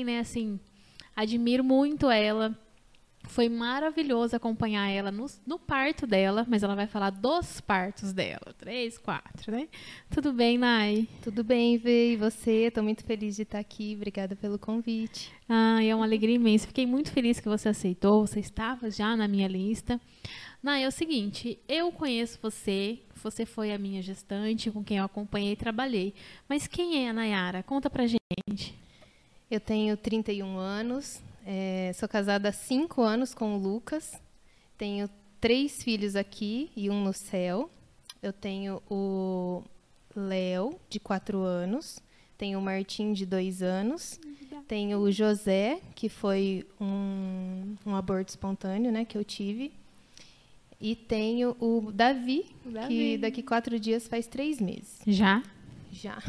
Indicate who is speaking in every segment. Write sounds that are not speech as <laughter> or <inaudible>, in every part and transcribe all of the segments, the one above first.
Speaker 1: né, assim, admiro muito ela. Foi maravilhoso acompanhar ela no, no, parto dela, mas ela vai falar dos partos dela. Três, quatro, né? Tudo bem, Nai?
Speaker 2: Tudo bem, Vê. E você? Estou muito feliz de estar aqui. Obrigada pelo convite.
Speaker 1: Ah, é uma alegria imensa. Fiquei muito feliz que você aceitou. Você estava já na minha lista. Nai, é o seguinte, eu conheço você, você foi a minha gestante, com quem eu acompanhei e trabalhei. Mas quem é a Nayara? Conta pra gente.
Speaker 2: Eu tenho 31 anos, é, sou casada há 5 anos com o Lucas, tenho três filhos aqui e um no céu. Eu tenho o Léo, de 4 anos, tenho o Martim, de 2 anos, tenho o José, que foi um, um aborto espontâneo né, que eu tive, e tenho o Davi, o Davi, que daqui quatro dias faz três meses.
Speaker 1: Já?
Speaker 2: Já.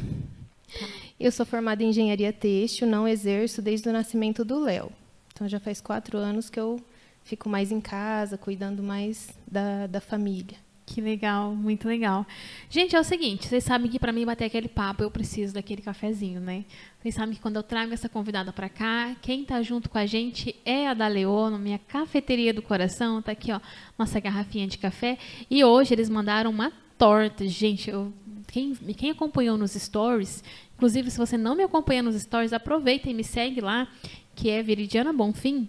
Speaker 2: Eu sou formada em engenharia têxtil, não exerço desde o nascimento do Léo. Então já faz quatro anos que eu fico mais em casa, cuidando mais da, da família.
Speaker 1: Que legal, muito legal. Gente, é o seguinte, vocês sabem que para mim bater aquele papo eu preciso daquele cafezinho, né? Vocês sabem que quando eu trago essa convidada para cá, quem tá junto com a gente é a da Leono, minha cafeteria do coração, tá aqui, ó, nossa garrafinha de café. E hoje eles mandaram uma torta, gente, eu quem, quem acompanhou nos stories, inclusive se você não me acompanha nos stories, aproveita e me segue lá, que é Viridiana Bonfim.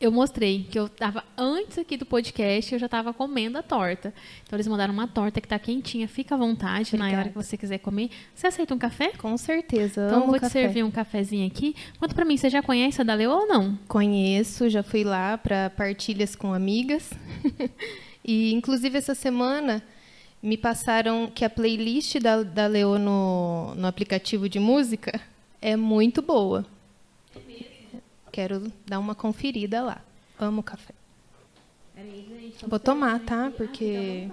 Speaker 1: Eu mostrei que eu estava antes aqui do podcast, eu já estava comendo a torta. Então eles mandaram uma torta que está quentinha, fica à vontade Obrigada. na hora que você quiser comer. Você aceita um café?
Speaker 2: Com certeza.
Speaker 1: Então vou te servir um cafezinho aqui. Conta para mim, você já conhece a Daleu ou não?
Speaker 2: Conheço, já fui lá para partilhas com amigas. <laughs> e inclusive essa semana me passaram que a playlist da, da Leo no, no aplicativo de música é muito boa. Quero dar uma conferida lá. Amo café. Vou tomar, tá? Porque.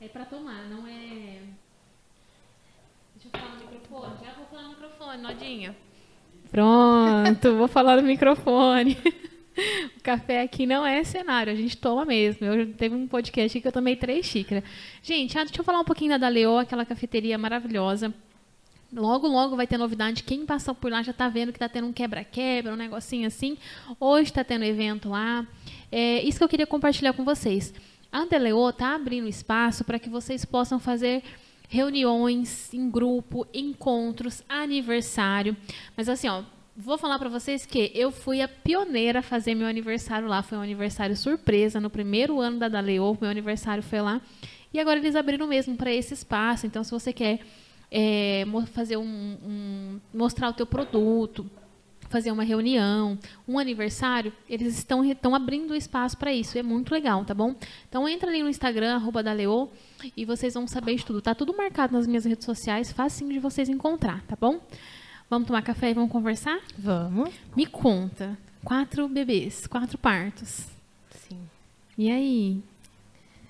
Speaker 1: É para tomar, não é. Deixa eu falar no microfone. Já vou falar no microfone, Nodinha. Pronto, vou falar no microfone. <laughs> O café aqui não é cenário, a gente toma mesmo. Eu teve um podcast que eu tomei três xícaras. Gente, ah, deixa eu falar um pouquinho da Daleo, aquela cafeteria maravilhosa. Logo, logo vai ter novidade. Quem passou por lá já está vendo que está tendo um quebra-quebra, um negocinho assim. Hoje está tendo evento lá. É isso que eu queria compartilhar com vocês. A Deleo está abrindo espaço para que vocês possam fazer reuniões em grupo, encontros, aniversário. Mas assim, ó, vou falar para vocês que eu fui a pioneira a fazer meu aniversário lá. Foi um aniversário surpresa no primeiro ano da Daleo. Meu aniversário foi lá. E agora eles abriram mesmo para esse espaço. Então, se você quer é, fazer um, um, mostrar o teu produto, fazer uma reunião, um aniversário, eles estão, estão abrindo espaço para isso. É muito legal, tá bom? Então entra ali no Instagram, arroba Daleo, e vocês vão saber de tudo. Tá tudo marcado nas minhas redes sociais, facinho de vocês encontrar, tá bom? Vamos tomar café e vamos conversar?
Speaker 2: Vamos.
Speaker 1: Me conta. Quatro bebês, quatro partos.
Speaker 2: Sim.
Speaker 1: E aí?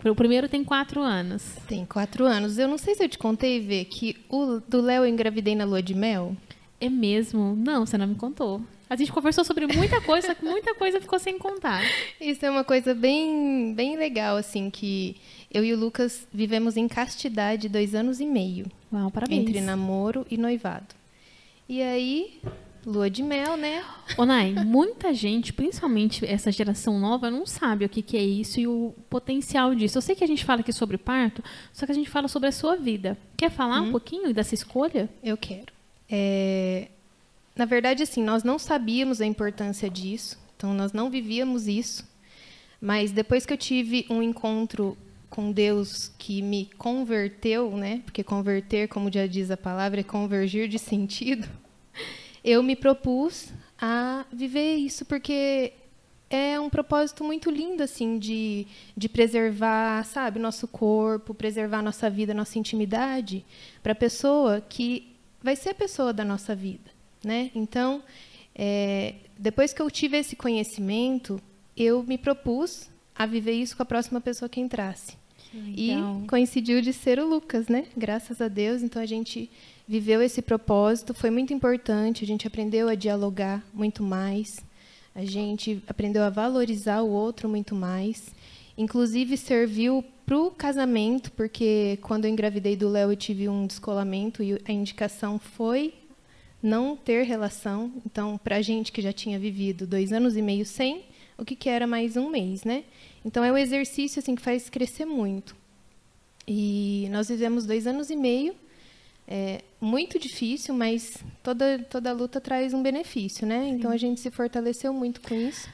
Speaker 1: O primeiro tem quatro anos.
Speaker 2: Tem quatro anos. Eu não sei se eu te contei, Vê, que o do Léo eu engravidei na lua de mel.
Speaker 1: É mesmo? Não, você não me contou. A gente conversou sobre muita coisa, só <laughs> que muita coisa ficou sem contar.
Speaker 2: Isso é uma coisa bem, bem legal, assim, que eu e o Lucas vivemos em castidade dois anos e meio.
Speaker 1: Uau, parabéns.
Speaker 2: Entre namoro e noivado. E aí, lua de mel, né?
Speaker 1: Onai, muita gente, principalmente essa geração nova, não sabe o que, que é isso e o potencial disso. Eu sei que a gente fala aqui sobre parto, só que a gente fala sobre a sua vida. Quer falar hum. um pouquinho dessa escolha?
Speaker 2: Eu quero. É... Na verdade, assim, nós não sabíamos a importância disso, então nós não vivíamos isso. Mas depois que eu tive um encontro com Deus que me converteu, né? Porque converter, como já diz a palavra, é convergir de sentido. <laughs> Eu me propus a viver isso porque é um propósito muito lindo assim de, de preservar, sabe, nosso corpo, preservar nossa vida, nossa intimidade para a pessoa que vai ser a pessoa da nossa vida, né? Então, é, depois que eu tive esse conhecimento, eu me propus a viver isso com a próxima pessoa que entrasse. E coincidiu de ser o Lucas, né? Graças a Deus. Então a gente viveu esse propósito, foi muito importante. A gente aprendeu a dialogar muito mais. A gente aprendeu a valorizar o outro muito mais. Inclusive serviu para o casamento, porque quando eu engravidei do Léo eu tive um descolamento e a indicação foi não ter relação. Então, para a gente que já tinha vivido dois anos e meio sem, o que, que era mais um mês, né? Então, é um exercício assim que faz crescer muito. E nós vivemos dois anos e meio, é muito difícil, mas toda toda luta traz um benefício, né? Sim. Então a gente se fortaleceu muito com isso.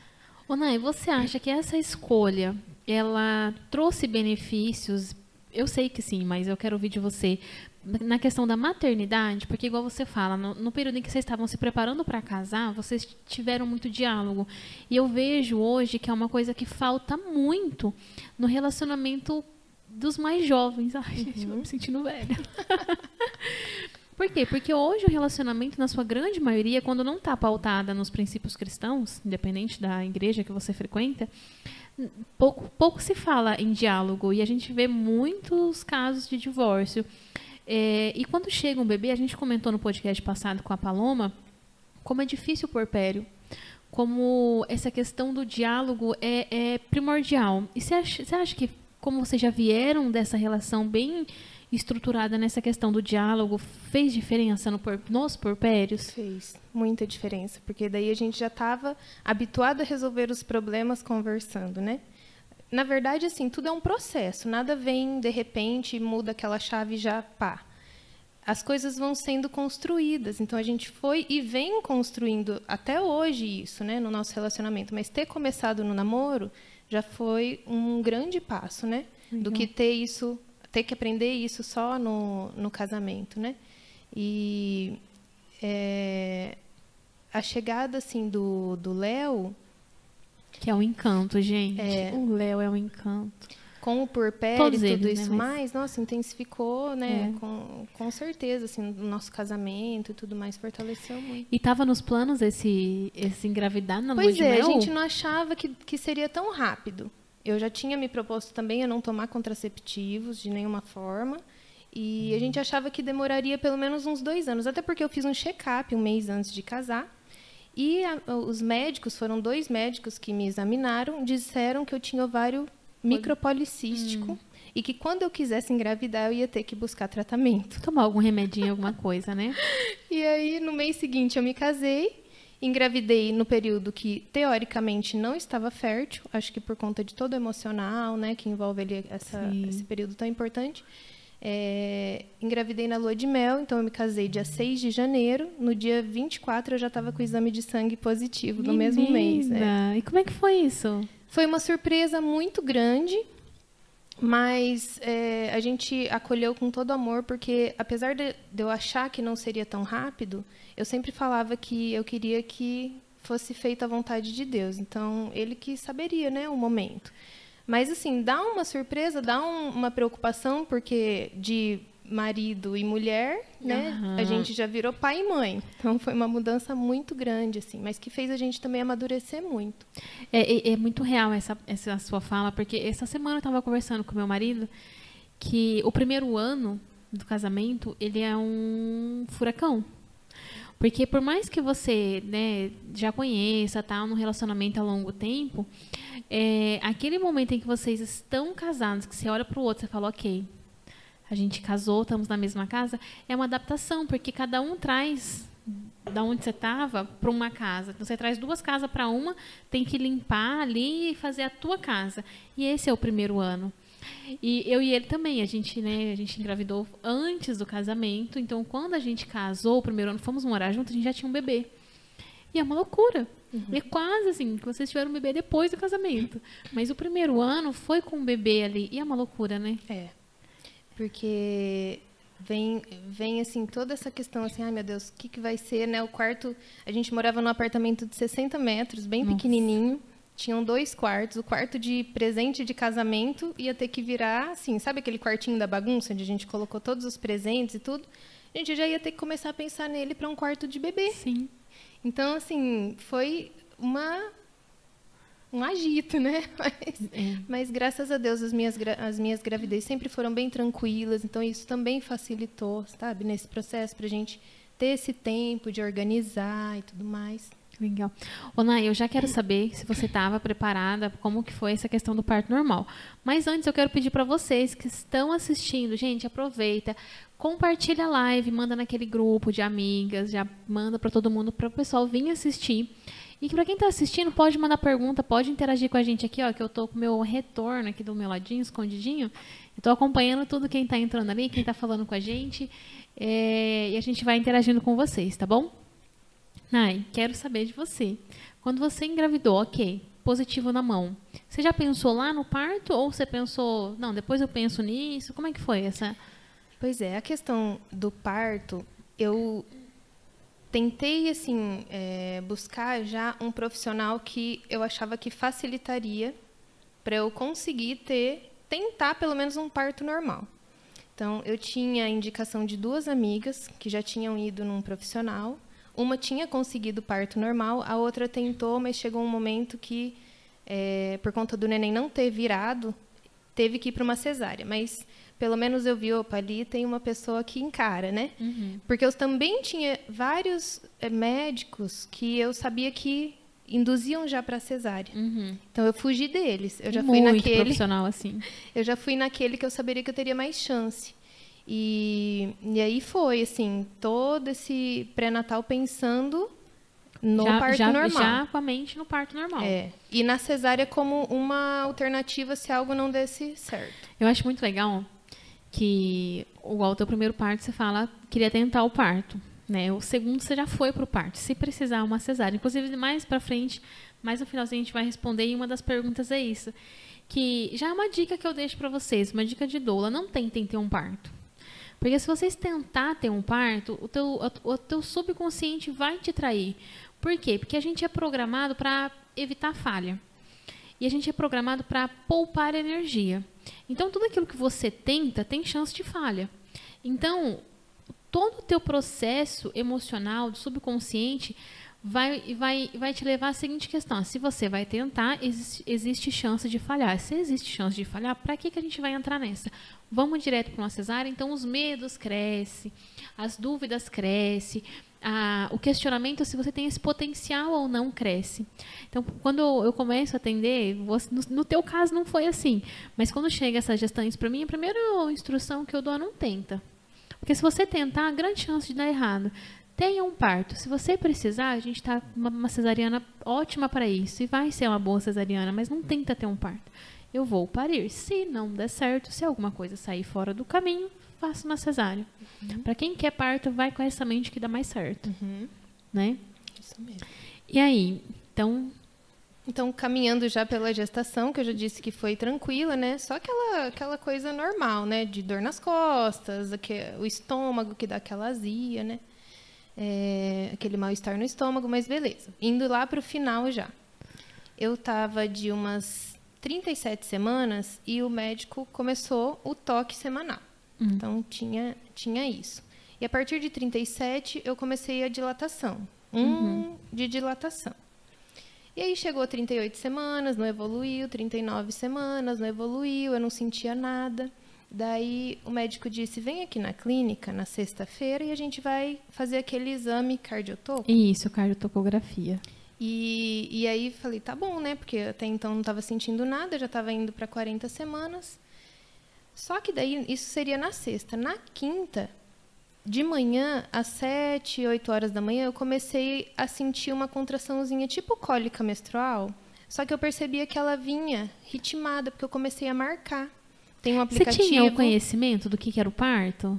Speaker 1: Onai, você acha que essa escolha ela trouxe benefícios? Eu sei que sim, mas eu quero ouvir de você na questão da maternidade, porque igual você fala, no, no período em que vocês estavam se preparando para casar, vocês tiveram muito diálogo. E eu vejo hoje que é uma coisa que falta muito no relacionamento dos mais jovens. Ai, gente, uhum. eu me sentindo velha. <laughs> Por quê? Porque hoje o relacionamento, na sua grande maioria, quando não está pautada nos princípios cristãos, independente da igreja que você frequenta, pouco, pouco se fala em diálogo. E a gente vê muitos casos de divórcio. É, e quando chega um bebê, a gente comentou no podcast passado com a Paloma, como é difícil o porpério. Como essa questão do diálogo é, é primordial. E você acha, você acha que, como vocês já vieram dessa relação bem estruturada nessa questão do diálogo fez diferença no por, nos porpérios?
Speaker 2: Fez muita diferença, porque daí a gente já estava habituado a resolver os problemas conversando, né? Na verdade, assim, tudo é um processo, nada vem de repente e muda aquela chave já pá. As coisas vão sendo construídas, então a gente foi e vem construindo até hoje isso, né, no nosso relacionamento, mas ter começado no namoro já foi um grande passo, né? Do que ter isso ter que aprender isso só no, no casamento, né? E é, a chegada assim do do Léo
Speaker 1: que é um encanto, gente. É, o Léo é um encanto.
Speaker 2: Com o porpério e tudo isso né, mais, nossa, intensificou, né? É. Com, com certeza, assim, o nosso casamento e tudo mais fortaleceu muito.
Speaker 1: E estava nos planos esse, esse engravidar na
Speaker 2: pois
Speaker 1: lua
Speaker 2: é,
Speaker 1: de mel?
Speaker 2: a gente não achava que, que seria tão rápido. Eu já tinha me proposto também a não tomar contraceptivos de nenhuma forma. E a gente achava que demoraria pelo menos uns dois anos, até porque eu fiz um check-up um mês antes de casar. E a, os médicos, foram dois médicos que me examinaram, disseram que eu tinha ovário micropolicístico hum. e que quando eu quisesse engravidar eu ia ter que buscar tratamento.
Speaker 1: Tomar algum remedinho, alguma coisa, né? <laughs>
Speaker 2: e aí, no mês seguinte, eu me casei Engravidei no período que, teoricamente, não estava fértil, acho que por conta de todo o emocional, né, que envolve ali essa, esse período tão importante. É, engravidei na lua de mel, então eu me casei dia 6 de janeiro. No dia 24 eu já estava com o exame de sangue positivo no mesmo mês.
Speaker 1: É. E como é que foi isso?
Speaker 2: Foi uma surpresa muito grande, mas é, a gente acolheu com todo amor, porque apesar de, de eu achar que não seria tão rápido, eu sempre falava que eu queria que fosse feita a vontade de Deus. Então, ele que saberia, né, o momento. Mas assim, dá uma surpresa, dá um, uma preocupação porque de marido e mulher, né, uhum. a gente já virou pai e mãe. Então foi uma mudança muito grande assim, mas que fez a gente também amadurecer muito.
Speaker 1: É, é, é muito real essa essa sua fala, porque essa semana eu estava conversando com meu marido que o primeiro ano do casamento, ele é um furacão. Porque por mais que você né, já conheça, tá no relacionamento há longo tempo, é, aquele momento em que vocês estão casados, que você olha para o outro e fala, ok, a gente casou, estamos na mesma casa, é uma adaptação, porque cada um traz da onde você estava para uma casa. Então, você traz duas casas para uma, tem que limpar ali e fazer a tua casa. E esse é o primeiro ano. E eu e ele também, a gente, né, a gente engravidou antes do casamento, então quando a gente casou, o primeiro ano fomos morar juntos, a gente já tinha um bebê. E é uma loucura. Uhum. É quase assim, que vocês tiveram um bebê depois do casamento. Mas o primeiro ano foi com um bebê ali. E é uma loucura, né?
Speaker 2: É. Porque vem, vem assim, toda essa questão assim, ai meu Deus, o que, que vai ser, né? O quarto, a gente morava num apartamento de 60 metros, bem Nossa. pequenininho tinham dois quartos. O quarto de presente de casamento ia ter que virar, assim, sabe aquele quartinho da bagunça, onde a gente colocou todos os presentes e tudo? A gente já ia ter que começar a pensar nele para um quarto de bebê.
Speaker 1: Sim.
Speaker 2: Então, assim, foi uma um agito, né? <laughs> Mas, é. mas, graças a Deus as minhas as minhas gravidez sempre foram bem tranquilas, então isso também facilitou, sabe, nesse processo para a gente ter esse tempo de organizar e tudo mais.
Speaker 1: Legal. Ô, Nay, eu já quero saber se você estava preparada, como que foi essa questão do parto normal. Mas antes eu quero pedir para vocês que estão assistindo, gente, aproveita, compartilha a live, manda naquele grupo de amigas, já manda para todo mundo, para o pessoal vir assistir. E para quem está assistindo, pode mandar pergunta, pode interagir com a gente aqui, ó, que eu tô com o meu retorno aqui do meu ladinho, escondidinho. Estou acompanhando tudo quem está entrando ali, quem está falando com a gente. É, e a gente vai interagindo com vocês, tá bom? Nai, quero saber de você. Quando você engravidou, ok, positivo na mão. Você já pensou lá no parto ou você pensou, não, depois eu penso nisso? Como é que foi essa?
Speaker 2: Pois é, a questão do parto, eu tentei assim é, buscar já um profissional que eu achava que facilitaria para eu conseguir ter, tentar pelo menos um parto normal. Então, eu tinha a indicação de duas amigas que já tinham ido num profissional uma tinha conseguido parto normal, a outra tentou, mas chegou um momento que, é, por conta do neném não ter virado, teve que ir para uma cesárea. Mas pelo menos eu vi, opa, ali tem uma pessoa que encara, né? Uhum. Porque eu também tinha vários é, médicos que eu sabia que induziam já para cesárea. Uhum. Então eu fugi deles. Eu já
Speaker 1: Muito
Speaker 2: fui naquele
Speaker 1: profissional assim. <laughs>
Speaker 2: Eu já fui naquele que eu saberia que eu teria mais chance. E, e aí foi, assim, todo esse pré-natal pensando no
Speaker 1: já,
Speaker 2: parto
Speaker 1: já,
Speaker 2: normal.
Speaker 1: Já com a mente no parto normal.
Speaker 2: É. E na cesárea como uma alternativa se algo não desse certo.
Speaker 1: Eu acho muito legal que o teu primeiro parto você fala queria tentar o parto, né? O segundo você já foi para o parto, se precisar uma cesárea. Inclusive mais para frente, mais no finalzinho a gente vai responder e uma das perguntas é isso, que já é uma dica que eu deixo para vocês, uma dica de doula, não tentem ter um parto. Porque se vocês tentar ter um parto, o teu, o teu subconsciente vai te trair. Por quê? Porque a gente é programado para evitar falha. E a gente é programado para poupar energia. Então, tudo aquilo que você tenta tem chance de falha. Então, todo o teu processo emocional, do subconsciente, vai, vai, vai te levar à seguinte questão. Se você vai tentar, existe, existe chance de falhar. Se existe chance de falhar, para que, que a gente vai entrar nessa? Vamos direto para uma cesárea, então os medos crescem, as dúvidas crescem, a, o questionamento se você tem esse potencial ou não cresce. Então, quando eu começo a atender, você, no, no teu caso não foi assim, mas quando chega essas gestantes para mim, a primeira instrução que eu dou é não tenta. Porque se você tentar, há grande chance de dar errado. Tenha um parto. Se você precisar, a gente está uma, uma cesariana ótima para isso. E vai ser uma boa cesariana, mas não tenta ter um parto eu vou parir. Se não der certo, se alguma coisa sair fora do caminho, faço uma cesárea. Uhum. Para quem quer parto, vai com essa mente que dá mais certo. Uhum. Né? Isso mesmo. E aí, então.
Speaker 2: Então, caminhando já pela gestação, que eu já disse que foi tranquila, né? Só aquela, aquela coisa normal, né? De dor nas costas, o estômago que dá aquela azia, né? É, aquele mal-estar no estômago, mas beleza. Indo lá para o final já. Eu tava de umas 37 semanas e o médico começou o toque semanal. Uhum. Então tinha, tinha isso. E a partir de 37 eu comecei a dilatação. Um uhum. de dilatação. E aí chegou 38 semanas, não evoluiu, 39 semanas, não evoluiu, eu não sentia nada. Daí o médico disse: vem aqui na clínica na sexta-feira e a gente vai fazer aquele exame cardiotoco.
Speaker 1: Isso, cardiotocografia.
Speaker 2: E, e aí falei, tá bom, né? Porque até então não estava sentindo nada, já estava indo para 40 semanas. Só que daí isso seria na sexta. Na quinta, de manhã, às 7, 8 horas da manhã, eu comecei a sentir uma contraçãozinha tipo cólica menstrual. Só que eu percebia que ela vinha ritmada, porque eu comecei a marcar. Tem um aplicativo.
Speaker 1: Você tinha o conhecimento do que era o parto?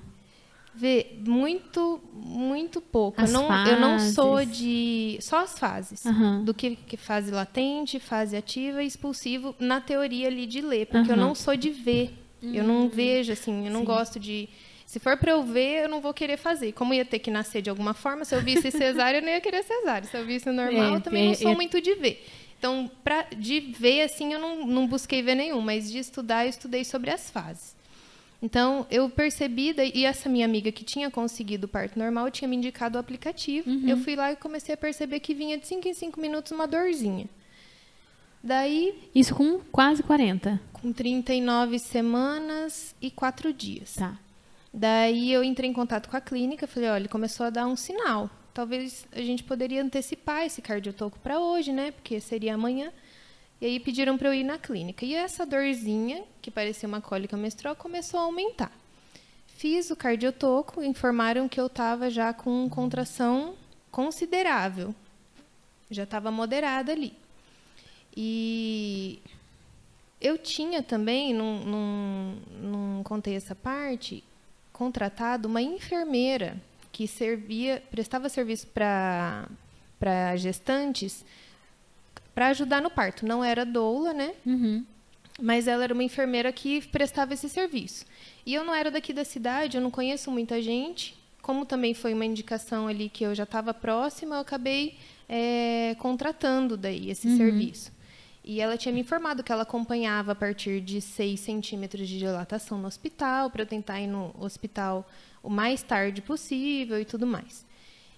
Speaker 2: Vê, muito, muito pouco. eu não, eu não sou de. Só as fases. Uhum. Do que, que fase latente, fase ativa e expulsivo, na teoria ali de ler. Porque uhum. eu não sou de ver. Uhum. Eu não hum. vejo, assim, eu não Sim. gosto de. Se for para eu ver, eu não vou querer fazer. Como ia ter que nascer de alguma forma, se eu visse cesárea, eu não ia querer cesárea. Se eu visse normal, é, eu também é, não sou é... muito de ver. Então, pra, de ver, assim, eu não, não busquei ver nenhum, mas de estudar, eu estudei sobre as fases. Então, eu percebi, e essa minha amiga que tinha conseguido o parto normal tinha me indicado o aplicativo. Uhum. Eu fui lá e comecei a perceber que vinha de 5 em 5 minutos uma dorzinha. Daí.
Speaker 1: Isso com quase 40?
Speaker 2: Com 39 semanas e 4 dias.
Speaker 1: Tá.
Speaker 2: Daí eu entrei em contato com a clínica, falei, olha, começou a dar um sinal. Talvez a gente poderia antecipar esse cardiotoco para hoje, né? Porque seria amanhã. E aí pediram para eu ir na clínica. E essa dorzinha, que parecia uma cólica menstrual, começou a aumentar. Fiz o cardiotoco, informaram que eu estava já com contração considerável. Já estava moderada ali. E eu tinha também, não, não, contei essa parte, contratado uma enfermeira que servia, prestava serviço para gestantes para ajudar no parto. Não era doula, né?
Speaker 1: Uhum.
Speaker 2: Mas ela era uma enfermeira que prestava esse serviço. E eu não era daqui da cidade, eu não conheço muita gente. Como também foi uma indicação ali que eu já estava próxima, eu acabei é, contratando daí esse uhum. serviço. E ela tinha me informado que ela acompanhava a partir de 6 centímetros de dilatação no hospital, para eu tentar ir no hospital o mais tarde possível e tudo mais.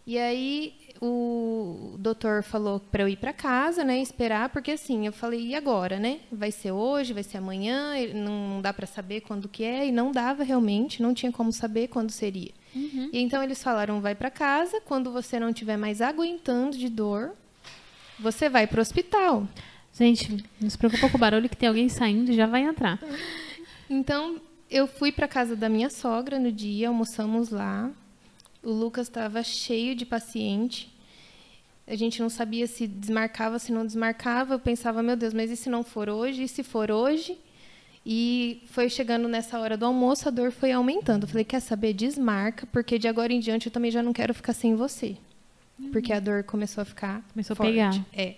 Speaker 2: E aí o doutor falou para eu ir para casa, né, esperar, porque assim, eu falei, e agora, né? Vai ser hoje, vai ser amanhã, não dá para saber quando que é, e não dava realmente, não tinha como saber quando seria. Uhum. E então eles falaram, vai para casa, quando você não estiver mais aguentando de dor, você vai para o hospital.
Speaker 1: Gente, não se preocupa com o barulho que tem alguém saindo e já vai entrar.
Speaker 2: Então, eu fui para casa da minha sogra no dia, almoçamos lá. O Lucas estava cheio de paciente. A gente não sabia se desmarcava, se não desmarcava. Eu pensava, meu Deus, mas e se não for hoje? E se for hoje? E foi chegando nessa hora do almoço, a dor foi aumentando. Eu falei, quer saber? Desmarca, porque de agora em diante eu também já não quero ficar sem você. Porque a dor começou a ficar
Speaker 1: Começou
Speaker 2: forte.
Speaker 1: a pegar.
Speaker 2: É.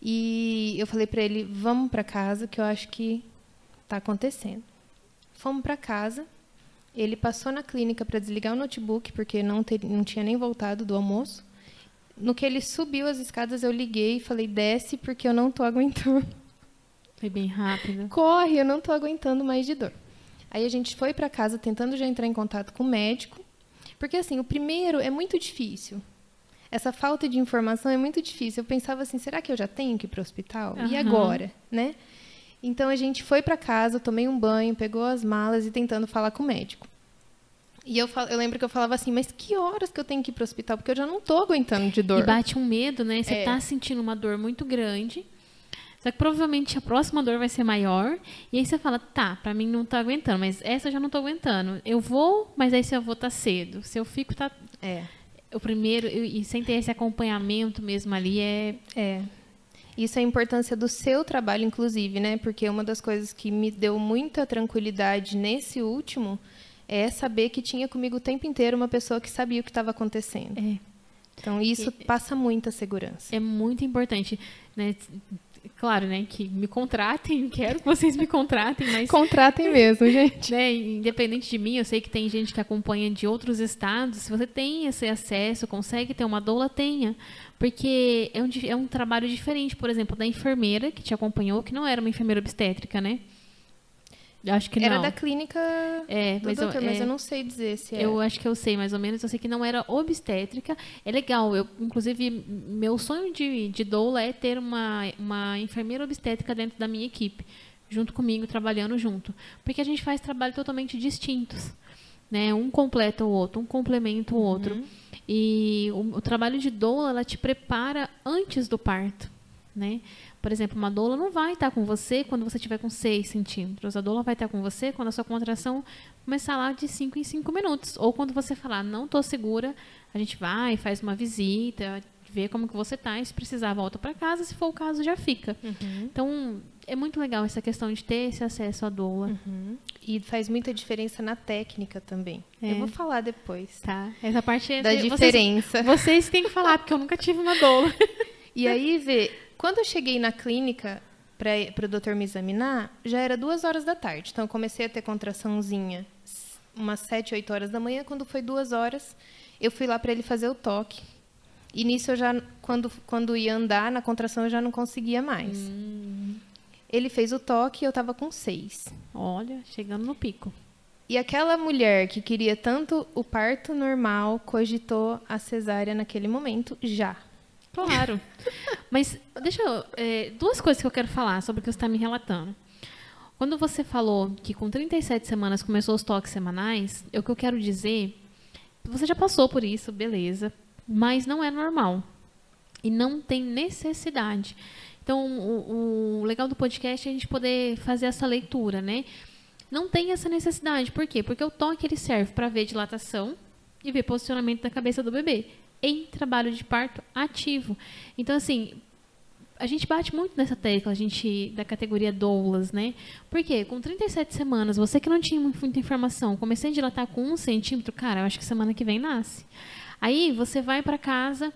Speaker 2: E eu falei para ele, vamos para casa, que eu acho que está acontecendo. Fomos para casa. Ele passou na clínica para desligar o notebook, porque não, ter, não tinha nem voltado do almoço. No que ele subiu as escadas, eu liguei e falei, desce, porque eu não estou aguentando.
Speaker 1: Foi bem rápido.
Speaker 2: Corre, eu não estou aguentando mais de dor. Aí a gente foi para casa tentando já entrar em contato com o médico. Porque, assim, o primeiro é muito difícil essa falta de informação é muito difícil. Eu pensava assim, será que eu já tenho que ir para o hospital? Uhum. E agora, né? Então a gente foi para casa, tomei um banho, pegou as malas e tentando falar com o médico. E eu, eu lembro que eu falava assim, mas que horas que eu tenho que ir para o hospital? Porque eu já não estou aguentando de dor.
Speaker 1: E bate um medo, né? Você está é. sentindo uma dor muito grande. Só que provavelmente a próxima dor vai ser maior. E aí você fala, tá, pra mim não tá aguentando, mas essa eu já não tô aguentando. Eu vou, mas aí se eu vou tá cedo. Se eu fico, tá.
Speaker 2: É
Speaker 1: o primeiro, e sem ter esse acompanhamento mesmo ali, é.
Speaker 2: É. Isso é a importância do seu trabalho, inclusive, né? Porque uma das coisas que me deu muita tranquilidade nesse último é saber que tinha comigo o tempo inteiro uma pessoa que sabia o que estava acontecendo.
Speaker 1: É.
Speaker 2: Então, isso passa muita segurança.
Speaker 1: É muito importante. Né? claro, né, que me contratem, <laughs> quero que vocês me contratem, mas
Speaker 2: contratem <laughs> mesmo, gente.
Speaker 1: Né, independente de mim, eu sei que tem gente que acompanha de outros estados. Se você tem esse acesso, consegue ter uma doula, tenha, porque é um, é um trabalho diferente, por exemplo, da enfermeira que te acompanhou, que não era uma enfermeira obstétrica, né? Acho que
Speaker 2: era
Speaker 1: não.
Speaker 2: da clínica
Speaker 1: é,
Speaker 2: do
Speaker 1: mas
Speaker 2: doutor,
Speaker 1: eu,
Speaker 2: mas
Speaker 1: é,
Speaker 2: eu não sei dizer se é.
Speaker 1: Eu acho que eu sei mais ou menos. Eu sei que não era obstétrica. É legal. Eu, inclusive, meu sonho de, de doula é ter uma, uma enfermeira obstétrica dentro da minha equipe, junto comigo, trabalhando junto. Porque a gente faz trabalho totalmente distintos. Né? Um completa o outro, um complementa o outro. Uhum. E o, o trabalho de doula, ela te prepara antes do parto. Né? Por exemplo, uma doula não vai estar com você quando você estiver com 6 centímetros. A doula vai estar com você quando a sua contração começar lá de 5 em 5 minutos. Ou quando você falar, não estou segura, a gente vai, faz uma visita, vê como que você está, e se precisar, volta para casa, se for o caso, já fica. Uhum. Então, é muito legal essa questão de ter esse acesso à doula.
Speaker 2: Uhum. E faz muita diferença na técnica também. É. Eu vou falar depois.
Speaker 1: Tá. Essa parte é
Speaker 2: da diferença.
Speaker 1: Vocês, vocês têm que falar, porque eu nunca tive uma doula. <laughs>
Speaker 2: E aí, vê, quando eu cheguei na clínica para o doutor me examinar, já era duas horas da tarde. Então, eu comecei a ter contraçãozinha umas sete, oito horas da manhã. Quando foi duas horas, eu fui lá para ele fazer o toque. E nisso, eu já, quando, quando ia andar na contração, eu já não conseguia mais. Hum. Ele fez o toque e eu estava com seis.
Speaker 1: Olha, chegando no pico.
Speaker 2: E aquela mulher que queria tanto o parto normal cogitou a cesárea naquele momento já.
Speaker 1: Claro. Mas deixa eu. É, duas coisas que eu quero falar sobre o que você está me relatando. Quando você falou que com 37 semanas começou os toques semanais, é o que eu quero dizer. Você já passou por isso, beleza. mas não é normal. E não tem necessidade. Então, o, o legal do podcast é a gente poder fazer essa leitura, né? Não tem essa necessidade. Por quê? Porque o toque ele serve para ver dilatação e ver posicionamento da cabeça do bebê em trabalho de parto ativo. Então, assim, a gente bate muito nessa tecla, a gente, da categoria doulas, né? Porque com 37 semanas, você que não tinha muita informação, comecei a dilatar com um centímetro, cara, eu acho que semana que vem nasce. Aí você vai para casa,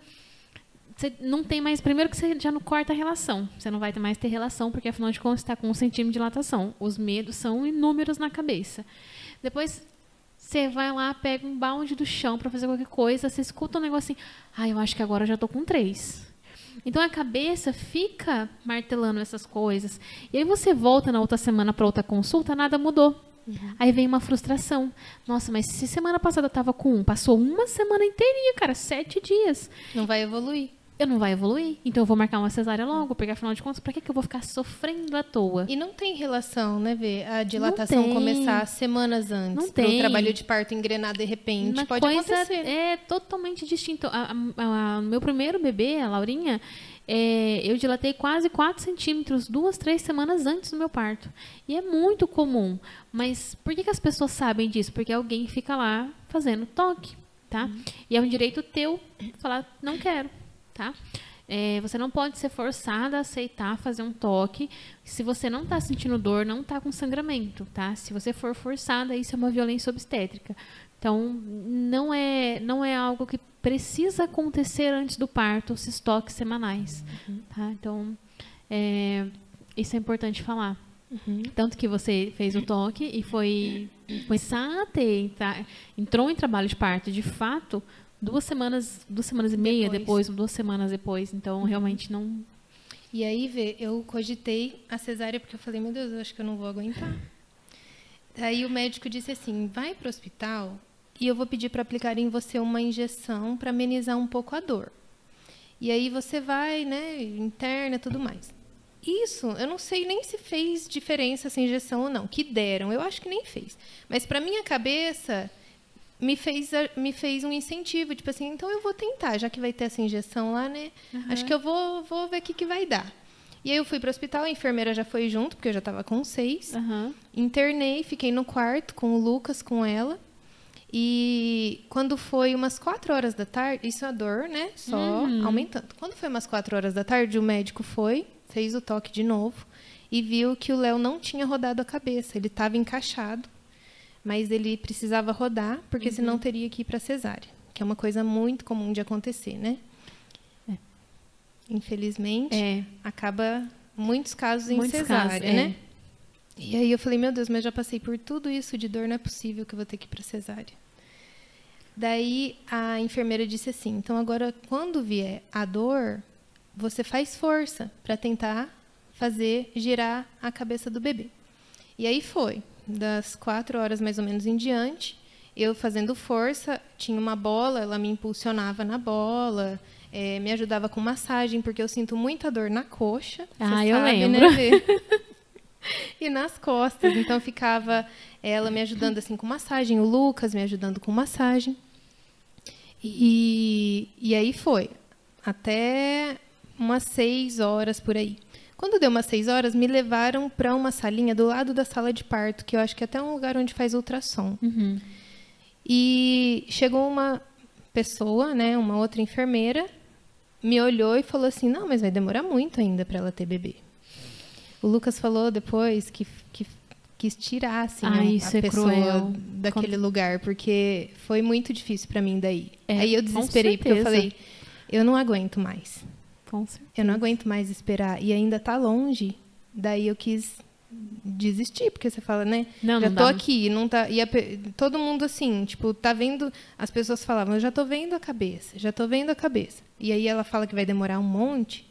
Speaker 1: você não tem mais. Primeiro que você já não corta a relação. Você não vai ter mais ter relação, porque afinal de contas está com um centímetro de dilatação. Os medos são inúmeros na cabeça. Depois você vai lá, pega um balde do chão para fazer qualquer coisa, você escuta um negócio assim, ah, eu acho que agora eu já estou com três. Então a cabeça fica martelando essas coisas. E aí você volta na outra semana para outra consulta, nada mudou. Uhum. Aí vem uma frustração. Nossa, mas se semana passada eu tava com um, passou uma semana inteirinha, cara, sete dias.
Speaker 2: Não vai evoluir
Speaker 1: eu não vai evoluir. Então eu vou marcar uma cesárea logo, porque afinal de contas, para que, que eu vou ficar sofrendo à toa?
Speaker 2: E não tem relação, né, Vê? A dilatação começar semanas antes.
Speaker 1: Não tem.
Speaker 2: O trabalho de parto engrenar de repente.
Speaker 1: Uma
Speaker 2: pode
Speaker 1: coisa
Speaker 2: acontecer.
Speaker 1: é totalmente distinto. O meu primeiro bebê, a Laurinha, é, eu dilatei quase 4 centímetros, duas, três semanas antes do meu parto. E é muito comum. Mas por que, que as pessoas sabem disso? Porque alguém fica lá fazendo toque, tá? Uhum. E é um direito teu falar, não quero tá? É, você não pode ser forçada a aceitar fazer um toque se você não está sentindo dor, não está com sangramento, tá? Se você for forçada, isso é uma violência obstétrica. Então, não é, não é algo que precisa acontecer antes do parto, esses toques semanais, uhum. tá? Então, é, isso é importante falar. Uhum. Tanto que você fez o toque e foi começar a ter, tá? entrou em trabalho de parto, de fato, duas semanas, duas semanas e meia depois, depois duas semanas depois. Então, uhum. realmente não.
Speaker 2: E aí, vê, eu cogitei a cesárea porque eu falei, meu Deus, eu acho que eu não vou aguentar. Aí o médico disse assim: vai para o hospital e eu vou pedir para aplicar em você uma injeção para amenizar um pouco a dor. E aí você vai, né, interna, tudo mais. Isso, eu não sei nem se fez diferença essa injeção ou não. Que deram, eu acho que nem fez. Mas para minha cabeça, me fez, me fez um incentivo, tipo assim, então eu vou tentar, já que vai ter essa injeção lá, né? Uhum. Acho que eu vou, vou ver o que, que vai dar. E aí eu fui para o hospital, a enfermeira já foi junto, porque eu já estava com seis. Uhum. Internei, fiquei no quarto com o Lucas, com ela. E quando foi umas quatro horas da tarde, isso é a dor, né? Só uhum. aumentando. Quando foi umas quatro horas da tarde, o médico foi, fez o toque de novo e viu que o Léo não tinha rodado a cabeça, ele estava encaixado mas ele precisava rodar, porque uhum. senão teria que ir para cesárea, que é uma coisa muito comum de acontecer, né? É. Infelizmente, é. acaba muitos casos em muitos cesárea, casos, né? É. E aí eu falei, meu Deus, mas já passei por tudo isso de dor, não é possível que eu vou ter que ir para cesárea. Daí a enfermeira disse assim: então agora quando vier a dor, você faz força para tentar fazer girar a cabeça do bebê. E aí foi das quatro horas mais ou menos em diante, eu fazendo força, tinha uma bola, ela me impulsionava na bola, é, me ajudava com massagem, porque eu sinto muita dor na coxa.
Speaker 1: Ah, eu sabe, né, lembro. Né, <laughs>
Speaker 2: e nas costas. Então ficava ela me ajudando assim com massagem, o Lucas me ajudando com massagem. E, e aí foi. Até umas seis horas por aí. Quando deu umas seis horas, me levaram para uma salinha do lado da sala de parto, que eu acho que é até um lugar onde faz ultrassom. Uhum. E chegou uma pessoa, né, uma outra enfermeira, me olhou e falou assim: Não, mas vai demorar muito ainda para ela ter bebê. O Lucas falou depois que, que quis tirar assim,
Speaker 1: ah, a,
Speaker 2: é pessoa
Speaker 1: cruel.
Speaker 2: daquele Quando... lugar, porque foi muito difícil para mim daí. É, Aí eu desesperei, porque eu falei: Eu não aguento mais.
Speaker 1: Com certeza.
Speaker 2: Eu não aguento mais esperar. E ainda está longe. Daí eu quis desistir, porque você fala, né?
Speaker 1: Não,
Speaker 2: já
Speaker 1: não
Speaker 2: tô dá. aqui, não tá. E a, todo mundo assim, tipo, tá vendo. As pessoas falavam, eu já tô vendo a cabeça, já tô vendo a cabeça. E aí ela fala que vai demorar um monte,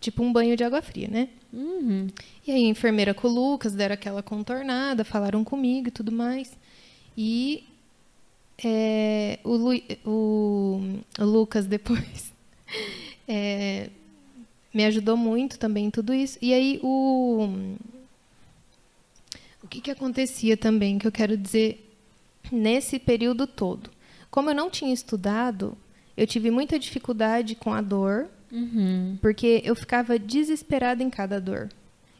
Speaker 2: tipo um banho de água fria, né? Uhum. E aí a enfermeira com o Lucas deram aquela contornada, falaram comigo e tudo mais. E é, o, Lu, o, o Lucas depois <laughs> é, me ajudou muito também em tudo isso. E aí o o que, que acontecia também que eu quero dizer nesse período todo, como eu não tinha estudado, eu tive muita dificuldade com a dor,
Speaker 1: Uhum.
Speaker 2: porque eu ficava desesperada em cada dor.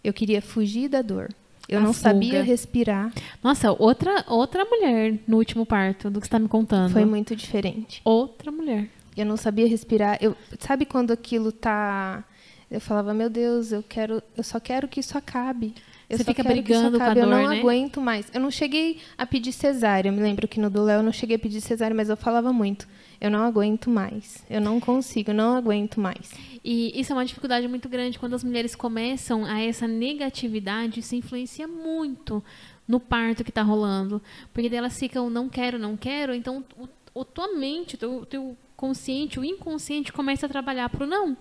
Speaker 2: Eu queria fugir da dor. Eu
Speaker 1: A
Speaker 2: não
Speaker 1: fuga.
Speaker 2: sabia respirar.
Speaker 1: Nossa, outra, outra mulher no último parto do que você tá me contando.
Speaker 2: Foi muito diferente.
Speaker 1: Outra mulher.
Speaker 2: Eu não sabia respirar. Eu, sabe quando aquilo tá. Eu falava, meu Deus, eu quero, eu só quero que isso acabe. Eu
Speaker 1: Você fica brigando com a
Speaker 2: acabe. Eu não
Speaker 1: dor, né?
Speaker 2: aguento mais. Eu não cheguei a pedir cesárea. Eu me lembro que no do Léo eu não cheguei a pedir cesárea, mas eu falava muito. Eu não aguento mais. Eu não consigo, eu não aguento mais.
Speaker 1: E isso é uma dificuldade muito grande quando as mulheres começam a essa negatividade, isso influencia muito no parto que está rolando. Porque daí elas ficam, não quero, não quero, então o, o tua mente, o teu, o teu consciente, o inconsciente começa a trabalhar pro não.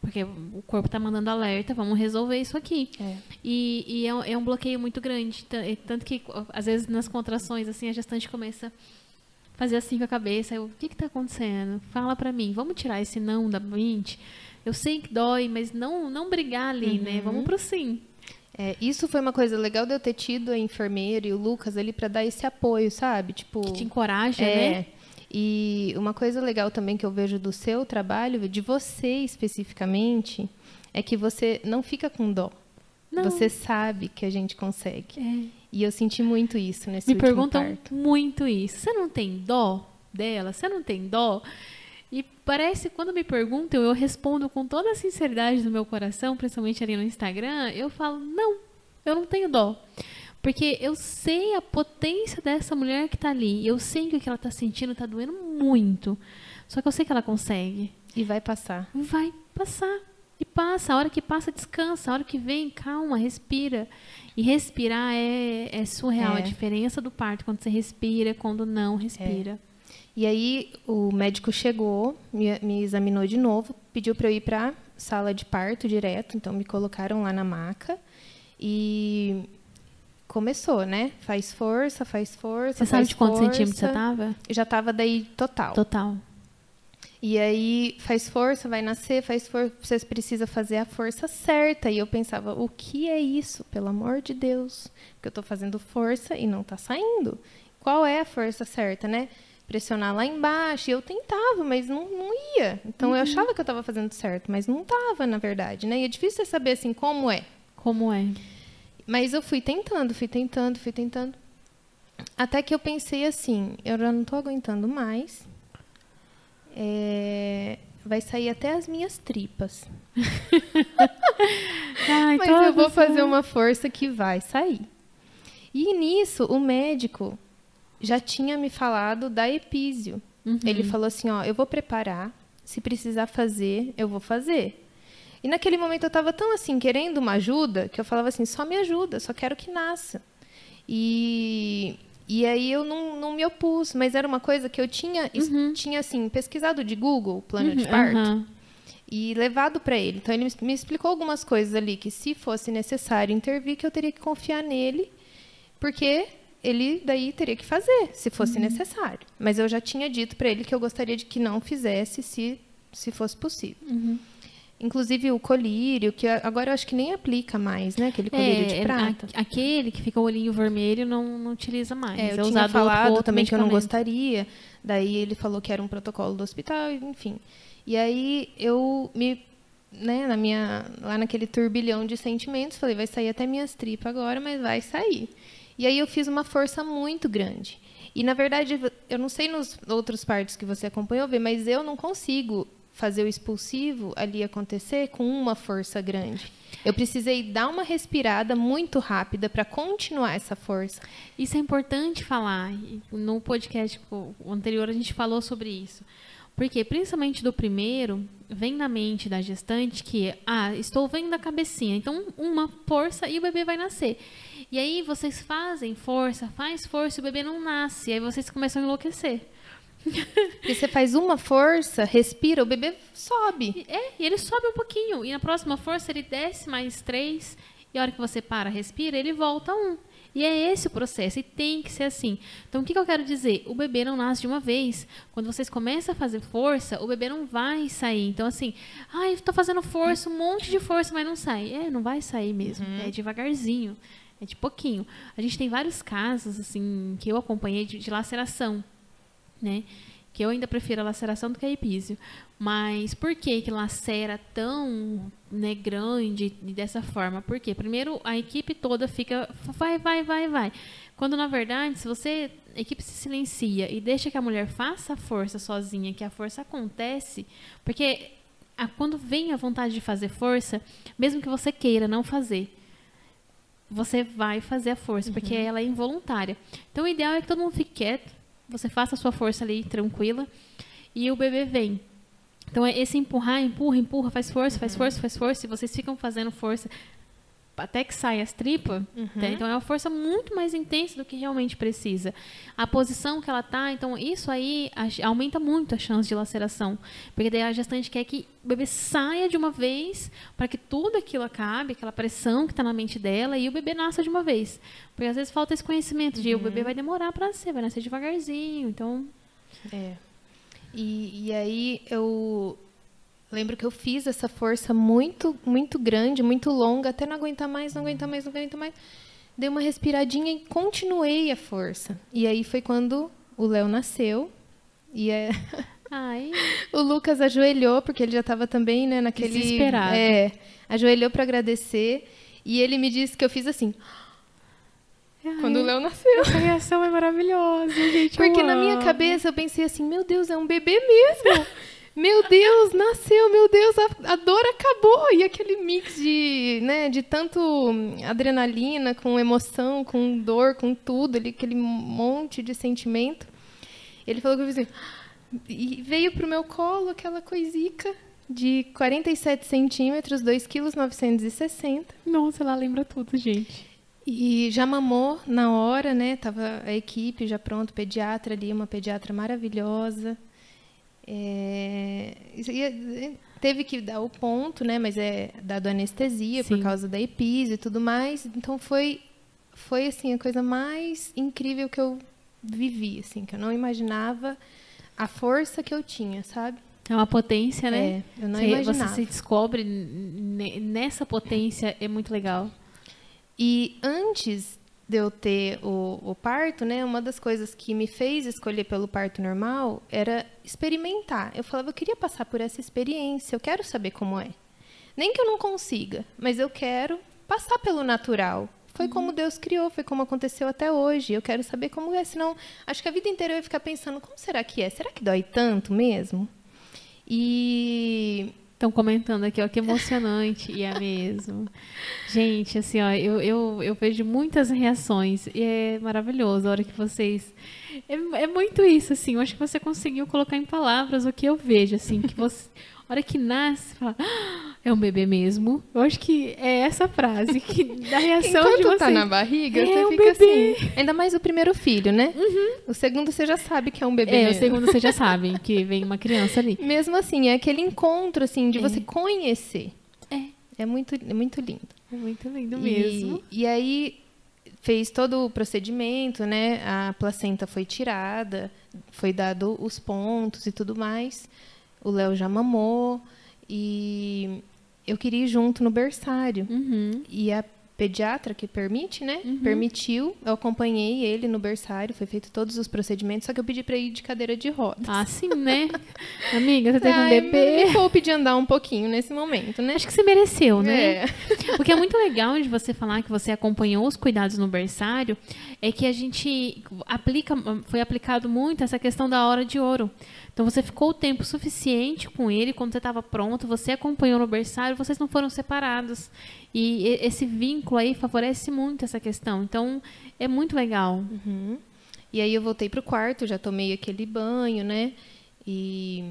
Speaker 1: Porque o corpo está mandando alerta, vamos resolver isso aqui.
Speaker 2: É.
Speaker 1: E, e é, um- é um bloqueio muito grande. Tan- Tanto que, às vezes, nas contrações, assim, a gestante começa a fazer assim com a cabeça. Eu, o que está acontecendo? Fala para mim. Vamos tirar esse não da mente. Eu sei que dói, mas não, não brigar ali, né? Vamos pro sim.
Speaker 2: É, isso foi uma coisa legal de eu ter tido a enfermeira e o Lucas ali para dar esse apoio, sabe? Tipo,
Speaker 1: Que te encoraja,
Speaker 2: É.
Speaker 1: né?
Speaker 2: E uma coisa legal também que eu vejo do seu trabalho, de você especificamente, é que você não fica com dó.
Speaker 1: Não.
Speaker 2: Você sabe que a gente consegue.
Speaker 1: É.
Speaker 2: E eu senti muito isso nesse
Speaker 1: Me perguntam
Speaker 2: parto.
Speaker 1: muito isso. Você não tem dó dela? Você não tem dó? E parece, quando me perguntam, eu respondo com toda a sinceridade do meu coração, principalmente ali no Instagram, eu falo, não, eu não tenho dó. Porque eu sei a potência dessa mulher que tá ali. Eu sei que o que ela tá sentindo tá doendo muito. Só que eu sei que ela consegue.
Speaker 2: E vai passar.
Speaker 1: Vai passar. E passa. A hora que passa, descansa. A hora que vem, calma, respira. E respirar é, é surreal.
Speaker 2: É.
Speaker 1: A diferença do parto, quando você respira, quando não respira.
Speaker 2: E aí o médico chegou, me, me examinou de novo, pediu para eu ir para sala de parto direto, então me colocaram lá na maca e começou, né? Faz força, faz força.
Speaker 1: Você sabe de quantos centímetros você tava?
Speaker 2: Já tava daí total.
Speaker 1: Total.
Speaker 2: E aí faz força, vai nascer, faz força, você precisa fazer a força certa. E eu pensava, o que é isso? Pelo amor de Deus, porque eu estou fazendo força e não está saindo. Qual é a força certa, né? Pressionar lá embaixo. E eu tentava, mas não, não ia. Então eu achava que eu estava fazendo certo, mas não estava, na verdade, né? E é difícil você saber assim como é.
Speaker 1: Como é?
Speaker 2: Mas eu fui tentando, fui tentando, fui tentando. Até que eu pensei assim, eu já não estou aguentando mais. É, vai sair até as minhas tripas. <laughs>
Speaker 1: Ai,
Speaker 2: Mas eu vou fazer uma força que vai sair. E nisso, o médico já tinha me falado da epísio.
Speaker 1: Uhum.
Speaker 2: Ele falou assim, ó, eu vou preparar, se precisar fazer, eu vou fazer. E naquele momento eu estava tão assim, querendo uma ajuda, que eu falava assim, só me ajuda, só quero que nasça. E, e aí eu não, não me opus, mas era uma coisa que eu tinha, es- tinha assim, pesquisado de Google, plano de
Speaker 1: Uhum,
Speaker 2: parto,
Speaker 1: aham.
Speaker 2: e levado para ele. Então ele me- me explicou algumas coisas ali que se fosse necessário intervir, que eu teria que confiar nele, porque ele daí teria que fazer, se fosse necessário. Mas eu já tinha dito para ele que eu gostaria de que não fizesse se se fosse possível. Inclusive o colírio, que agora eu acho que nem aplica mais, né? Aquele colírio
Speaker 1: É,
Speaker 2: de
Speaker 1: é,
Speaker 2: prata.
Speaker 1: a- aquele que fica o olhinho vermelho não, não utiliza mais.
Speaker 2: É, eu
Speaker 1: é
Speaker 2: tinha
Speaker 1: usado
Speaker 2: falado
Speaker 1: outro, outro
Speaker 2: também que eu não gostaria. Daí ele falou que era um protocolo do hospital, enfim. E aí eu me, né, na minha, lá naquele turbilhão de sentimentos, falei, vai sair até minhas tripas agora, mas vai sair. E aí eu fiz uma força muito grande. E na verdade, eu não sei nos outros partos que você acompanhou ver, mas eu não consigo fazer o expulsivo ali acontecer com uma força grande. Eu precisei dar uma respirada muito rápida para continuar essa força.
Speaker 1: Isso é importante falar. No podcast anterior a gente falou sobre isso. Porque, principalmente do primeiro, vem na mente da gestante que, ah, estou vendo a cabecinha, então uma força e o bebê vai nascer. E aí vocês fazem força, faz força e o bebê não nasce. E aí vocês começam a enlouquecer.
Speaker 2: Porque você faz uma força, respira, o bebê sobe.
Speaker 1: É, e ele sobe um pouquinho. E na próxima força ele desce mais três. E a hora que você para, respira, ele volta um. E é esse o processo. E tem que ser assim. Então, o que, que eu quero dizer? O bebê não nasce de uma vez. Quando vocês começam a fazer força, o bebê não vai sair. Então, assim, ai, estou fazendo força, um monte de força, mas não sai. É, não vai sair mesmo. É devagarzinho. É de pouquinho. A gente tem vários casos, assim, que eu acompanhei de, de laceração, né? que eu ainda prefiro a laceração do que a epísio. Mas por que que lacera tão né, grande e dessa forma? Porque primeiro a equipe toda fica vai, vai, vai, vai. Quando na verdade, se você a equipe se silencia e deixa que a mulher faça a força sozinha, que a força acontece, porque a, quando vem a vontade de fazer força, mesmo que você queira não fazer, você vai fazer a força, porque ela é involuntária. Então o ideal é que todo mundo fique quieto, você faça a sua força ali tranquila. E o bebê vem. Então é esse empurrar, empurra, empurra, faz força, faz força, faz força, e vocês ficam fazendo força até que saia as tripas, tá? então é uma força muito mais intensa do que realmente precisa. A posição que ela tá, então isso aí aumenta muito a chance de laceração, porque daí a gestante quer que o bebê saia de uma vez para que tudo aquilo acabe, aquela pressão que está na mente dela e o bebê nasça de uma vez, porque às vezes falta esse conhecimento de o bebê vai demorar para nascer, vai nascer devagarzinho, então
Speaker 2: É. E, e aí eu lembro que eu fiz essa força muito, muito grande, muito longa, até não aguentar mais, não aguentar mais, não aguentar mais. Dei uma respiradinha e continuei a força. E aí foi quando o Léo nasceu. E é, <laughs>
Speaker 1: ai,
Speaker 2: o Lucas ajoelhou, porque ele já estava também, né, naquele.
Speaker 1: Desesperado.
Speaker 2: É, ajoelhou para agradecer. E ele me disse que eu fiz assim, quando o Léo nasceu.
Speaker 1: essa reação é maravilhosa, gente.
Speaker 2: Porque na minha cabeça eu pensei assim, meu Deus, é um bebê mesmo. <laughs> Meu Deus, nasceu, meu Deus, a, a dor acabou. E aquele mix de, né, de tanto adrenalina, com emoção, com dor, com tudo, ali, aquele monte de sentimento. Ele falou que eu fiz assim, e veio pro meu colo aquela coisica de 47 centímetros, 2 quilos 960.
Speaker 1: Nossa, ela lembra tudo, gente.
Speaker 2: E já mamou na hora, né? Tava a equipe já pronto, pediatra ali, uma pediatra maravilhosa. É, isso ia- teve que dar o ponto, né? Mas é dado anestesia por
Speaker 1: Sim.
Speaker 2: causa da epis e tudo mais. Então foi foi assim a coisa mais incrível que eu vivi, assim, que eu não imaginava a força que eu tinha, sabe?
Speaker 1: É uma potência, né?
Speaker 2: É, eu não
Speaker 1: Você-
Speaker 2: imaginava.
Speaker 1: Você se descobre ne- nessa potência, é muito legal.
Speaker 2: E antes de eu ter o, o parto, né, uma das coisas que me fez escolher pelo parto normal era experimentar. Eu falava, eu queria passar por essa experiência, eu quero saber como é. Nem que eu não consiga, mas eu quero passar pelo natural. Foi como Deus criou, foi como aconteceu até hoje. Eu quero saber como é, senão acho que a vida inteira eu ia ficar pensando, como será que é? Será que dói tanto mesmo? E
Speaker 1: Estão comentando aqui, ó, que emocionante. e é mesmo. Gente, assim, ó, eu, eu, eu vejo muitas reações e é maravilhoso a hora que vocês. É, é muito isso, assim. Eu acho que você conseguiu colocar em palavras o que eu vejo, assim, que você. A hora que nasce, você fala, "Ah, é um bebê mesmo. Eu acho que é essa frase que <laughs> da reação
Speaker 2: Enquanto
Speaker 1: de vocês.
Speaker 2: tá na barriga,
Speaker 1: É
Speaker 2: você
Speaker 1: um
Speaker 2: fica
Speaker 1: bebê.
Speaker 2: assim. Ainda mais o primeiro filho, né? O segundo você já sabe que é um bebê.
Speaker 1: É, o segundo vocês já <laughs> sabem que vem uma criança ali.
Speaker 2: Mesmo assim, é aquele encontro assim de
Speaker 1: É.
Speaker 2: você conhecer.
Speaker 1: É.
Speaker 2: É muito, é muito lindo.
Speaker 1: É muito lindo
Speaker 2: E-
Speaker 1: mesmo.
Speaker 2: E, aí fez todo o procedimento, né? A placenta foi tirada, foi dado os pontos e tudo mais. O Léo já mamou e eu queria ir junto no berçário.
Speaker 1: Uhum.
Speaker 2: E a pediatra que permite, né?
Speaker 1: Uhum.
Speaker 2: Permitiu. Eu acompanhei ele no berçário, foi feito todos os procedimentos, só que eu pedi para ir de cadeira de rodas.
Speaker 1: Ah, sim, né? <laughs> Amiga, você teve um bebê.
Speaker 2: Me poupe de andar um pouquinho nesse momento, né?
Speaker 1: Acho que você mereceu, né?
Speaker 2: É.
Speaker 1: O que é muito legal de você falar que você acompanhou os cuidados no berçário é que a gente aplica, foi aplicado muito essa questão da hora de ouro. Então você ficou o tempo suficiente com ele quando você estava pronto, você acompanhou no berçário, vocês não foram separados. E esse vínculo aí favorece muito essa questão. Então é muito legal.
Speaker 2: Uhum. E aí eu voltei pro quarto, já tomei aquele banho, né? E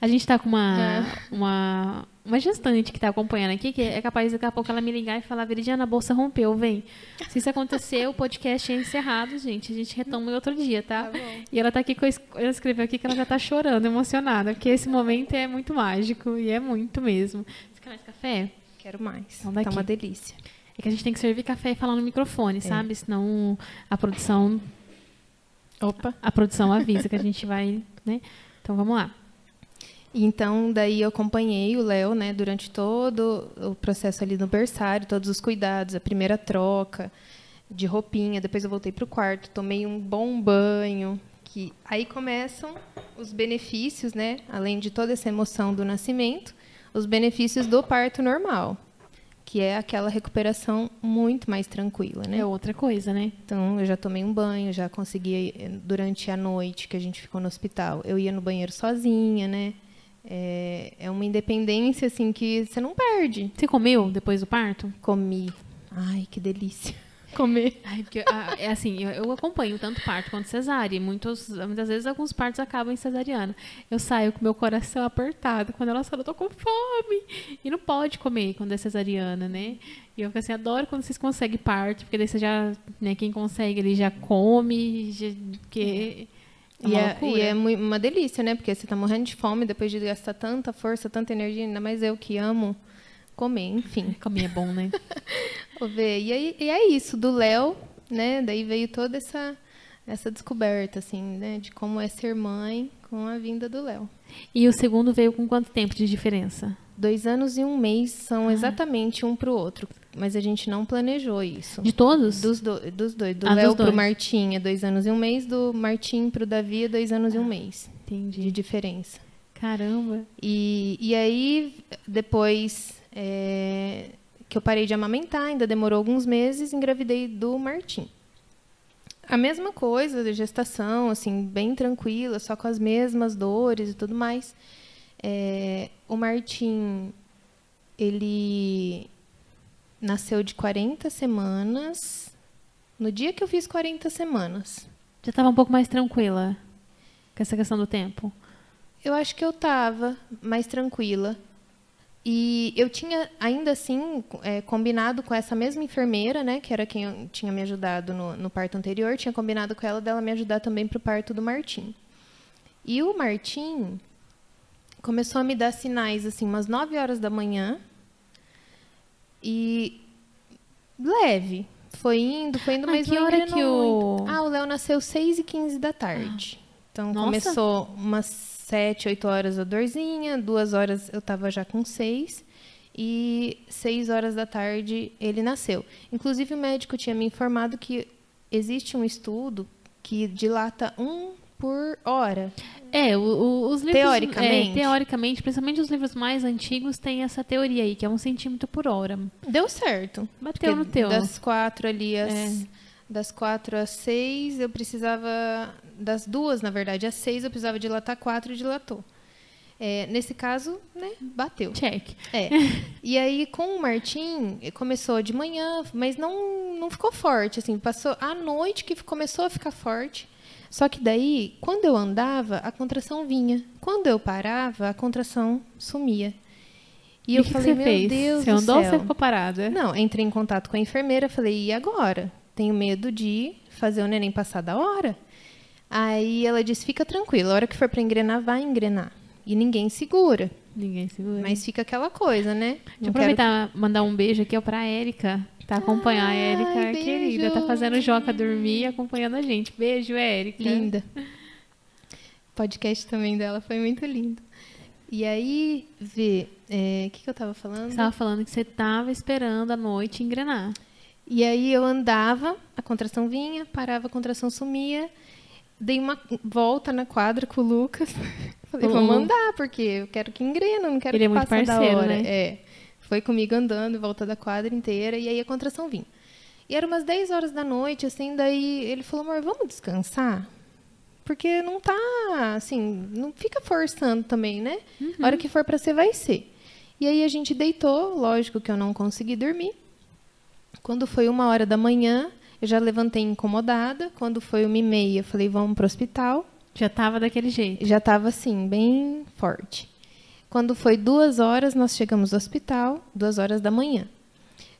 Speaker 1: A gente tá com uma,
Speaker 2: É.
Speaker 1: uma, uma gestante que tá acompanhando aqui, que é capaz daqui a pouco ela me ligar e falar, Veridiana, a bolsa rompeu, vem. Se isso acontecer, o podcast é encerrado, gente. A gente retoma em outro dia, tá?
Speaker 2: Tá.
Speaker 1: E ela tá aqui a ela escreveu aqui que ela já tá chorando, emocionada, porque esse momento é muito mágico e é muito mesmo. Você quer mais café?
Speaker 2: quero mais.
Speaker 1: Então
Speaker 2: tá uma delícia.
Speaker 1: É que a gente tem que servir café e falar no
Speaker 2: É.
Speaker 1: microfone, sabe? Senão a produção
Speaker 2: Opa.
Speaker 1: a produção avisa que a gente vai, né? Então vamos lá.
Speaker 2: Então, daí eu acompanhei o Léo, né, durante todo o processo ali no berçário, todos os cuidados, a primeira troca de roupinha, depois eu voltei pro quarto, tomei um bom banho, que aí começam os benefícios, né? Além de toda essa emoção do nascimento, os benefícios do parto normal, que é aquela recuperação muito mais tranquila, né?
Speaker 1: É outra coisa, né?
Speaker 2: Então, eu já tomei um banho, já consegui eh, durante a noite que a gente ficou no hospital, eu ia no banheiro sozinha, né? É, é uma independência assim que você não perde.
Speaker 1: Você comeu depois do parto?
Speaker 2: Comi. Ai, que delícia. Comer.
Speaker 1: Ai, porque, ah, é assim, eu, eu acompanho tanto parto quanto cesárea. E muitos, muitas vezes alguns partos acabam em cesariana. Eu saio com meu coração apertado. Quando ela fala, eu tô com fome. E não pode comer quando é cesariana, né? E eu fico assim, adoro quando vocês conseguem parto, porque daí você já, né, quem consegue ele já come, já, porque... É
Speaker 2: E
Speaker 1: uma
Speaker 2: é, e é uma delícia, né? Porque você tá morrendo de fome depois de gastar tanta força, tanta energia, ainda mais eu que amo comer, enfim.
Speaker 1: Comer é bom, né? <laughs>
Speaker 2: Vou ver. E, aí, e é isso, do Léo, né? Daí veio toda essa, essa descoberta, assim, né? De como é ser mãe com a vinda do Léo.
Speaker 1: E o segundo veio com quanto tempo de diferença?
Speaker 2: Dois anos e um mês são exatamente um pro outro. Mas a gente não planejou isso.
Speaker 1: De todos?
Speaker 2: Dos, do- dos dois. Do
Speaker 1: Ah,
Speaker 2: Léo pro
Speaker 1: dois.
Speaker 2: Martim é dois anos e um mês, do Martim pro Davi é dois anos e um mês de
Speaker 1: Entendi.
Speaker 2: diferença.
Speaker 1: Caramba.
Speaker 2: E, e aí, depois é, que eu parei de amamentar, ainda demorou alguns meses, engravidei do Martim. A mesma coisa de gestação, assim, bem tranquila, só com as mesmas dores e tudo mais. É, o Martim, ele nasceu de 40 semanas. No dia que eu fiz 40 semanas.
Speaker 1: Já estava um pouco mais tranquila com essa questão do tempo.
Speaker 2: Eu acho que eu estava mais tranquila. E eu tinha, ainda assim, é, combinado com essa mesma enfermeira, né, que era quem tinha me ajudado no, no parto anterior, tinha combinado com ela dela me ajudar também para o parto do Martim. E o Martim começou a me dar sinais, assim, umas 9 horas da manhã. E leve. Foi indo, foi indo,
Speaker 1: Ah,
Speaker 2: mas
Speaker 1: que
Speaker 2: não
Speaker 1: hora que o-
Speaker 2: muito. Ah, o Léo nasceu 6 e 15 da tarde. Então
Speaker 1: Nossa.
Speaker 2: começou umas 7, 8 horas a dorzinha, duas horas eu estava já com 6 e 6 horas da tarde ele nasceu. Inclusive o médico tinha me informado que existe um estudo que dilata um por hora.
Speaker 1: É, o- o- os livros.
Speaker 2: Teoricamente.
Speaker 1: é, teoricamente, principalmente os livros mais antigos, têm essa teoria aí, que é um centímetro por hora.
Speaker 2: Deu certo.
Speaker 1: Bateu no teu.
Speaker 2: Das quatro ali, às,
Speaker 1: É.
Speaker 2: das quatro às seis, eu precisava. Das duas, na verdade, às seis eu precisava dilatar, quatro dilatou. É, nesse caso, né, bateu.
Speaker 1: Check.
Speaker 2: É. E aí, com o Martim, começou de manhã, mas não, não ficou forte. Assim, passou à noite que começou a ficar forte. Só que daí, quando eu andava, a contração vinha. Quando eu parava, a contração sumia. E,
Speaker 1: E
Speaker 2: eu
Speaker 1: que que
Speaker 2: falei,
Speaker 1: você
Speaker 2: meu
Speaker 1: fez?
Speaker 2: Deus
Speaker 1: Você
Speaker 2: do
Speaker 1: andou ou
Speaker 2: céu.
Speaker 1: você ficou parada?
Speaker 2: Não, entrei em contato com a enfermeira, falei, e agora? Tenho medo de fazer o neném passar da hora. Aí ela disse, fica tranquila, a hora que for para engrenar, vai engrenar. E ninguém segura.
Speaker 1: Ninguém segura.
Speaker 2: Mas fica aquela coisa, né?
Speaker 1: Deixa eu
Speaker 2: quero
Speaker 1: aproveitar e mandar um beijo aqui ó, pra Érica. Tá acompanhando a Érica, querida. Tá fazendo o Joca dormir e acompanhando a gente. Beijo, Érica.
Speaker 2: Linda. O <laughs> podcast também dela foi muito lindo. E aí, vê, é, o que, que eu tava falando?
Speaker 1: Você tava falando que você tava esperando a noite engrenar.
Speaker 2: E aí eu andava, a contração vinha, parava, a contração sumia. Dei uma volta na quadra com o Lucas. <laughs> Falei,
Speaker 1: O-
Speaker 2: vamos andar, porque eu quero que engrena, não quero
Speaker 1: Ele
Speaker 2: que
Speaker 1: é muito
Speaker 2: passe da
Speaker 1: parceiro,
Speaker 2: hora.
Speaker 1: né?
Speaker 2: É. Foi comigo andando, em volta da quadra inteira, e aí a contração vinha. E era umas 10 horas da noite, assim, daí ele falou, amor, vamos descansar? Porque não tá, assim, não fica forçando também, né? A hora que for pra ser, vai ser. E aí a gente deitou, lógico que eu não consegui dormir. Quando foi uma hora da manhã, eu já levantei incomodada. Quando foi uma e meia, eu falei, vamos pro hospital.
Speaker 1: Já tava daquele jeito.
Speaker 2: Já estava assim, bem forte. Quando foi duas horas, nós chegamos ao hospital, duas horas da manhã.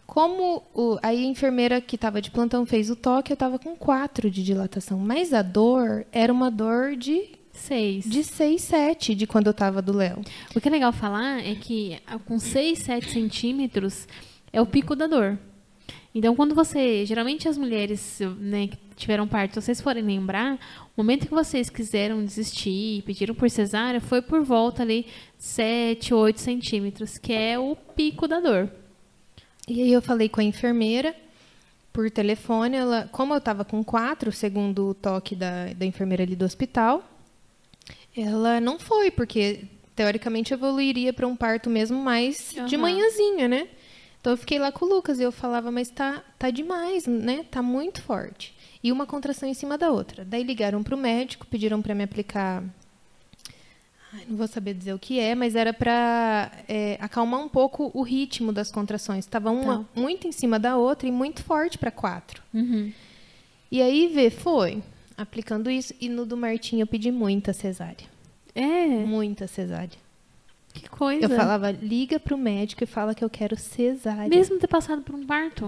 Speaker 2: Como o, aí a enfermeira que estava de plantão fez o toque, eu estava com quatro de dilatação. Mas a dor era uma dor de,
Speaker 1: Seis.
Speaker 2: de 6, 7 de quando eu estava do Léo.
Speaker 1: O que é legal falar é que com 6, 7 centímetros é o pico da dor. Então, quando você. Geralmente as mulheres né, que tiveram parto, se vocês forem lembrar, o momento que vocês quiseram desistir, pediram por cesárea, foi por volta ali 7, 8 centímetros, que é o pico da dor.
Speaker 2: E aí eu falei com a enfermeira, por telefone, ela, como eu estava com quatro, segundo o toque da, da enfermeira ali do hospital, ela não foi, porque teoricamente evoluiria para um parto mesmo mais de
Speaker 1: Aham.
Speaker 2: manhãzinha, né? Então eu fiquei lá com o Lucas e eu falava, mas tá, tá demais, né? Tá muito forte. E uma contração em cima da outra. Daí ligaram para o médico, pediram para me aplicar. Ai, não vou saber dizer o que é, mas era para acalmar um pouco o ritmo das contrações. Estava uma
Speaker 1: Tá.
Speaker 2: muito em cima da outra e muito forte para quatro.
Speaker 1: Uhum.
Speaker 2: E aí, Vê, foi aplicando isso. E no do Martim eu pedi muita cesárea.
Speaker 1: É,
Speaker 2: Muita cesárea.
Speaker 1: Que coisa.
Speaker 2: Eu falava, liga pro médico e fala que eu quero cesárea.
Speaker 1: Mesmo ter passado por um parto?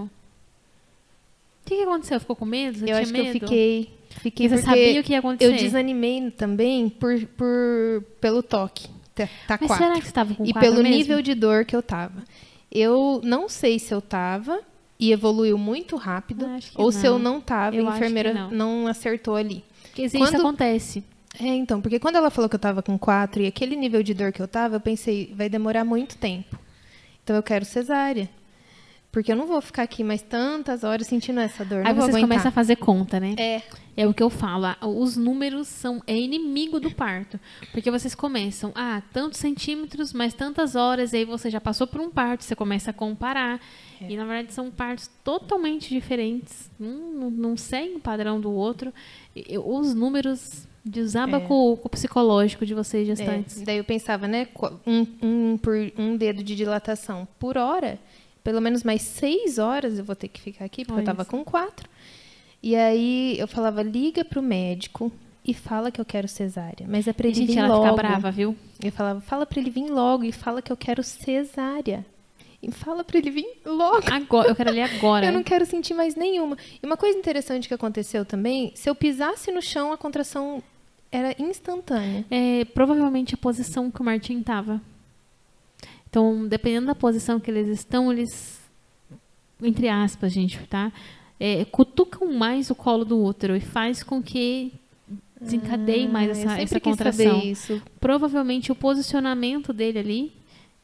Speaker 1: O que, que aconteceu? Ficou com medo? Você
Speaker 2: eu
Speaker 1: tinha
Speaker 2: acho que eu
Speaker 1: medo?
Speaker 2: fiquei. Fiquei
Speaker 1: você sabia o que ia acontecer.
Speaker 2: eu desanimei também por, por, pelo toque. Tá, tá
Speaker 1: Mas
Speaker 2: quatro.
Speaker 1: será que você estava com
Speaker 2: e pelo
Speaker 1: mesmo?
Speaker 2: nível de dor que eu tava. Eu não sei se eu tava e evoluiu muito rápido, ou se eu
Speaker 1: não.
Speaker 2: não tava e
Speaker 1: Eu
Speaker 2: a enfermeira
Speaker 1: não.
Speaker 2: não acertou ali.
Speaker 1: Porque isso
Speaker 2: Quando-
Speaker 1: acontece.
Speaker 2: É, então, porque quando ela falou que eu tava com quatro e aquele nível de dor que eu tava, eu pensei, vai demorar muito tempo. Então eu quero cesárea. Porque eu não vou ficar aqui mais tantas horas sentindo essa dor.
Speaker 1: Aí vocês começam a fazer conta, né?
Speaker 2: É,
Speaker 1: É o que eu falo. Os números são é inimigo do parto. Porque vocês começam, ah, tantos centímetros, mais tantas horas, e aí você já passou por um parto, você começa a comparar.
Speaker 2: É.
Speaker 1: E na verdade são partos totalmente diferentes. Um não, não segue o padrão do outro. Os números desaba
Speaker 2: É.
Speaker 1: com, o- com o psicológico de vocês
Speaker 2: é.
Speaker 1: gestantes.
Speaker 2: Daí eu pensava, né? Um, um, por, um dedo de dilatação por hora, pelo menos mais seis horas eu vou ter que ficar aqui, porque
Speaker 1: Olha
Speaker 2: eu tava
Speaker 1: isso.
Speaker 2: com quatro. E aí eu falava, liga pro médico e fala que eu quero cesárea. Mas é pra ele
Speaker 1: gente,
Speaker 2: vir
Speaker 1: ela
Speaker 2: logo.
Speaker 1: fica brava, viu?
Speaker 2: Eu falava, fala pra ele vir logo e fala que eu quero cesárea. E fala pra ele vir logo.
Speaker 1: Agora, eu quero ler agora.
Speaker 2: Eu não quero sentir mais nenhuma. E uma coisa interessante que aconteceu também, se eu pisasse no chão, a contração era instantânea.
Speaker 1: É, provavelmente a posição que o Martim estava. Então, dependendo da posição que eles estão, eles, entre aspas, gente, tá? É, cutucam mais o colo do útero e faz com que desencadeie mais
Speaker 2: Ah,
Speaker 1: essa,
Speaker 2: sempre
Speaker 1: essa
Speaker 2: quis
Speaker 1: contração.
Speaker 2: saber isso.
Speaker 1: Provavelmente o posicionamento dele ali,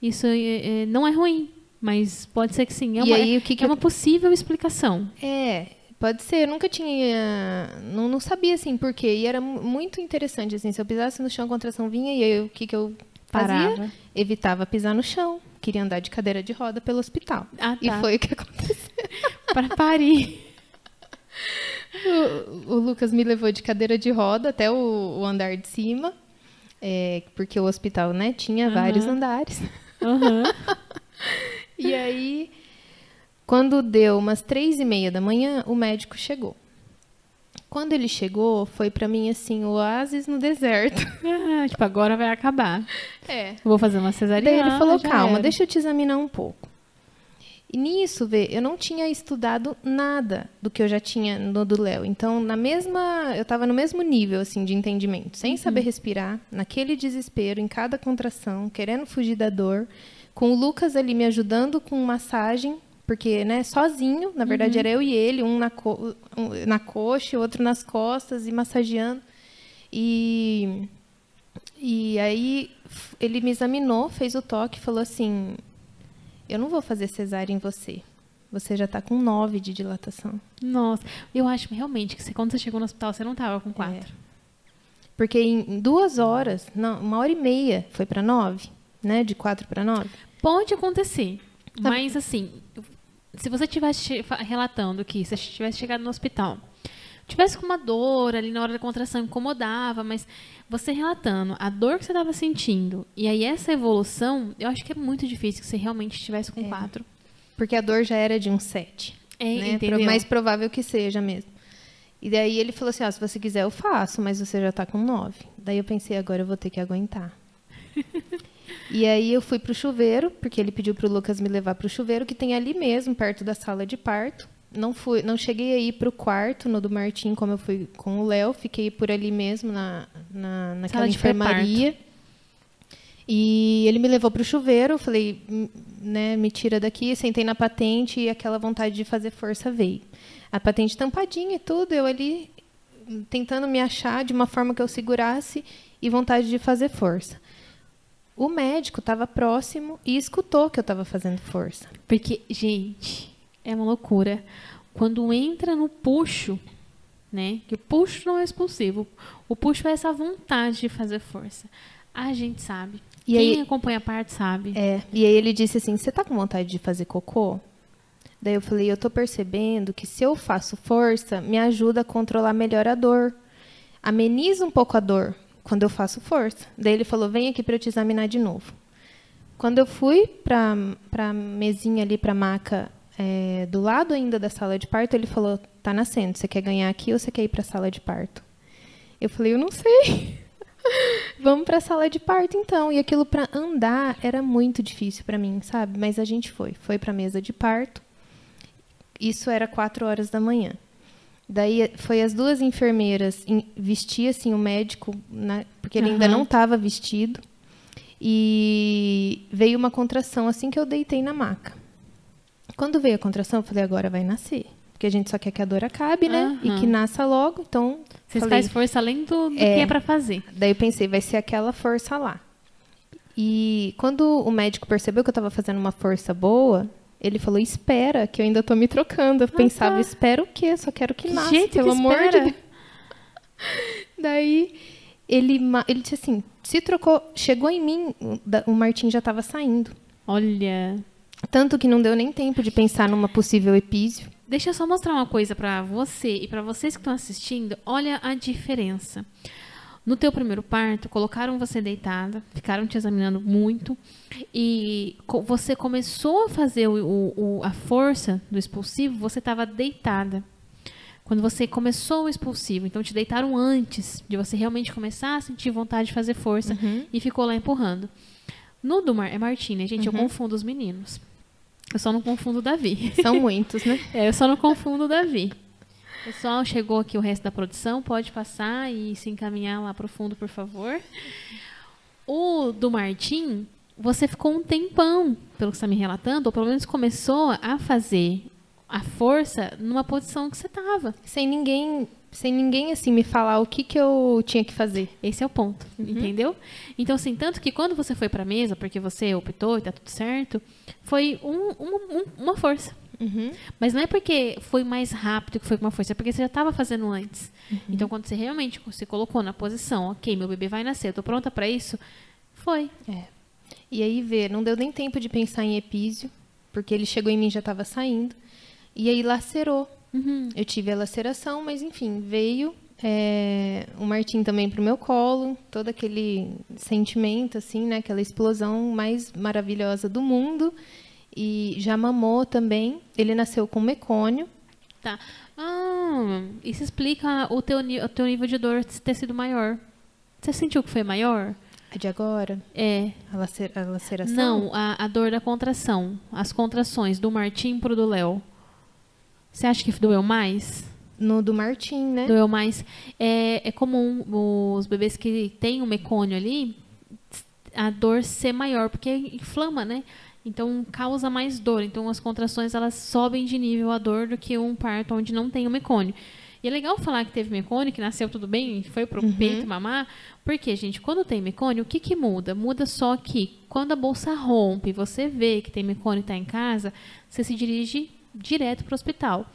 Speaker 1: isso é, é, não é ruim, mas pode ser que sim. É,
Speaker 2: e
Speaker 1: uma,
Speaker 2: aí, o que, que
Speaker 1: é
Speaker 2: eu
Speaker 1: uma possível explicação.
Speaker 2: É, pode ser. Eu nunca tinha. Não, não sabia assim por quê. E era mu- muito interessante. Assim, se eu pisasse no chão, a contração vinha. E aí, o que, que eu fazia?
Speaker 1: Parava.
Speaker 2: Evitava pisar no chão. Queria andar de cadeira de roda pelo hospital.
Speaker 1: Ah,
Speaker 2: E
Speaker 1: tá.
Speaker 2: foi o que aconteceu. <laughs>
Speaker 1: Para parir.
Speaker 2: O, o Lucas me levou de cadeira de roda até o, o andar de cima. é, porque o hospital né, tinha
Speaker 1: Aham.
Speaker 2: vários andares.
Speaker 1: Aham. <laughs>
Speaker 2: E aí, quando deu umas três e meia da manhã, o médico chegou. Quando ele chegou, foi pra mim assim, o oásis no deserto.
Speaker 1: Ah, tipo, agora vai acabar.
Speaker 2: É.
Speaker 1: Vou fazer uma cesariana.
Speaker 2: Daí ele falou, calma,
Speaker 1: era."
Speaker 2: deixa eu te examinar um pouco. E nisso, vê, eu não tinha estudado nada do que eu já tinha no do Léo. Então, na mesma, eu estava no mesmo nível assim de entendimento, sem saber respirar, naquele desespero, em cada contração, querendo fugir da dor, com o Lucas ali me ajudando com massagem, porque, né, sozinho, na verdade era eu e ele, um na, co um na coxa, outro nas costas e massageando. E e aí ele me examinou, fez o toque e falou assim: Eu não vou fazer cesárea em você. Você já está com nove de dilatação.
Speaker 1: Nossa, eu acho realmente que você, quando você chegou no hospital, você não tava com quatro.
Speaker 2: Porque em duas horas, não, uma hora e meia, foi para nove, né? De quatro para nove.
Speaker 1: Pode acontecer, mas assim, se você tivesse che- fa- relatando que você tivesse chegado no hospital, tivesse com uma dor ali na hora da contração, incomodava, mas você relatando a dor que você estava sentindo e aí essa evolução, eu acho que é muito difícil que você realmente estivesse com quatro.
Speaker 2: Porque a dor já era de um sete.
Speaker 1: É,
Speaker 2: né?
Speaker 1: entendeu?
Speaker 2: Mais provável que seja mesmo. E daí ele falou assim: ó, se você quiser, eu faço, mas você já está com nove. Daí eu pensei, agora eu vou ter que aguentar. <laughs> e aí eu fui pro chuveiro, porque ele pediu pro Lucas me levar pro chuveiro, que tem ali mesmo, perto da sala de parto. Não fui, não cheguei aí pro quarto no do Martim, como eu fui com o Léo, fiquei por ali mesmo na, na naquela enfermaria. E ele me levou pro chuveiro, eu falei, "Hum, né, me tira daqui, sentei na patente e aquela vontade de fazer força veio. A patente tampadinha e tudo, eu ali hum, tentando me achar de uma forma que eu segurasse e vontade de fazer força. O médico estava próximo e escutou que eu estava fazendo força.
Speaker 1: Porque, gente, é uma loucura. quando entra no puxo, né? Que o puxo não é expulsivo. O puxo é essa vontade de fazer força. A gente sabe.
Speaker 2: E
Speaker 1: Quem
Speaker 2: aí-
Speaker 1: acompanha a parte sabe.
Speaker 2: É, e aí ele disse assim: Você tá com vontade de fazer cocô? Daí eu falei: Eu tô percebendo que se eu faço força, me ajuda a controlar melhor a dor. Ameniza um pouco a dor quando eu faço força. Daí ele falou: Vem aqui para eu te examinar de novo. Quando eu fui pra, pra mesinha ali, pra maca, é, do lado ainda da sala de parto, ele falou: Tá nascendo, você quer ganhar aqui ou você quer ir pra sala de parto? Eu falei: Eu não sei. <laughs> Vamos para a sala de parto então. E aquilo para andar era muito difícil para mim, sabe? Mas a gente foi, foi para a mesa de parto. Isso era quatro horas da manhã. Daí foi as duas enfermeiras vestir assim o médico, na- porque ele ainda
Speaker 1: Aham.
Speaker 2: não estava vestido. E veio uma contração assim que eu deitei na maca. Quando veio a contração, eu falei agora vai nascer, porque a gente só quer que a dor acabe, né? E
Speaker 1: Aham.
Speaker 2: que nasça logo. Então
Speaker 1: Vocês
Speaker 2: falei,
Speaker 1: fazem força além do, do
Speaker 2: É.
Speaker 1: que é pra fazer.
Speaker 2: Daí eu pensei, vai ser aquela força lá. E quando o médico percebeu que eu estava fazendo uma força boa, ele falou: Espera, que eu ainda tô me trocando. Eu pensava:
Speaker 1: tá.
Speaker 2: Espera o quê? Só quero que,
Speaker 1: Que
Speaker 2: nasça,
Speaker 1: jeito
Speaker 2: pelo
Speaker 1: que
Speaker 2: amor de
Speaker 1: espera.
Speaker 2: Deus. <laughs> Daí ele, ele disse assim: Se trocou, chegou em mim, o Martim já estava saindo.
Speaker 1: Olha.
Speaker 2: Tanto que não deu nem tempo de pensar numa possível epísio.
Speaker 1: Deixa eu só mostrar uma coisa pra você e pra vocês que estão assistindo. Olha a diferença. No teu primeiro parto, colocaram você deitada, ficaram te examinando muito e você começou a fazer o- o- a força do expulsivo, você estava deitada. Quando você começou o expulsivo, então te deitaram antes de você realmente começar a sentir vontade de fazer força e ficou lá empurrando. No do Mar é Martina, gente, eu confundo os meninos. Eu só não confundo o Davi.
Speaker 2: São muitos, né? <laughs>
Speaker 1: É, eu só não confundo o Davi. Pessoal, chegou aqui o resto da produção, pode passar e se encaminhar lá pro fundo, por favor. O do Martim, você ficou um tempão, pelo que você está me relatando, ou pelo menos começou a fazer a força numa posição que você estava.
Speaker 2: Sem ninguém, sem ninguém assim me falar o que, que eu tinha que fazer.
Speaker 1: Esse é o ponto, entendeu? Então, assim, tanto que quando você foi pra mesa, porque você optou e tá tudo certo, foi um- um- um- uma força. Mas não é porque foi mais rápido que foi com uma força, é porque você já estava fazendo antes. Então, quando você realmente se colocou na posição, ok, meu bebê vai nascer, eu tô pronta pra isso, foi.
Speaker 2: É. E aí, vê, não deu nem tempo de pensar em epísio, porque ele chegou em mim já estava saindo. E aí lacerou. Eu tive a laceração, mas enfim, veio é, o Martim também pro meu colo, todo aquele sentimento, assim, né? Aquela explosão mais maravilhosa do mundo. E já mamou também. Ele nasceu com mecônio.
Speaker 1: Tá. Ah, isso explica o teu, o teu nível de dor ter sido maior. Você sentiu que foi maior?
Speaker 2: A de agora,
Speaker 1: É.
Speaker 2: a, lacer- a laceração.
Speaker 1: Não, a, a dor da contração. As contrações do Martim pro do Léo. Você acha que doeu mais?
Speaker 2: No do Martim, né?
Speaker 1: Doeu mais. É, é comum os bebês que têm o mecônio ali, a dor ser maior, porque inflama, né? Então causa mais dor. Então as contrações elas sobem de nível a dor do que um parto onde não tem o mecônio. E é legal falar que teve mecônio, que nasceu tudo bem, foi pro peito mamar, porque, gente, quando tem mecônio, o que que muda? Muda só que quando a bolsa rompe, você vê que tem mecônio e está em casa, você se dirige direto para o hospital.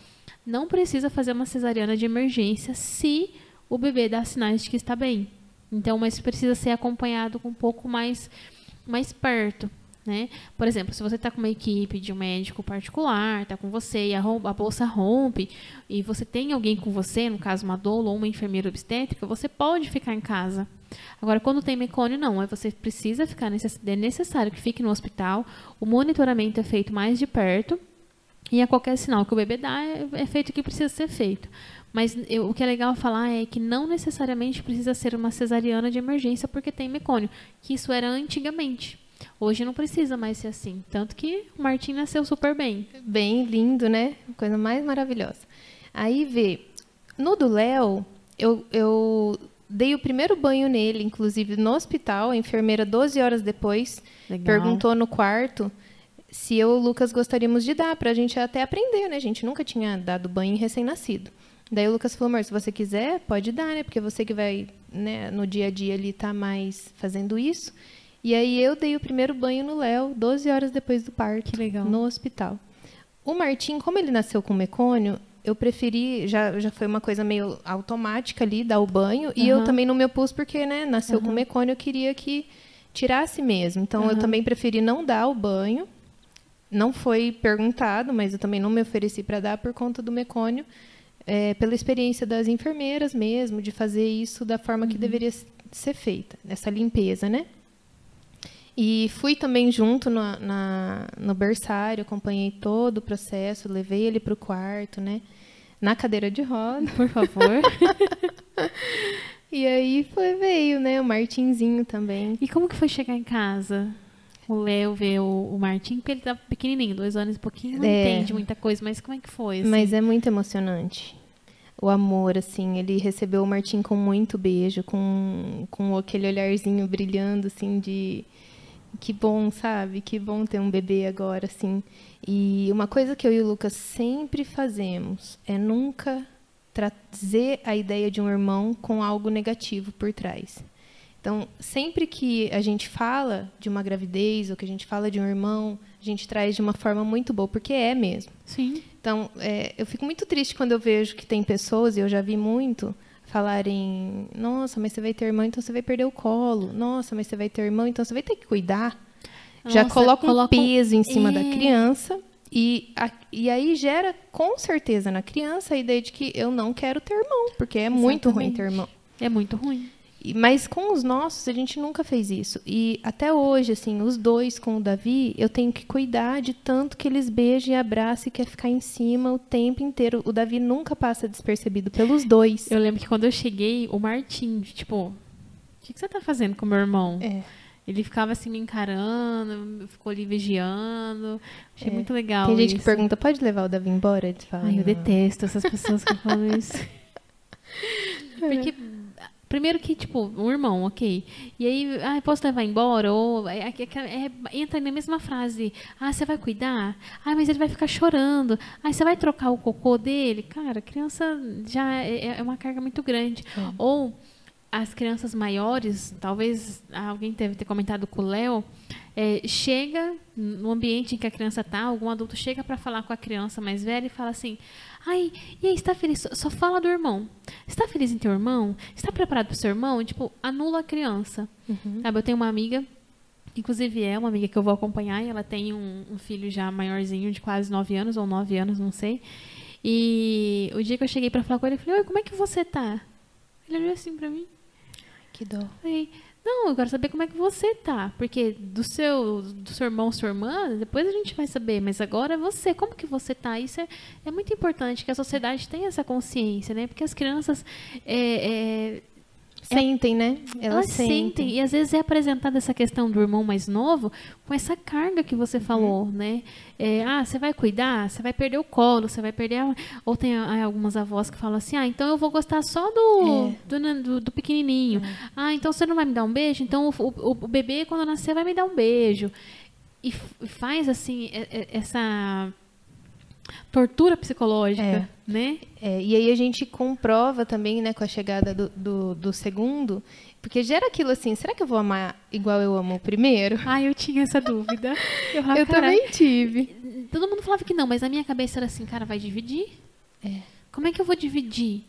Speaker 1: Não precisa fazer uma cesariana de emergência se o bebê dá sinais de que está bem. Então, mas precisa ser acompanhado com um pouco mais, mais perto. Né? Por exemplo, se você está com uma equipe de um médico particular, está com você e a, a bolsa rompe, e você tem alguém com você, no caso uma doula ou uma enfermeira obstétrica, você pode ficar em casa. Agora, quando tem mecônio, não. Aí você precisa ficar, necess- é necessário que fique no hospital. O monitoramento é feito mais de perto. E a qualquer sinal que o bebê dá, é, é feito o que precisa ser feito. Mas eu- o que é legal falar é que não necessariamente precisa ser uma cesariana de emergência porque tem mecônio, que isso era antigamente. Hoje não precisa mais ser assim. Tanto que o Martim nasceu super bem.
Speaker 2: Bem lindo, né? Coisa mais maravilhosa. Aí vê, no do Léo, eu, eu dei o primeiro banho nele, inclusive no hospital. A enfermeira, 12 horas depois,
Speaker 1: Legal.
Speaker 2: perguntou no quarto se eu e o Lucas gostaríamos de dar, pra gente até aprender, né? A gente nunca tinha dado banho em recém-nascido. Daí o Lucas falou, amor, se você quiser, pode dar, né? Porque você que vai, né, no dia a dia ali, tá mais fazendo isso. E aí eu dei o primeiro banho no Léo, 12 horas depois do parto,
Speaker 1: Que legal.
Speaker 2: no hospital. O Martim, como ele nasceu com mecônio, eu preferi, já, já foi uma coisa meio automática ali, dar o banho. E eu também não me opus porque, né, nasceu com mecônio, eu queria que tirasse mesmo. Então, eu
Speaker 1: Aham.
Speaker 2: também preferi não dar o banho. Não foi perguntado, mas eu também não me ofereci para dar por conta do mecônio, é, pela experiência das enfermeiras mesmo, de fazer isso da forma que deveria s- ser feita, essa limpeza, né? E fui também junto na, na- no berçário, acompanhei todo o processo, levei ele para o quarto, né? Na cadeira de roda.
Speaker 1: Por favor. <laughs>
Speaker 2: E aí foi, veio, né? O Martinzinho também.
Speaker 1: e como que foi chegar em casa? O Léo ver o, o Martim, porque ele tá pequenininho, dois anos e pouquinho, não
Speaker 2: É.
Speaker 1: entende muita coisa, mas como é que foi? assim?
Speaker 2: Mas é muito emocionante. O amor, assim, ele recebeu o Martim com muito beijo, com, com aquele olharzinho brilhando, assim, de que bom, sabe? Que bom ter um bebê agora, assim. E uma coisa que eu e o Lucas sempre fazemos é nunca trazer a ideia de um irmão com algo negativo por trás. Então, sempre que a gente fala de uma gravidez ou que a gente fala de um irmão, a gente traz de uma forma muito boa, porque é mesmo.
Speaker 1: Sim.
Speaker 2: Então, é, eu fico muito triste quando eu vejo que tem pessoas, e eu já vi muito, falarem: Nossa, mas você vai ter irmão, então você vai perder o colo. Nossa, mas você vai ter irmão, então você vai ter que cuidar. já
Speaker 1: Nossa,
Speaker 2: coloca um
Speaker 1: coloca um-
Speaker 2: peso em cima da
Speaker 1: É.
Speaker 2: criança. E, a- e aí gera, com certeza, na criança a ideia de que eu não quero ter irmão, porque é muito ruim
Speaker 1: Exatamente.
Speaker 2: ter irmão.
Speaker 1: É muito ruim.
Speaker 2: Mas com os nossos, a gente nunca fez isso. E até hoje, assim, os dois com o Davi, eu tenho que cuidar de tanto que eles beijam e abraçam e quer ficar em cima o tempo inteiro. O Davi nunca passa despercebido pelos dois.
Speaker 1: Eu lembro que quando eu cheguei, o Martim, tipo, o que, que você tá fazendo com meu irmão?
Speaker 2: É.
Speaker 1: Ele ficava assim me encarando, ficou ali vigiando. Achei muito legal.
Speaker 2: Tem gente
Speaker 1: isso.
Speaker 2: que pergunta, pode levar o Davi embora? Ele fala,
Speaker 1: Ai, eu
Speaker 2: "Não."
Speaker 1: detesto essas pessoas que falam isso. <laughs> Porque, primeiro que, tipo, um irmão, ok. E aí, ah, posso levar embora? Ou é, é, é, é, entra na mesma frase. Ah, você vai cuidar? Ah, mas ele vai ficar chorando. Ah, você vai trocar o cocô dele? Cara, criança já é, é uma carga muito grande. Ou as crianças maiores, talvez alguém deve ter comentado com o Léo, é, chega no ambiente em que a criança está, algum adulto chega para falar com a criança mais velha e fala assim: Ai, e aí, está feliz? Só, só fala do irmão. Está feliz em ter um irmão? Está preparado para o seu irmão? Tipo, anula a criança. Sabe, eu tenho uma amiga, inclusive é uma amiga que eu vou acompanhar, e ela tem um, um filho já maiorzinho, de quase 9 anos, ou 9 anos, não sei. E o dia que eu cheguei para falar com ele, eu falei: Oi, como é que você tá? Ele olhou assim para mim.
Speaker 2: Que dó.
Speaker 1: Falei, não, eu quero saber como é que você tá. Porque do seu, do seu irmão, sua irmã, depois a gente vai saber. Mas agora é você. Como que você tá? Isso é, é muito importante que a sociedade tenha essa consciência, né? Porque as crianças é, é,
Speaker 2: Sentem, né? Elas,
Speaker 1: elas sentem. E às vezes é apresentada essa questão do irmão mais novo com essa carga que você falou, né? É, ah, você vai cuidar, você vai perder o colo, você vai perder. a- Ou tem ah, algumas avós que falam assim: ah, então eu vou gostar só do,
Speaker 2: É.
Speaker 1: do, do- do pequenininho. Ah, então você não vai me dar um beijo? Então o, o- o bebê, quando nascer, vai me dar um beijo. E e faz, assim, é- é- essa tortura psicológica,
Speaker 2: É.
Speaker 1: né?
Speaker 2: É, e aí a gente comprova também, né, com a chegada do, do, do segundo, porque gera aquilo assim, será que eu vou amar igual eu amo o primeiro? <laughs>
Speaker 1: Ah, eu tinha essa dúvida. <laughs> Eu,
Speaker 2: eu
Speaker 1: "Cara,
Speaker 2: também tive.
Speaker 1: Todo mundo falava que não, mas na minha cabeça era assim, cara, vai dividir?
Speaker 2: É.
Speaker 1: Como é que eu vou dividir?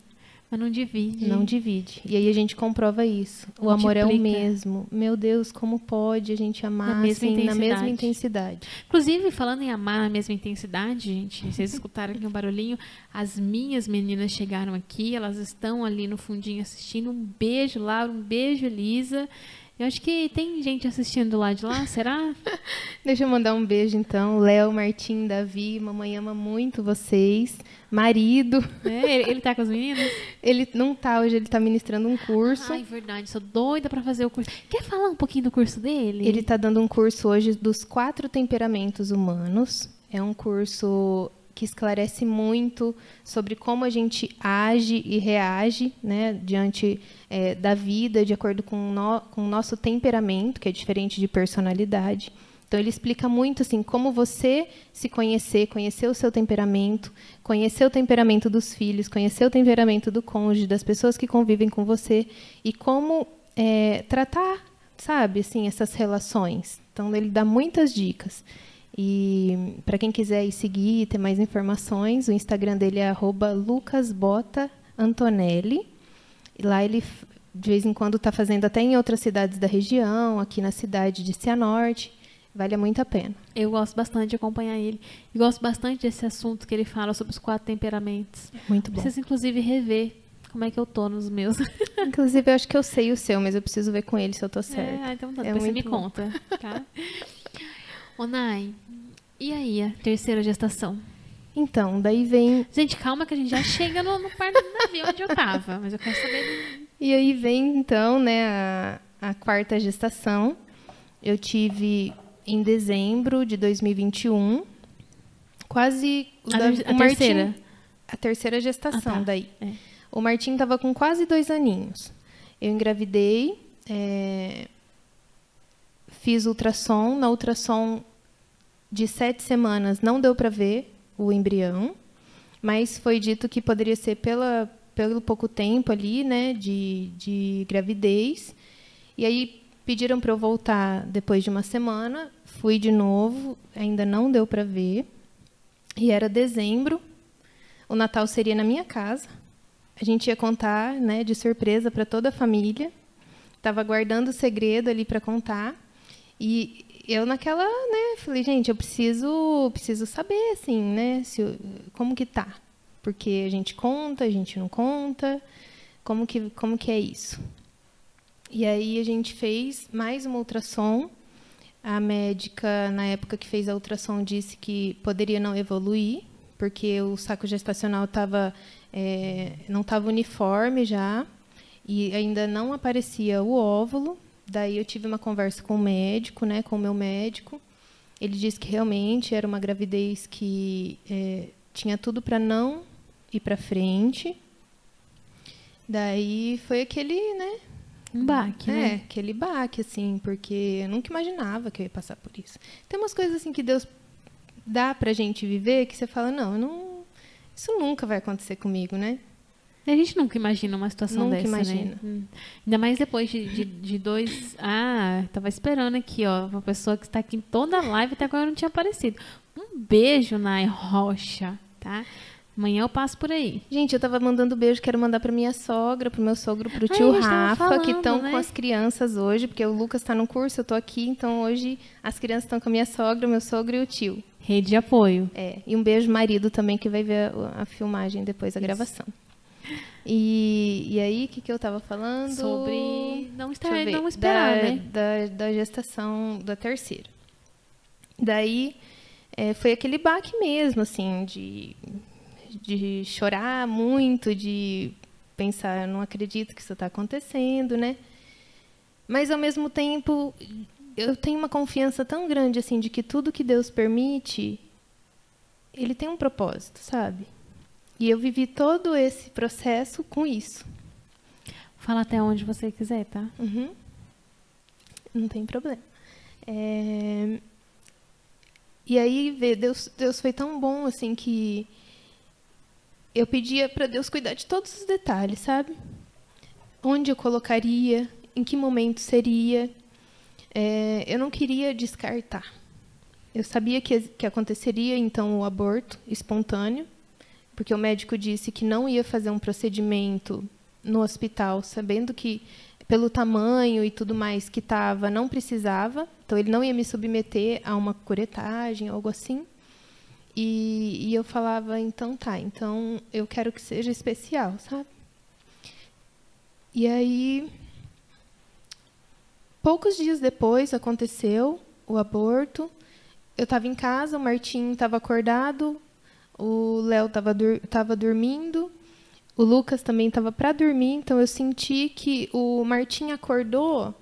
Speaker 1: Mas não divide.
Speaker 2: Não divide. E aí a gente comprova isso. O amor é o
Speaker 1: Multiplica.
Speaker 2: mesmo. Meu Deus, como pode a gente amar
Speaker 1: Na mesma
Speaker 2: assim, na mesma
Speaker 1: intensidade.
Speaker 2: intensidade?
Speaker 1: Inclusive, falando em amar na mesma intensidade, gente, vocês escutaram aqui um barulhinho, as minhas meninas chegaram aqui, elas estão ali no fundinho assistindo. Um beijo, Laura, um beijo, Elisa. Eu acho que tem gente assistindo do lado de lá, <laughs> será?
Speaker 2: Deixa eu mandar um beijo então. Léo, Martim, Davi, mamãe ama muito vocês. Marido,
Speaker 1: É, ele, ele tá com as meninas? <laughs>
Speaker 2: ele não tá hoje, ele tá ministrando um curso.
Speaker 1: Ai, verdade, sou doida pra fazer o curso. Quer falar um pouquinho do curso dele?
Speaker 2: Ele está dando um curso hoje dos quatro temperamentos humanos. É um curso que esclarece muito sobre como a gente age e reage né, diante eh, da vida, de acordo com, no, com o nosso temperamento, que é diferente de personalidade. Então, ele explica muito assim como você se conhecer, conhecer o seu temperamento, conhecer o temperamento dos filhos, conhecer o temperamento do cônjuge, das pessoas que convivem com você e como eh, tratar sabe, assim, essas relações. Então ele dá muitas dicas. E para quem quiser ir seguir, ter mais informações, o Instagram dele é lucasbotaantonelli. E lá ele de vez em quando está fazendo até em outras cidades da região, aqui na cidade de Cianorte. Vale muito a pena.
Speaker 1: Eu gosto bastante de acompanhar ele. E gosto bastante desse assunto que ele fala sobre os quatro temperamentos.
Speaker 2: Muito bom.
Speaker 1: Preciso, inclusive, rever como é que eu tô nos meus. <laughs>
Speaker 2: Inclusive, eu acho que eu sei o seu, mas eu preciso ver com ele se eu tô certo.
Speaker 1: É, então tá.
Speaker 2: É
Speaker 1: Depois você me
Speaker 2: bom.
Speaker 1: conta, tá? <laughs> Ô, Nai, e aí a terceira gestação?
Speaker 2: Então, daí vem.
Speaker 1: Gente, calma que a gente já chega no, no par do navio onde eu tava. Mas eu quero saber...
Speaker 2: E aí vem, então, né, a, a quarta gestação. Eu tive em dezembro de 2021. Quase.
Speaker 1: A,
Speaker 2: da-
Speaker 1: a
Speaker 2: Martim-
Speaker 1: terceira?
Speaker 2: A terceira gestação
Speaker 1: Ah, tá.
Speaker 2: daí.
Speaker 1: É.
Speaker 2: O Martim estava com quase dois aninhos. Eu engravidei, é, fiz ultrassom. Na ultrassom de sete semanas não deu para ver o embrião, mas foi dito que poderia ser pela, pelo pouco tempo ali, né, de, de gravidez. E aí pediram para eu voltar depois de uma semana. Fui de novo, ainda não deu para ver. E era dezembro. O Natal seria na minha casa. A gente ia contar, né, de surpresa para toda a família. Estava guardando o segredo ali para contar. E eu naquela, né, falei, gente, eu preciso, preciso saber, assim, né, se, como que tá. Porque a gente conta, a gente não conta. Como que, como que é isso? E aí a gente fez mais uma ultrassom. A médica, na época que fez a ultrassom, disse que poderia não evoluir, porque o saco gestacional tava, é, não estava uniforme já, e ainda não aparecia o óvulo. Daí eu tive uma conversa com o médico, né, com o meu médico. Ele disse que realmente era uma gravidez que é, tinha tudo para não ir para frente. Daí foi aquele, né,
Speaker 1: Um baque,
Speaker 2: é,
Speaker 1: né?
Speaker 2: aquele baque, assim, porque eu nunca imaginava que eu ia passar por isso. Tem umas coisas assim que Deus dá pra gente viver que você fala, não, não isso nunca vai acontecer comigo, né?
Speaker 1: A gente nunca imagina uma situação
Speaker 2: Nunca
Speaker 1: dessa,
Speaker 2: imagina.
Speaker 1: né? Ainda mais depois de, de, de dois... Ah, tava esperando aqui, ó. Uma pessoa que está aqui em toda a live até agora não tinha aparecido. Um beijo, Nai Rocha, tá? Amanhã eu passo por aí.
Speaker 2: Gente, eu tava mandando beijo, quero mandar pra minha sogra, pro meu sogro, pro tio
Speaker 1: a gente tava
Speaker 2: Rafa, que
Speaker 1: falando,
Speaker 2: estão
Speaker 1: né?
Speaker 2: com as crianças hoje, porque o Lucas tá no curso, eu tô aqui, então hoje as crianças estão com a minha sogra, meu sogro e o tio.
Speaker 1: Rede de apoio.
Speaker 2: É, e um beijo marido também, que vai ver a, a filmagem depois da gravação. E, e aí, o que, que eu tava falando?
Speaker 1: Sobre não, estar,
Speaker 2: ver,
Speaker 1: não esperar,
Speaker 2: da,
Speaker 1: né?
Speaker 2: Da, da gestação da terceira. Daí, é, foi aquele baque mesmo, assim, de, de chorar muito, de pensar, eu não acredito que isso está acontecendo, né? Mas, ao mesmo tempo, eu tenho uma confiança tão grande, assim, de que tudo que Deus permite, ele tem um propósito, sabe? E eu vivi todo esse processo com isso.
Speaker 1: Fala até onde você quiser, tá?
Speaker 2: Uhum. Não tem problema. É, E aí, vê, Deus, Deus foi tão bom assim que eu pedia para Deus cuidar de todos os detalhes, sabe? Onde eu colocaria, em que momento seria. É, eu não queria descartar. Eu sabia que, que aconteceria então o aborto espontâneo, porque o médico disse que não ia fazer um procedimento no hospital, sabendo que pelo tamanho e tudo mais que estava, não precisava. Então ele não ia me submeter a uma curetagem, algo assim. E, e eu falava, então tá, então eu quero que seja especial, sabe? E aí, poucos dias depois aconteceu o aborto. Eu estava em casa, o Martim estava acordado, o Léo estava dur tava dormindo, o Lucas também estava para dormir, então eu senti que o Martim acordou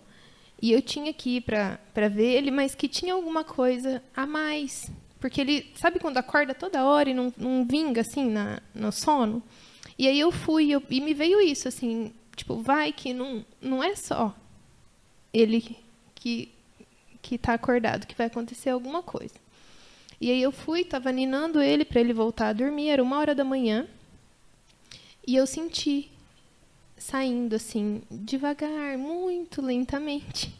Speaker 2: e eu tinha que ir para ver ele, mas que tinha alguma coisa a mais. Porque ele, sabe quando acorda toda hora e não, não vinga assim na, no sono? E aí eu fui eu, e me veio isso, assim, tipo, vai que não, não é só ele que que está acordado, que vai acontecer alguma coisa. E aí eu fui, estava ninando ele para ele voltar a dormir, era uma hora da manhã. E eu senti saindo assim, devagar, muito lentamente.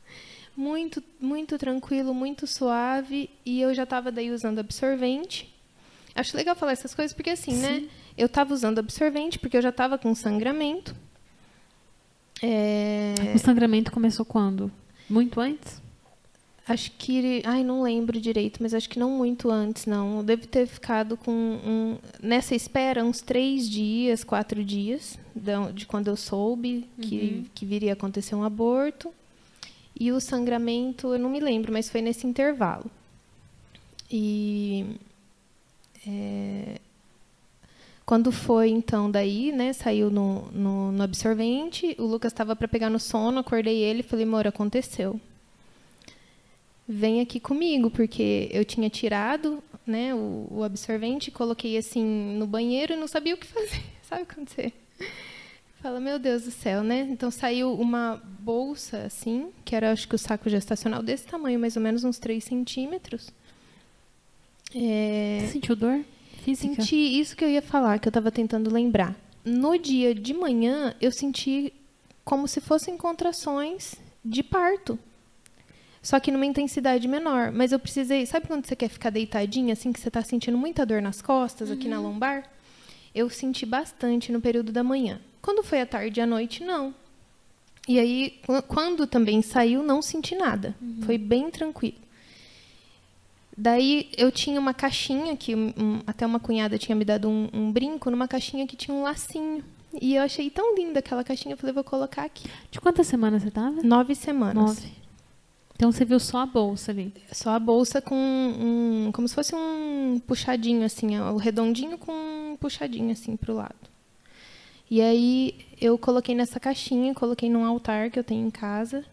Speaker 2: <laughs> muito, muito tranquilo, muito suave, e eu já estava daí usando absorvente. Acho legal falar essas coisas porque assim, né?
Speaker 1: Sim.
Speaker 2: Eu estava usando absorvente porque eu já estava com sangramento. É,
Speaker 1: O sangramento começou quando? Muito antes?
Speaker 2: Acho que, ai, não lembro direito, mas acho que não muito antes, não. Eu devo ter ficado com um, nessa espera uns três dias, quatro dias de quando eu soube que, que viria a acontecer um aborto. E o sangramento, eu não me lembro, mas foi nesse intervalo. E é, quando foi então daí, né, saiu no, no, no absorvente, o Lucas estava para pegar no sono, acordei ele e falei, amor, aconteceu. Vem aqui comigo, porque eu tinha tirado né, o, o absorvente, coloquei assim no banheiro e não sabia o que <laughs> fazer. Sabe quando você fala, meu Deus do céu, né? Então saiu uma bolsa assim, que era acho que o saco gestacional desse tamanho, mais ou menos uns 3 centímetros. É,
Speaker 1: Você sentiu dor física?
Speaker 2: Senti isso que eu ia falar, que eu estava tentando lembrar. No dia de manhã, eu senti como se fossem contrações de parto. Só que numa intensidade menor. Mas eu precisei. Sabe quando você quer ficar deitadinha, assim, que você está sentindo muita dor nas costas, aqui na lombar? Eu senti bastante no período da manhã. Quando foi à tarde e à noite, não. E aí, qu- quando também saiu, não senti nada. Foi bem tranquilo. Daí eu tinha uma caixinha que um- até uma cunhada tinha me dado um, um brinco numa caixinha que tinha um lacinho. E eu achei tão linda aquela caixinha, eu falei, vou colocar aqui.
Speaker 1: De quantas semanas você tava?
Speaker 2: Nove semanas.
Speaker 1: Nove. Então você viu só a bolsa ali.
Speaker 2: Só a bolsa com um. como se fosse um puxadinho, assim, o redondinho com um puxadinho assim pro lado. E aí eu coloquei nessa caixinha, coloquei num altar que eu tenho em casa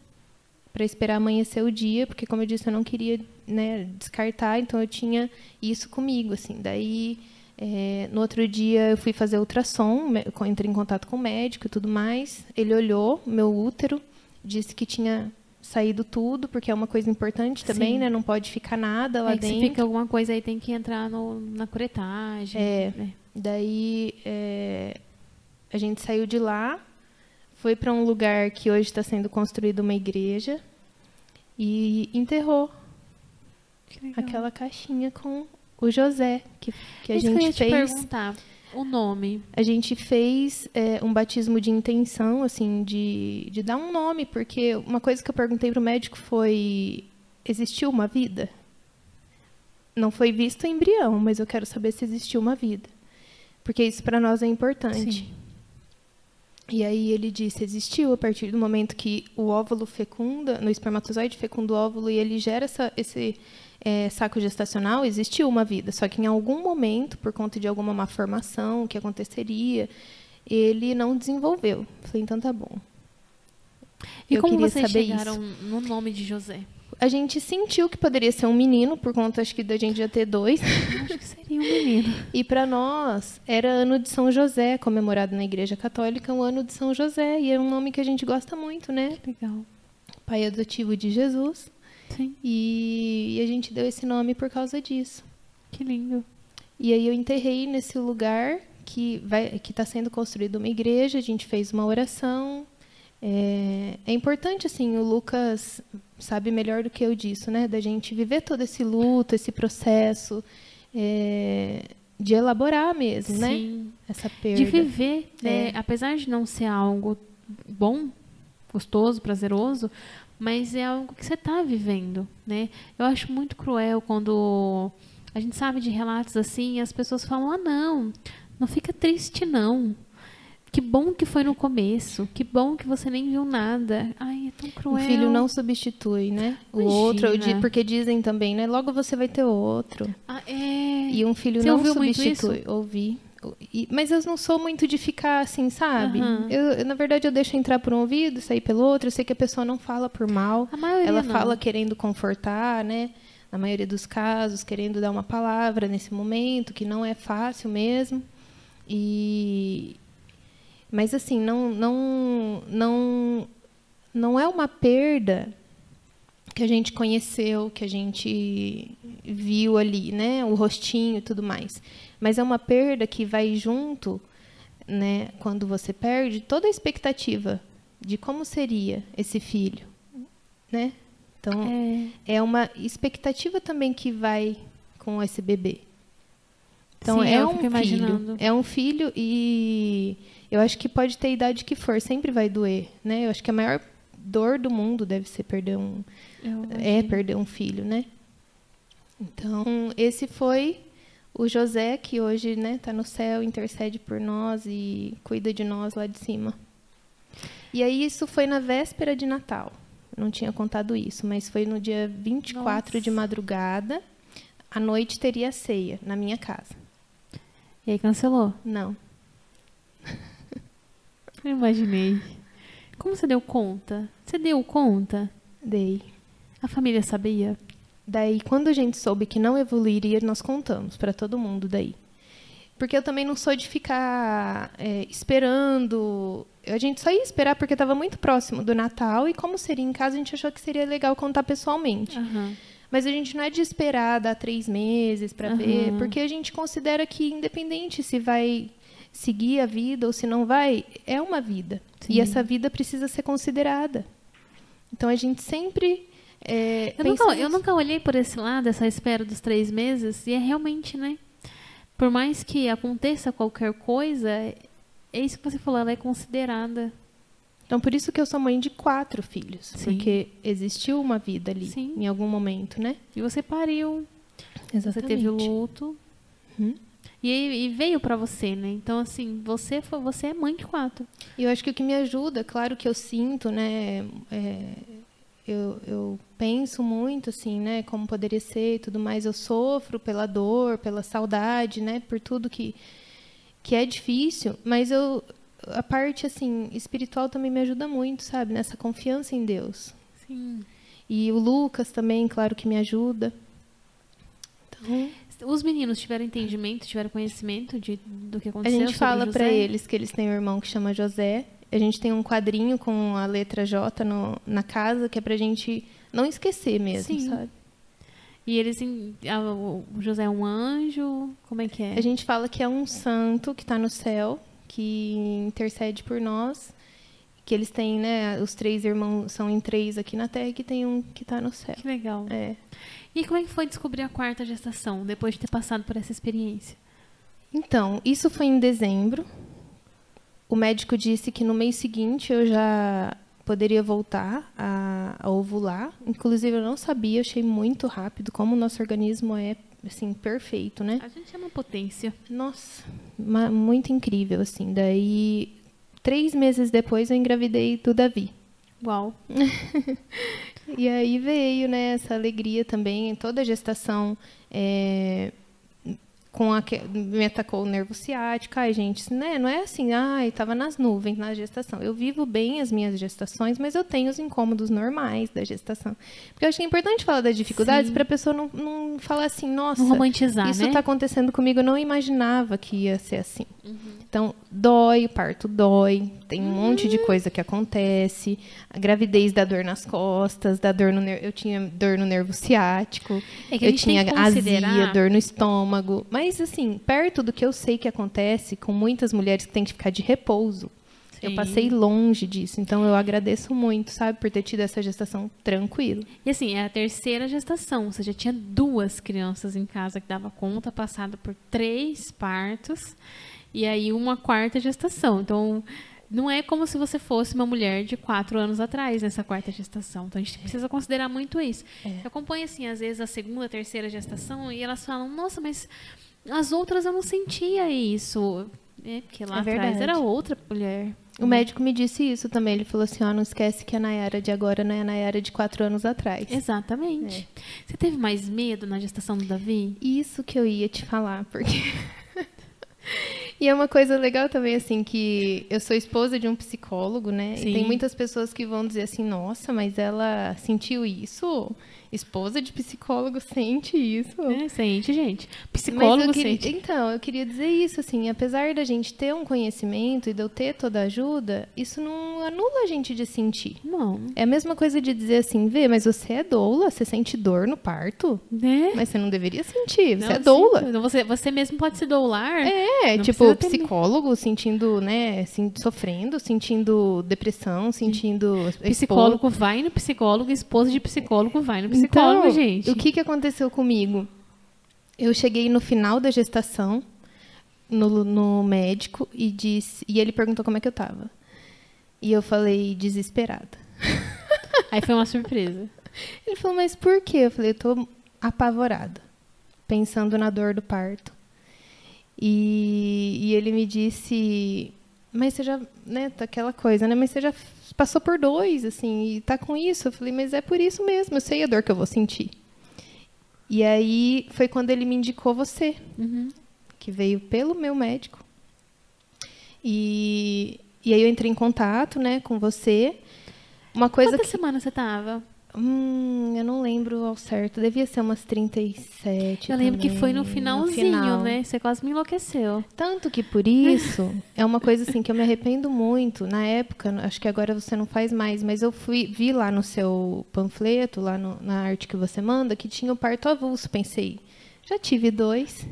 Speaker 2: para esperar amanhecer o dia, porque como eu disse, eu não queria né, descartar, então eu tinha isso comigo, assim. Daí é, no outro dia eu fui fazer ultrassom, entrei em contato com o médico e tudo mais. Ele olhou meu útero, disse que tinha saído tudo, porque é uma coisa importante também,
Speaker 1: Sim.
Speaker 2: né? Não pode ficar nada lá
Speaker 1: é que se
Speaker 2: dentro.
Speaker 1: fica alguma coisa aí tem que entrar no, na curetagem.
Speaker 2: É.
Speaker 1: né?
Speaker 2: Daí é, a gente saiu de lá, foi para um lugar que hoje está sendo construído uma igreja e enterrou aquela caixinha com o José que, que a
Speaker 1: Isso que eu ia
Speaker 2: gente
Speaker 1: te
Speaker 2: fez.
Speaker 1: perguntar. O nome.
Speaker 2: A gente fez é, um batismo de intenção, assim, de, de dar um nome, porque uma coisa que eu perguntei para o médico foi: existiu uma vida? Não foi visto embrião, mas eu quero saber se existiu uma vida. Porque isso para nós é importante.
Speaker 1: Sim.
Speaker 2: E aí ele disse, existiu a partir do momento que o óvulo fecunda, no espermatozoide fecunda o óvulo e ele gera essa, esse eh, saco gestacional, existiu uma vida. Só que em algum momento, por conta de alguma malformação que aconteceria, ele não desenvolveu. Falei, então tá bom.
Speaker 1: E
Speaker 2: Eu
Speaker 1: como vocês chegaram no nome de José?
Speaker 2: A gente sentiu que poderia ser um menino, por conta acho que da gente já ter dois.
Speaker 1: Acho que seria um menino. <laughs>
Speaker 2: E para nós era ano de São José, comemorado na Igreja Católica, o ano de São José. E é um nome que a gente gosta muito, né?
Speaker 1: Legal.
Speaker 2: Pai adotivo de Jesus.
Speaker 1: Sim,
Speaker 2: E, e a gente deu esse nome por causa disso.
Speaker 1: que lindo.
Speaker 2: E aí eu enterrei nesse lugar que vai que está sendo construída uma igreja. A gente fez uma oração. É, é importante assim, o Lucas sabe melhor do que eu disso, né? Da gente viver todo esse luto, esse processo é, de elaborar mesmo, né?
Speaker 1: Sim.
Speaker 2: Essa perda.
Speaker 1: De viver, né?
Speaker 2: É.
Speaker 1: apesar de não ser algo bom, gostoso, prazeroso, mas é algo que você está vivendo, né? Eu acho muito cruel quando a gente sabe de relatos assim e as pessoas falam: ah, não, não fica triste, não. Que bom que foi no começo, que bom que você nem viu nada. Ai, é tão
Speaker 2: O
Speaker 1: cruel.
Speaker 2: filho não substitui, né? O
Speaker 1: Imagina.
Speaker 2: outro, porque dizem também, né? Logo você vai ter outro.
Speaker 1: Ah, é.
Speaker 2: E um filho
Speaker 1: Você
Speaker 2: não substitui. Ouvi. E- mas eu não sou muito de ficar assim, sabe?
Speaker 1: Aham.
Speaker 2: Eu, eu, na verdade, eu deixo entrar por um ouvido, sair pelo outro. Eu sei que a pessoa não fala por mal. Ela
Speaker 1: não.
Speaker 2: fala querendo confortar, né? Na maioria dos casos, querendo dar uma palavra nesse momento, que não é fácil mesmo. E mas assim, não não não não é uma perda que a gente conheceu, que a gente viu ali, né, o rostinho e tudo mais. Mas é uma perda que vai junto, né, quando você perde toda a expectativa de como seria esse filho, né? Então, é, é uma expectativa também que vai com esse bebê. Então,
Speaker 1: Sim,
Speaker 2: é
Speaker 1: eu
Speaker 2: um filho.
Speaker 1: imaginando.
Speaker 2: É um filho e eu acho que pode ter a idade que for, sempre vai doer, né? Eu acho que a maior dor do mundo deve ser perder um é perder um filho, né? Então, esse foi o José que hoje, né, tá no céu, intercede por nós e cuida de nós lá de cima. E aí isso foi na véspera de Natal. Não tinha contado isso, mas foi no dia 24 de
Speaker 1: Nossa.
Speaker 2: madrugada. À noite teria ceia na minha casa.
Speaker 1: E aí cancelou.
Speaker 2: Não. <laughs>
Speaker 1: Eu imaginei. Como você deu conta? Você deu conta?
Speaker 2: Dei.
Speaker 1: A família sabia?
Speaker 2: Daí, quando a gente soube que não evoluiria, nós contamos para todo mundo daí. Porque eu também não sou de ficar é, esperando. A gente só ia esperar porque estava muito próximo do Natal e como seria em casa, a gente achou que seria legal contar pessoalmente.
Speaker 1: Aham.
Speaker 2: Mas a gente não é de esperar dar três meses para ver,
Speaker 1: Aham.
Speaker 2: porque a gente considera que independente se vai seguir a vida ou se não vai, é uma vida.
Speaker 1: Sim.
Speaker 2: E essa vida precisa ser considerada. Então a gente sempre é,
Speaker 1: Eu, nunca, eu nunca olhei por esse lado, essa espera dos três meses, e é realmente, né? Por mais que aconteça qualquer coisa, é isso que você falou, ela é considerada.
Speaker 2: Então, por isso que eu sou mãe de quatro filhos.
Speaker 1: Sim.
Speaker 2: Porque existiu uma vida ali,
Speaker 1: Sim.
Speaker 2: em algum momento, né?
Speaker 1: E você pariu, você teve o luto.
Speaker 2: Uhum.
Speaker 1: E, e veio pra você, né? Então, assim, você, foi, você é mãe de quatro.
Speaker 2: E eu acho que o que me ajuda, claro que eu sinto, né? é, eu, eu penso muito, assim, né? Como poderia ser e tudo mais. Eu sofro pela dor, pela saudade, né? Por tudo que, que é difícil. Mas eu, a parte, assim, espiritual também me ajuda muito, sabe? Nessa confiança em Deus.
Speaker 1: Sim.
Speaker 2: E o Lucas também, claro que me ajuda. Então,
Speaker 1: Os meninos tiveram entendimento, tiveram conhecimento de, do que
Speaker 2: A
Speaker 1: aconteceu?
Speaker 2: gente
Speaker 1: sobre
Speaker 2: fala pra eles que eles têm um irmão que chama José. A gente tem um quadrinho com a letra J no- na casa, que é pra gente não esquecer mesmo,
Speaker 1: Sim.
Speaker 2: sabe?
Speaker 1: E eles. O José é um anjo? Como é que é?
Speaker 2: A gente fala que é um santo que está no céu, que intercede por nós. Que eles têm, né? Os três irmãos são em três aqui na Terra e que tem um que está no céu.
Speaker 1: Que legal.
Speaker 2: É.
Speaker 1: E como é que foi descobrir a quarta gestação, depois de ter passado por essa experiência?
Speaker 2: Então, isso foi em dezembro. O médico disse que no mês seguinte eu já poderia voltar a, a ovular. Inclusive, eu não sabia, achei muito rápido como o nosso organismo é assim perfeito, né?
Speaker 1: A gente é uma potência.
Speaker 2: Nossa, ma- muito incrível assim. Daí, três meses depois, eu engravidei do Davi.
Speaker 1: Uau. <laughs>
Speaker 2: E aí veio né, essa alegria também, toda a gestação é, com a me atacou o nervo ciático. Ai, gente, né, não é assim, ai, tava nas nuvens na gestação. Eu vivo bem as minhas gestações, mas eu tenho os incômodos normais da gestação. Porque eu acho que é importante falar das dificuldades para a pessoa não, não falar assim, nossa,
Speaker 1: Não romantizar,
Speaker 2: isso
Speaker 1: né?
Speaker 2: está acontecendo comigo, eu não imaginava que ia ser assim.
Speaker 1: Uhum.
Speaker 2: Então, dói, o parto dói, tem um monte de coisa que acontece. A gravidez dá dor nas costas, dá dor no eu tinha dor no nervo ciático,
Speaker 1: É
Speaker 2: eu tinha
Speaker 1: que
Speaker 2: azia,
Speaker 1: considerar-
Speaker 2: dor no estômago. Mas, assim, perto do que eu sei que acontece com muitas mulheres que têm que ficar de repouso, eu
Speaker 1: Sim.
Speaker 2: passei longe disso. Então, eu agradeço muito, sabe, por ter tido essa gestação tranquila.
Speaker 1: E assim, é a terceira gestação. Você já tinha duas crianças em casa que dava conta, passada por três partos. E aí uma quarta gestação. Então, não é como se você fosse uma mulher de quatro anos atrás nessa quarta gestação. Então, a gente precisa considerar muito isso.
Speaker 2: É.
Speaker 1: Eu acompanho, assim, às vezes a segunda, a terceira gestação e elas falam, nossa, mas as outras eu não sentia isso. É, porque lá
Speaker 2: É
Speaker 1: atrás
Speaker 2: verdade.
Speaker 1: era outra mulher.
Speaker 2: O médico me disse isso também. Ele falou assim: ó, não esquece que a Nayara de agora não é a Nayara de quatro anos atrás.
Speaker 1: Exatamente. Você teve mais medo na gestação do Davi?
Speaker 2: Isso que eu ia te falar, porque. <laughs> <laughs> e é uma coisa legal também, assim, que eu sou esposa de um psicólogo, né?
Speaker 1: Sim.
Speaker 2: E tem muitas pessoas que vão dizer assim: nossa, mas ela sentiu isso? Esposa de psicólogo sente isso.
Speaker 1: É, sente, gente. Psicólogo
Speaker 2: queria-
Speaker 1: sente.
Speaker 2: Então, eu queria dizer isso, assim, apesar da gente ter um conhecimento e de eu ter toda a ajuda, isso não anula a gente de sentir.
Speaker 1: Não.
Speaker 2: É a mesma coisa de dizer assim, vê, mas você é doula, você sente dor no parto,
Speaker 1: Né?
Speaker 2: mas você não deveria sentir, você
Speaker 1: Não,
Speaker 2: é doula.
Speaker 1: sim. Você, você mesmo pode se doular.
Speaker 2: É,
Speaker 1: Não
Speaker 2: tipo, psicólogo sentindo, né, sofrendo, sentindo depressão, sentindo...
Speaker 1: Psicólogo vai no psicólogo, esposa de psicólogo vai no psicólogo,
Speaker 2: Então,
Speaker 1: gente.
Speaker 2: O que, que aconteceu comigo? Eu cheguei no final da gestação no, no médico e disse e ele perguntou como é que eu tava. E eu falei desesperada. <laughs>
Speaker 1: Aí foi uma surpresa.
Speaker 2: Ele falou, mas por quê? Eu falei, eu tô apavorada, pensando na dor do parto. E, e ele me disse, mas você já, né, tá aquela coisa, né, mas você já passou por dois, assim, e tá com isso. Eu falei, mas é por isso mesmo, eu sei a dor que eu vou sentir. E aí foi quando ele me indicou você,
Speaker 1: Uhum.
Speaker 2: que veio pelo meu médico. E, e aí eu entrei em contato, né, com você. Uma coisa
Speaker 1: Quantas
Speaker 2: que
Speaker 1: semanas você tava?
Speaker 2: Hum, eu não lembro ao certo. Devia ser umas 37.
Speaker 1: Eu lembro que
Speaker 2: também,
Speaker 1: foi no finalzinho,
Speaker 2: final.
Speaker 1: né? Você quase me enlouqueceu.
Speaker 2: Tanto que por isso, <laughs> é uma coisa assim que eu me arrependo muito. Na época, acho que agora você não faz mais, mas eu fui vi lá no seu panfleto, lá no- na arte que você manda, que tinha o parto avulso. Pensei, já tive dois.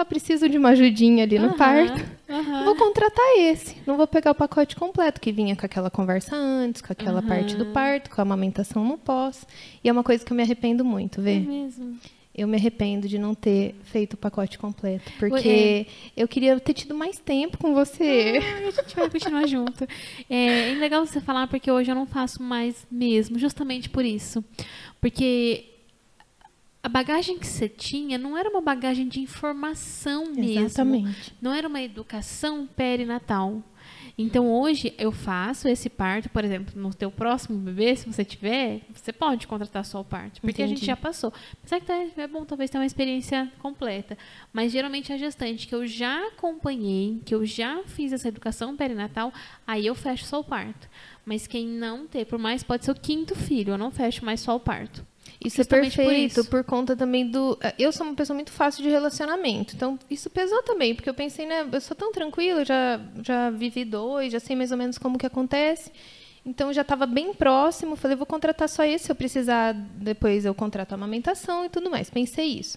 Speaker 2: Só preciso de uma ajudinha ali no
Speaker 1: Aham,
Speaker 2: parto.
Speaker 1: aham.
Speaker 2: Vou contratar esse. Não vou pegar o pacote completo, que vinha com aquela conversa antes, com aquela parte do parto, com a amamentação no pós. E é uma coisa que eu me arrependo muito,
Speaker 1: É
Speaker 2: vê?
Speaker 1: mesmo.
Speaker 2: Eu me arrependo de não ter feito o pacote completo.
Speaker 1: É.
Speaker 2: Porque eu queria ter tido mais tempo com você.
Speaker 1: A gente vai continuar junto. É, é legal você falar porque hoje eu não faço mais mesmo, justamente por isso. Porque a bagagem que você tinha não era uma bagagem de informação mesmo.
Speaker 2: Exatamente.
Speaker 1: Não era uma educação perinatal. Então hoje eu faço esse parto, por exemplo, no teu próximo bebê, se você tiver, você pode contratar só o parto, porque a gente
Speaker 2: Entendi.
Speaker 1: já passou. Apesar que tá- é bom talvez ter uma experiência completa, mas geralmente a gestante que eu já acompanhei, que eu já fiz essa educação perinatal, aí eu fecho só o parto. Mas quem não ter, por mais pode ser o quinto filho, eu não fecho mais só o parto.
Speaker 2: Isso é
Speaker 1: por
Speaker 2: perfeito,
Speaker 1: isso.
Speaker 2: por, conta também do. eh, Eu sou uma pessoa muito fácil de relacionamento. Então, isso pesou também, porque eu pensei, né? Eu sou tão tranquila, já, já vivi dois, já sei mais ou menos como que acontece. Então, já estava bem próximo. Falei, vou contratar só esse. Se eu precisar, depois eu contrato a amamentação e tudo mais. Pensei isso.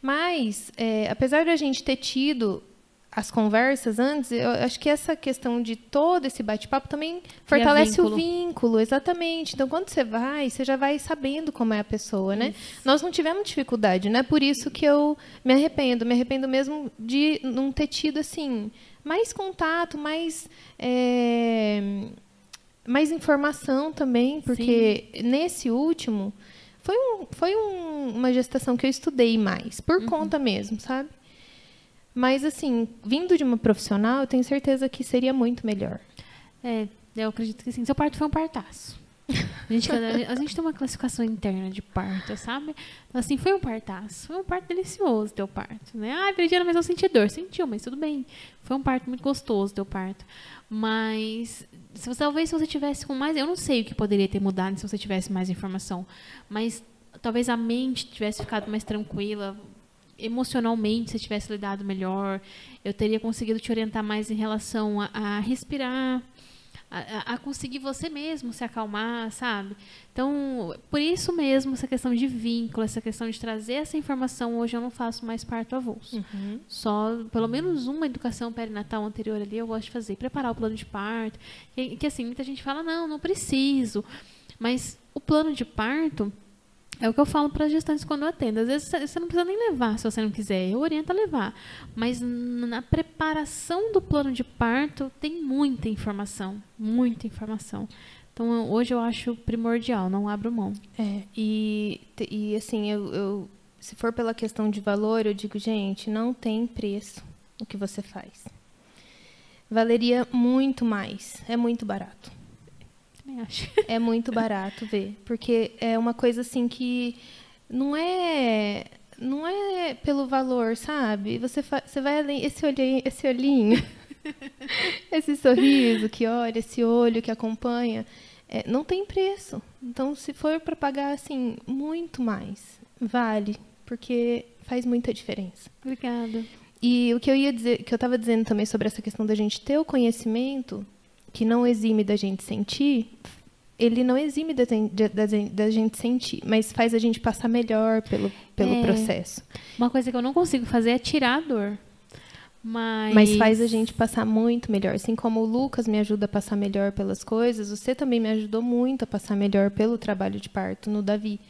Speaker 2: Mas, eh, apesar de a gente ter tido as conversas antes, eu acho que essa questão de todo esse bate-papo também fortalece o
Speaker 1: vínculo.
Speaker 2: vínculo, exatamente. Então, quando você vai, você já vai sabendo como é a pessoa, né? Nós não tivemos dificuldade, não é por isso que eu me arrependo. Me arrependo mesmo de não ter tido, assim, mais contato, mais... é, mais informação também, porque nesse último foi, um, foi um- uma gestação que eu estudei mais, por conta mesmo, sabe? Mas, assim, vindo de uma profissional, eu tenho certeza que seria muito melhor.
Speaker 1: É, eu acredito que sim. Seu parto foi um partaço. A gente, a gente tem uma classificação interna de parto, sabe? Então, assim, foi um partaço. Foi um parto delicioso, teu parto, né? Ah, Veridiana, mas eu senti dor. Sentiu, mas tudo bem. Foi um parto muito gostoso, teu parto. Mas, se você, talvez se você tivesse com mais... Eu não sei o que poderia ter mudado se você tivesse mais informação. Mas, talvez a mente tivesse ficado mais tranquila. Emocionalmente, você tivesse lidado melhor. Eu teria conseguido te orientar mais em relação a, a respirar a, a- conseguir você mesmo se acalmar, sabe? Então, por isso mesmo, essa questão de vínculo, essa questão de trazer essa informação, hoje eu não faço mais parto avulso. Só, pelo menos uma educação perinatal anterior ali eu gosto de fazer. Preparar o plano de parto. Que, que assim, muita gente fala, não, não preciso. Mas o plano de parto é o que eu falo para as gestantes quando eu atendo. Às vezes você não precisa nem levar se você não quiser. Eu oriento a levar. Mas na preparação do plano de parto tem muita informação. Muita informação. Então hoje eu acho primordial, não abro mão.
Speaker 2: É, e, e assim, eu, eu- se for pela questão de valor, eu digo, gente, não tem preço o que você faz. Valeria muito mais. É muito barato.
Speaker 1: Também acho. <laughs>
Speaker 2: É muito barato ver, porque é uma coisa assim que não é não é pelo valor, sabe? Você você vai além esse olhinho, esse olhinho, <laughs> esse sorriso que olha, esse olho que acompanha, é, não tem preço. Então, se for para pagar assim muito mais, vale, porque faz muita diferença.
Speaker 1: Obrigada.
Speaker 2: E o que eu ia dizer, que eu estava dizendo também sobre essa questão da gente ter o conhecimento que não exime da gente sentir, ele não exime da, da, da, gente sentir, mas faz a gente passar melhor pelo, pelo é, processo.
Speaker 1: Uma coisa que eu não consigo fazer é tirar a dor. Mas...
Speaker 2: mas faz a gente passar muito melhor. Assim como o Lucas me ajuda a passar melhor pelas coisas, você também me ajudou muito a passar melhor pelo trabalho de parto no Davi.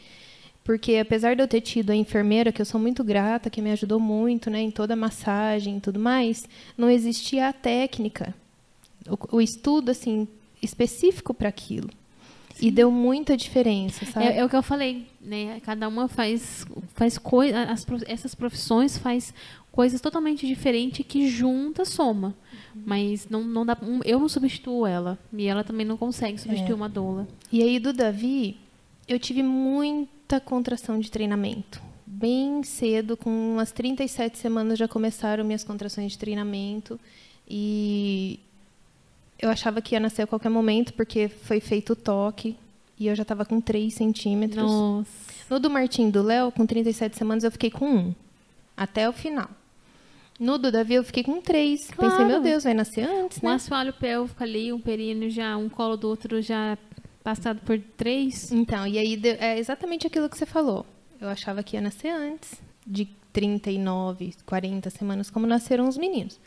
Speaker 2: Porque apesar de eu ter tido a enfermeira, que eu sou muito grata, que me ajudou muito né, em toda a massagem e tudo mais, não existia a técnica, o, o estudo assim específico para aquilo. E deu muita diferença, sabe?
Speaker 1: É, é, o que eu falei, né? Cada uma faz faz coisa, essas profissões faz coisas totalmente diferentes que junta soma. Uhum. Mas não, não dá, eu não substituo ela e ela também não consegue substituir é. uma doula.
Speaker 2: E aí do Davi, eu tive muita contração de treinamento. Bem cedo, com umas 37 semanas já começaram minhas contrações de treinamento e eu achava que ia nascer a qualquer momento, porque foi feito o toque. E eu já estava com 3 centímetros.
Speaker 1: Nossa.
Speaker 2: No do Martim do Léo, com 37 semanas, eu fiquei com 1. Até o final. No do Davi, eu fiquei com 3. Claro. Pensei, meu Deus, vai nascer antes, né?
Speaker 1: Um assoalho pélvico ali, um períneo já, um colo do outro já passado por 3.
Speaker 2: Então, e aí é exatamente aquilo que você falou. Eu achava que ia nascer antes, de 39, 40 semanas, como nasceram os meninos.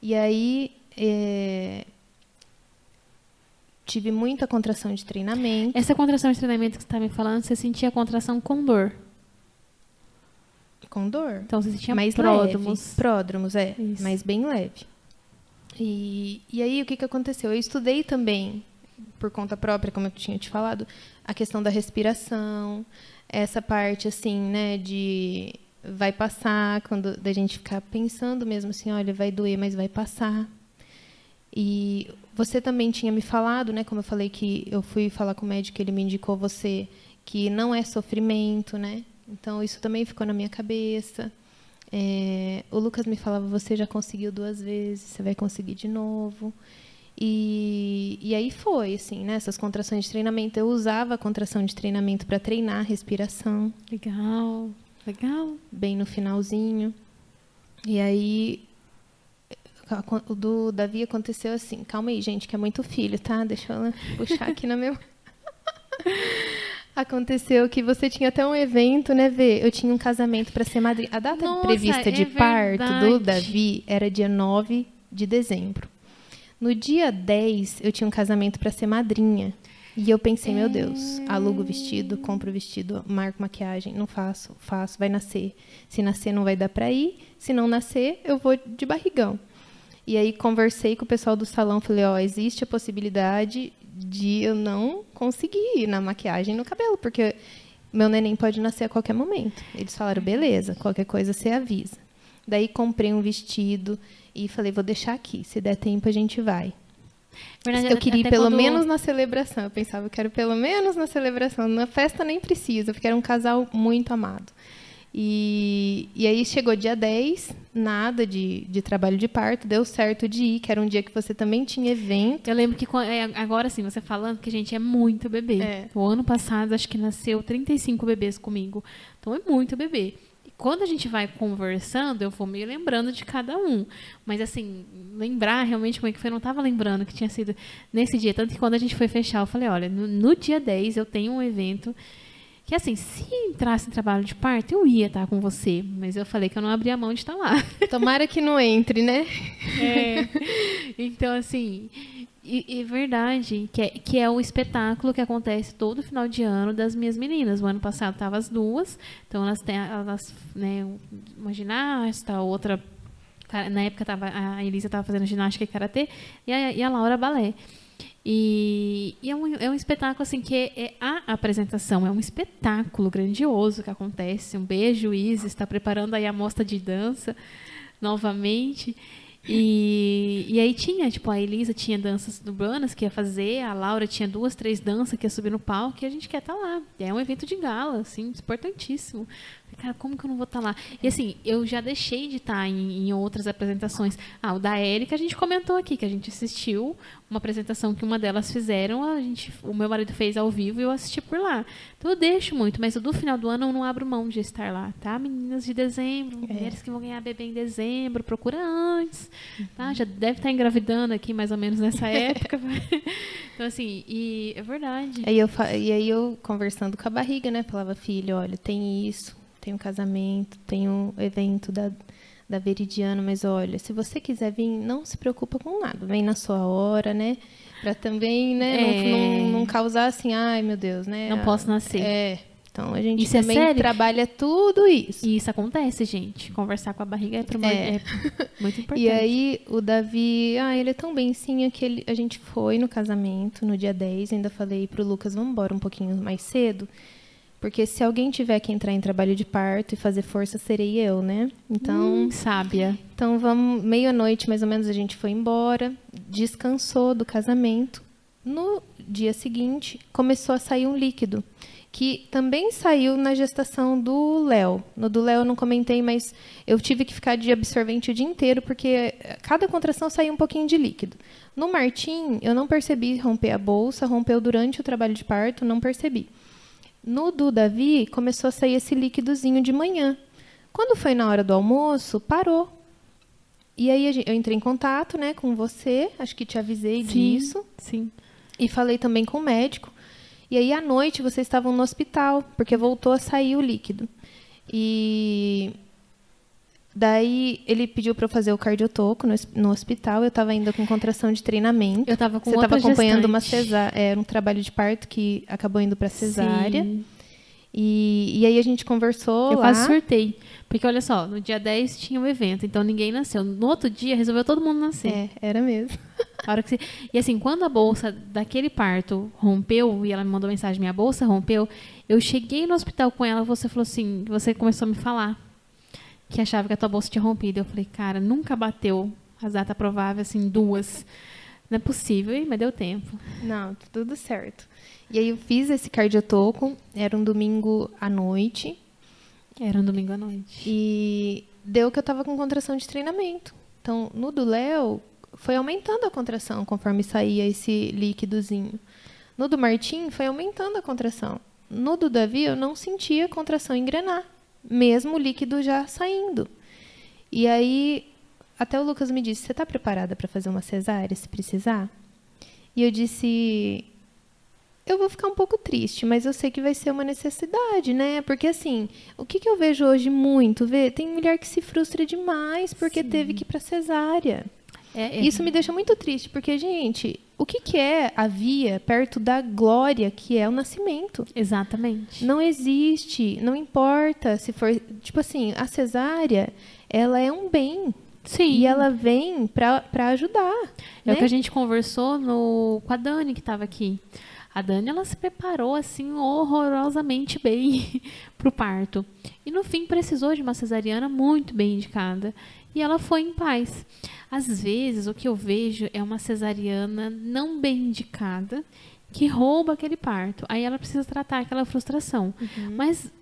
Speaker 2: E aí, é, tive muita contração de treinamento.
Speaker 1: Essa contração de treinamento que você está me falando, você sentia contração com dor?
Speaker 2: Com dor.
Speaker 1: Então você sentia
Speaker 2: mais
Speaker 1: pródromos.
Speaker 2: Leve. Pródromos, é. Isso. Mas bem leve. E, e aí, o que, que aconteceu? Eu estudei também, por conta própria, como eu tinha te falado, a questão da respiração, essa parte, assim, né, de vai passar, quando da gente ficar pensando mesmo assim, olha, vai doer, mas vai passar. E você também tinha me falado, né, como eu falei que eu fui falar com o médico, ele me indicou você que não é sofrimento, né? Então isso também ficou na minha cabeça. É, o Lucas me falava, você já conseguiu duas vezes, você vai conseguir de novo. E, e aí foi, assim, né? Essas contrações de treinamento. Eu usava a contração de treinamento para treinar a respiração.
Speaker 1: Legal, legal.
Speaker 2: Bem no finalzinho. E aí o do Davi aconteceu assim. Calma aí, gente, que é muito filho, tá? Deixa eu puxar aqui na meu. <laughs> Aconteceu que você tinha até um evento, né, Vê? Eu tinha um casamento para ser madrinha. A data Nossa, prevista é de parto verdade. do Davi era dia 9 de dezembro. No dia 10, eu tinha um casamento para ser madrinha. E eu pensei, é... meu Deus, alugo vestido, compro vestido, marco maquiagem, não faço, faço, vai nascer. Se nascer não vai dar para ir, se não nascer, eu vou de barrigão. E aí conversei com o pessoal do salão, falei, ó, oh, existe a possibilidade de eu não conseguir ir na maquiagem no cabelo, porque meu neném pode nascer a qualquer momento. Eles falaram, beleza, qualquer coisa você avisa. Daí comprei um vestido e falei, vou deixar aqui, se der tempo a gente vai. Verdade, eu queria ir pelo quando... menos na celebração. Eu pensava, eu quero pelo menos na celebração. Na festa nem precisa, porque era um casal muito amado. E, e aí chegou dia 10, nada de, de trabalho de parto, deu certo de ir, que era um dia que você também tinha evento.
Speaker 1: Eu lembro que é, agora sim, você falando que a gente é muito bebê. É. O ano passado acho que nasceu 35 bebês comigo. Então é muito bebê. E quando a gente vai conversando, eu vou meio lembrando de cada um. Mas assim, lembrar realmente como é que foi, eu não estava lembrando que tinha sido nesse dia. Tanto que quando a gente foi fechar, eu falei, olha, no, no dia 10 eu tenho um evento que assim, se entrasse em trabalho de parto, eu ia estar com você. Mas eu falei que eu não abria mão de estar lá. <laughs>
Speaker 2: Tomara que não entre, né?
Speaker 1: É. Então, assim, e, e verdade, que é, que é o espetáculo que acontece todo final de ano das minhas meninas. O ano passado estavam as duas, então elas têm, elas, né, uma ginasta, outra, na época tava, a Elisa estava fazendo ginástica e karatê, e a, e a Laura balé. E, e é, um, é, um, espetáculo assim que é, a apresentação, é um espetáculo grandioso que acontece. Um beijo, Isis, está preparando aí a mostra de dança novamente. E, e aí tinha, tipo, a Elisa tinha danças urbanas que ia fazer, a Laura tinha duas, três danças que ia subir no palco e a gente quer estar tá lá. É um evento de gala, assim, importantíssimo. Cara, como que eu não vou estar lá? E assim, eu já deixei de estar em, em outras apresentações. Ah, o da Érica a gente comentou aqui, que a gente assistiu uma apresentação que uma delas fizeram, a gente, o meu marido fez ao vivo e eu assisti por lá. Então eu deixo muito, mas o do final do ano eu não abro mão de estar lá, tá? Meninas de dezembro,
Speaker 2: É.
Speaker 1: mulheres que vão ganhar bebê em dezembro, procura antes, tá? Já deve estar engravidando aqui mais ou menos nessa <laughs> época. então assim, e é verdade.
Speaker 2: Aí eu, e aí eu conversando com a barriga, né? Falava, filho, olha, tem isso, tem um casamento, tem um evento da, da Veridiana, mas olha, se você quiser vir, não se preocupa com nada. Vem na sua hora, né? Pra também, né, não-
Speaker 1: É.
Speaker 2: não, não causar assim, ai meu Deus, né?
Speaker 1: Não posso nascer.
Speaker 2: É. Então a gente
Speaker 1: Isso é
Speaker 2: também
Speaker 1: sério?
Speaker 2: trabalha tudo isso.
Speaker 1: E isso acontece, gente. Conversar com a barriga é, primor-
Speaker 2: É.
Speaker 1: é muito <laughs> importante.
Speaker 2: E aí o Davi, ah, ele é tão benzinho que ele, a gente foi no casamento no dia 10, ainda falei pro Lucas, vamos embora um pouquinho mais cedo, porque se alguém tiver que entrar em trabalho de parto e fazer força, serei eu, né? Então,
Speaker 1: Hum, sábia.
Speaker 2: então vamos, meia-noite mais ou menos a gente foi embora, descansou do casamento. No dia seguinte, começou a sair um líquido, que também saiu na gestação do Léo. No do Léo eu não comentei, mas eu tive que ficar de absorvente o dia inteiro, porque cada contração saía um pouquinho de líquido. No Martim, eu não percebi romper a bolsa, rompeu durante o trabalho de parto, não percebi. No do Davi, começou a sair esse líquidozinho de manhã. Quando foi na hora do almoço, parou. E aí eu entrei em contato, né, com você, acho que te avisei disso,
Speaker 1: Sim.
Speaker 2: e falei também com o médico. E aí à noite vocês estavam no hospital, porque voltou a sair o líquido. E daí ele pediu para eu fazer o cardiotoco no, no hospital, eu estava ainda com contração de treinamento.
Speaker 1: Eu tava com
Speaker 2: Você estava acompanhando uma
Speaker 1: gestante.
Speaker 2: cesárea, era um trabalho de parto que acabou indo para cesárea.
Speaker 1: Sim.
Speaker 2: E, e aí a gente conversou
Speaker 1: Eu
Speaker 2: lá.
Speaker 1: quase surtei. Porque olha só, no dia 10 tinha um evento, então ninguém nasceu. No outro dia resolveu todo mundo nascer.
Speaker 2: É, era mesmo.
Speaker 1: A hora que você- E assim, quando a bolsa daquele parto rompeu, e ela me mandou mensagem, minha bolsa rompeu, eu cheguei no hospital com ela, você falou assim, você começou a me falar que achava que a tua bolsa tinha rompido. Eu falei, cara, nunca bateu as datas prováveis, assim, duas. Não é possível, mas deu tempo.
Speaker 2: Não, tudo certo. E aí eu fiz esse cardiotoco, era um domingo à noite,
Speaker 1: Era um domingo à noite.
Speaker 2: e deu que eu tava com contração de treinamento. Então, no do Léo, foi aumentando a contração conforme saía esse líquidozinho. No do Martim, foi aumentando a contração. No do Davi, eu não sentia contração engrenar, mesmo o líquido já saindo. E aí, até o Lucas me disse: Você está preparada para fazer uma cesárea se precisar? E eu disse: Eu vou ficar um pouco triste, mas eu sei que vai ser uma necessidade, né? Porque assim, o que, que eu vejo hoje muito? Vê, tem mulher que se frustra demais porque teve que ir para cesárea.
Speaker 1: É, é-
Speaker 2: Isso me deixa muito triste, porque, gente, o que, que é a via perto da glória que é o nascimento?
Speaker 1: Exatamente.
Speaker 2: Não existe, não importa se for. Tipo assim, a cesárea, ela é um bem.
Speaker 1: Sim.
Speaker 2: E ela vem para ajudar.
Speaker 1: É
Speaker 2: né?
Speaker 1: o que a gente conversou no, com a Dani, que estava aqui. A Dani, ela se preparou, assim, horrorosamente bem <laughs> para o parto. E, no fim, precisou de uma cesariana muito bem indicada. E ela foi em paz. Às vezes, o que eu vejo é uma cesariana não bem indicada que rouba aquele parto. Aí ela precisa tratar aquela frustração. Mas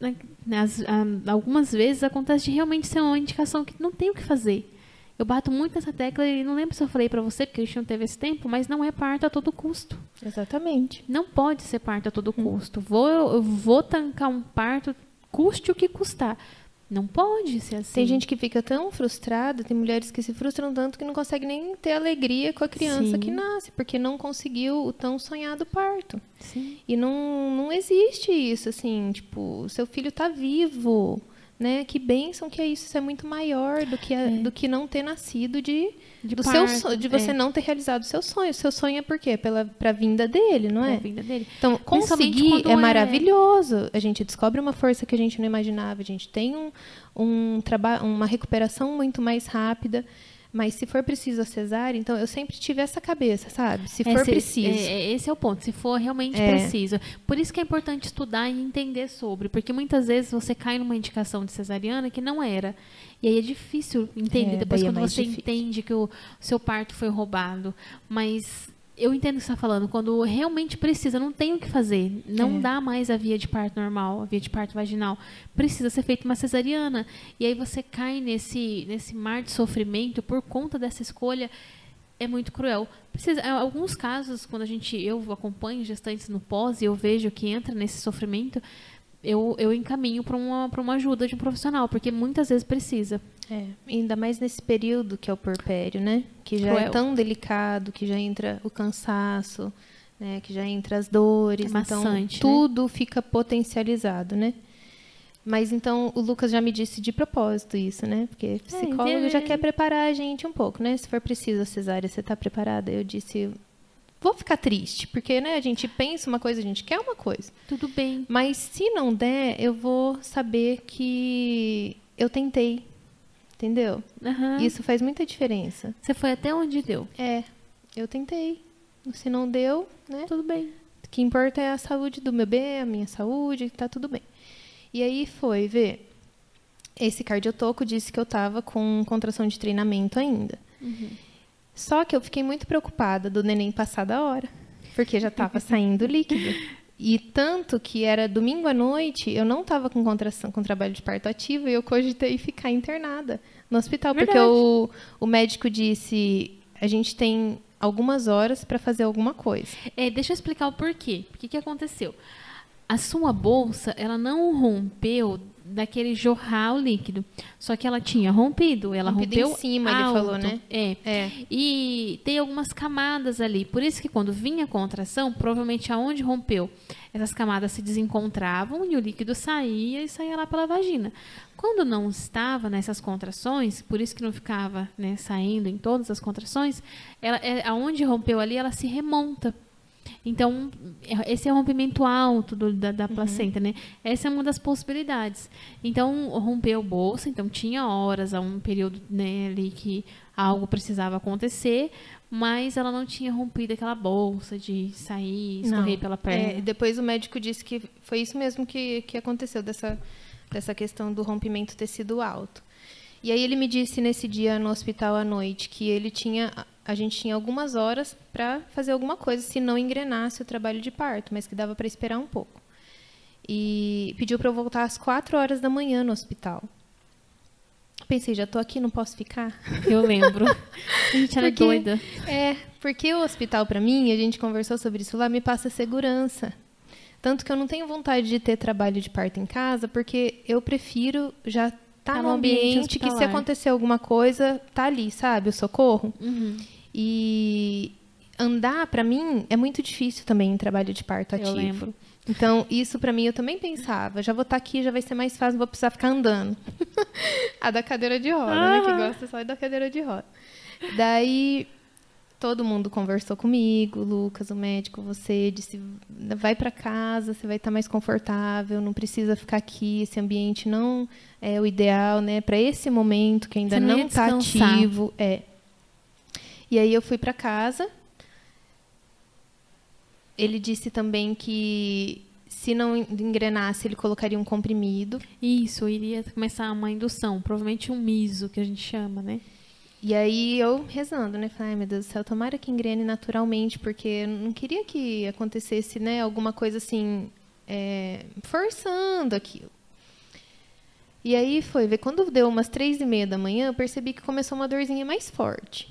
Speaker 1: né, as- a- algumas vezes acontece de realmente ser uma indicação que não tem o que fazer. Eu bato muito nessa tecla e não lembro se eu falei pra você, porque a gente não teve esse tempo, mas não é parto a todo custo.
Speaker 2: Exatamente.
Speaker 1: Não pode ser parto a todo custo. Vou, eu vou tancar um parto, custe o que custar. Não pode ser assim.
Speaker 2: Tem gente que fica tão frustrada, tem mulheres que se frustram tanto que não conseguem nem ter alegria com a criança
Speaker 1: Sim.
Speaker 2: que nasce, porque não conseguiu o tão sonhado parto.
Speaker 1: Sim.
Speaker 2: E não, não existe isso, assim, tipo, seu filho tá vivo, né? Que bênção que é isso, isso é muito maior do que, a- do que não ter nascido de,
Speaker 1: De
Speaker 2: do seu
Speaker 1: parto,
Speaker 2: sonho, de você
Speaker 1: é.
Speaker 2: não ter realizado o seu sonho. O seu sonho é por quê? Pela, pra vinda dele, não
Speaker 1: É
Speaker 2: é?
Speaker 1: dele.
Speaker 2: Então, conseguir é
Speaker 1: é-
Speaker 2: maravilhoso. A gente descobre uma força que a gente não imaginava. A gente tem um, um uma recuperação muito mais rápida. Mas se for preciso a cesárea, então eu sempre tive essa cabeça, sabe? Se for
Speaker 1: Esse-
Speaker 2: preciso.
Speaker 1: é- é- esse é o ponto, se for realmente
Speaker 2: É.
Speaker 1: preciso. Por isso que é importante estudar e entender sobre, porque muitas vezes você cai numa indicação de cesariana que não era. E aí é difícil entender
Speaker 2: É,
Speaker 1: depois
Speaker 2: é
Speaker 1: quando
Speaker 2: mais
Speaker 1: você
Speaker 2: difícil.
Speaker 1: entende que o seu parto foi roubado. Mas eu entendo o que você está falando. Quando realmente precisa, não tem o que fazer. Não
Speaker 2: É.
Speaker 1: dá mais a via de parto normal, a via de parto vaginal. Precisa ser feita uma cesariana. E aí você cai nesse, nesse mar de sofrimento por conta dessa escolha. É muito cruel. Precisa, em alguns casos, quando a gente, eu acompanho gestantes no pós e eu vejo que entra nesse sofrimento, eu, eu encaminho para uma, pra uma ajuda de um profissional, porque muitas vezes precisa.
Speaker 2: É, ainda mais nesse período que é o porpério, né? Que já é
Speaker 1: Cruel.
Speaker 2: tão delicado, que já entra o cansaço, né? Que já entra as dores,
Speaker 1: É maçante, né?
Speaker 2: então tudo fica potencializado, né? Mas então o Lucas já me disse de propósito isso, né? Porque psicólogo
Speaker 1: entende-
Speaker 2: já quer preparar a gente um pouco, né? Se for preciso a cesárea, você tá preparada? Eu disse, vou ficar triste, porque né, a gente pensa uma coisa, a gente quer uma coisa.
Speaker 1: Tudo bem.
Speaker 2: Mas se não der, eu vou saber que eu tentei. Entendeu?
Speaker 1: Aham.
Speaker 2: Isso faz muita diferença.
Speaker 1: Você foi até onde deu.
Speaker 2: É, eu tentei. Se não deu, né?
Speaker 1: Tudo bem.
Speaker 2: O que importa é a saúde do bebê, a minha saúde, tá tudo bem. E aí foi ver. Esse cardiotoco disse que eu tava com contração de treinamento ainda. Só que eu fiquei muito preocupada do neném passar da hora, porque já estava <laughs> saindo líquido. E tanto que era domingo à noite, eu não estava com contração, com trabalho de parto ativo, e eu cogitei ficar internada no hospital, porque
Speaker 1: Verdade.
Speaker 2: o, o médico disse: a gente tem algumas horas para fazer alguma coisa.
Speaker 1: É, deixa eu explicar o porquê. O que, que aconteceu? A sua bolsa, ela não rompeu daquele jorrar o líquido. Só que ela tinha rompido. Ela
Speaker 2: Rompido em
Speaker 1: rompeu
Speaker 2: cima, ele
Speaker 1: alto.
Speaker 2: falou, né?
Speaker 1: É.
Speaker 2: É.
Speaker 1: E tem algumas camadas ali. Por isso que quando vinha a contração, provavelmente aonde rompeu, essas camadas se desencontravam e o líquido saía e saía lá pela vagina. Quando não estava nessas contrações, por isso que não ficava né, saindo em todas as contrações, ela, é, aonde rompeu ali, ela se remonta. Então, é- esse é o rompimento alto do- da, da placenta, né? Essa é uma das possibilidades. Então, rompeu bolsa, então tinha horas, há um período né, ali que algo precisava acontecer, mas ela não tinha rompido aquela bolsa de sair, escorrer
Speaker 2: Não.
Speaker 1: pela
Speaker 2: É,
Speaker 1: perna.
Speaker 2: depois o médico disse que foi isso mesmo que, que aconteceu, dessa, dessa questão do rompimento ter sido alto. E aí ele me disse nesse dia no hospital à noite que ele tinha, a gente tinha algumas horas para fazer alguma coisa se não engrenasse o trabalho de parto, mas que dava para esperar um pouco. E pediu para eu voltar às quatro horas da manhã no hospital. Pensei, já estou aqui, não posso ficar.
Speaker 1: Eu lembro. A gente era
Speaker 2: Porque-
Speaker 1: doida.
Speaker 2: É, porque o hospital, para mim, a gente conversou sobre isso lá, me passa segurança. Tanto que eu não tenho vontade de ter trabalho de parto em casa, porque eu prefiro já estar
Speaker 1: Tá
Speaker 2: no
Speaker 1: ambiente
Speaker 2: ambiente que se acontecer alguma coisa, tá ali, sabe? O socorro.
Speaker 1: Uhum.
Speaker 2: E andar, para mim, é muito difícil também em trabalho de parto ativo.
Speaker 1: Eu lembro.
Speaker 2: Então, isso pra mim eu também pensava. Já vou estar aqui, já vai ser mais fácil, não vou precisar ficar andando. <laughs> a da cadeira de roda, né? Que gosta só da cadeira de roda. Daí, todo mundo conversou comigo, Lucas, o médico, você, disse, vai pra casa, você vai estar mais confortável, não precisa ficar aqui, esse ambiente não é o ideal, né? Para esse momento que ainda
Speaker 1: Você não
Speaker 2: está ativo. É. E aí eu fui pra casa, ele disse também que se não engrenasse, ele colocaria um comprimido.
Speaker 1: Isso, iria começar uma indução, provavelmente um miso, que a gente chama, né?
Speaker 2: E aí eu rezando, né? Falei, ai meu Deus do céu, tomara que engrene naturalmente, porque eu não queria que acontecesse, né, alguma coisa assim, é, forçando aquilo. E aí foi ver, quando deu umas três e meia da manhã, eu percebi que começou uma dorzinha mais forte.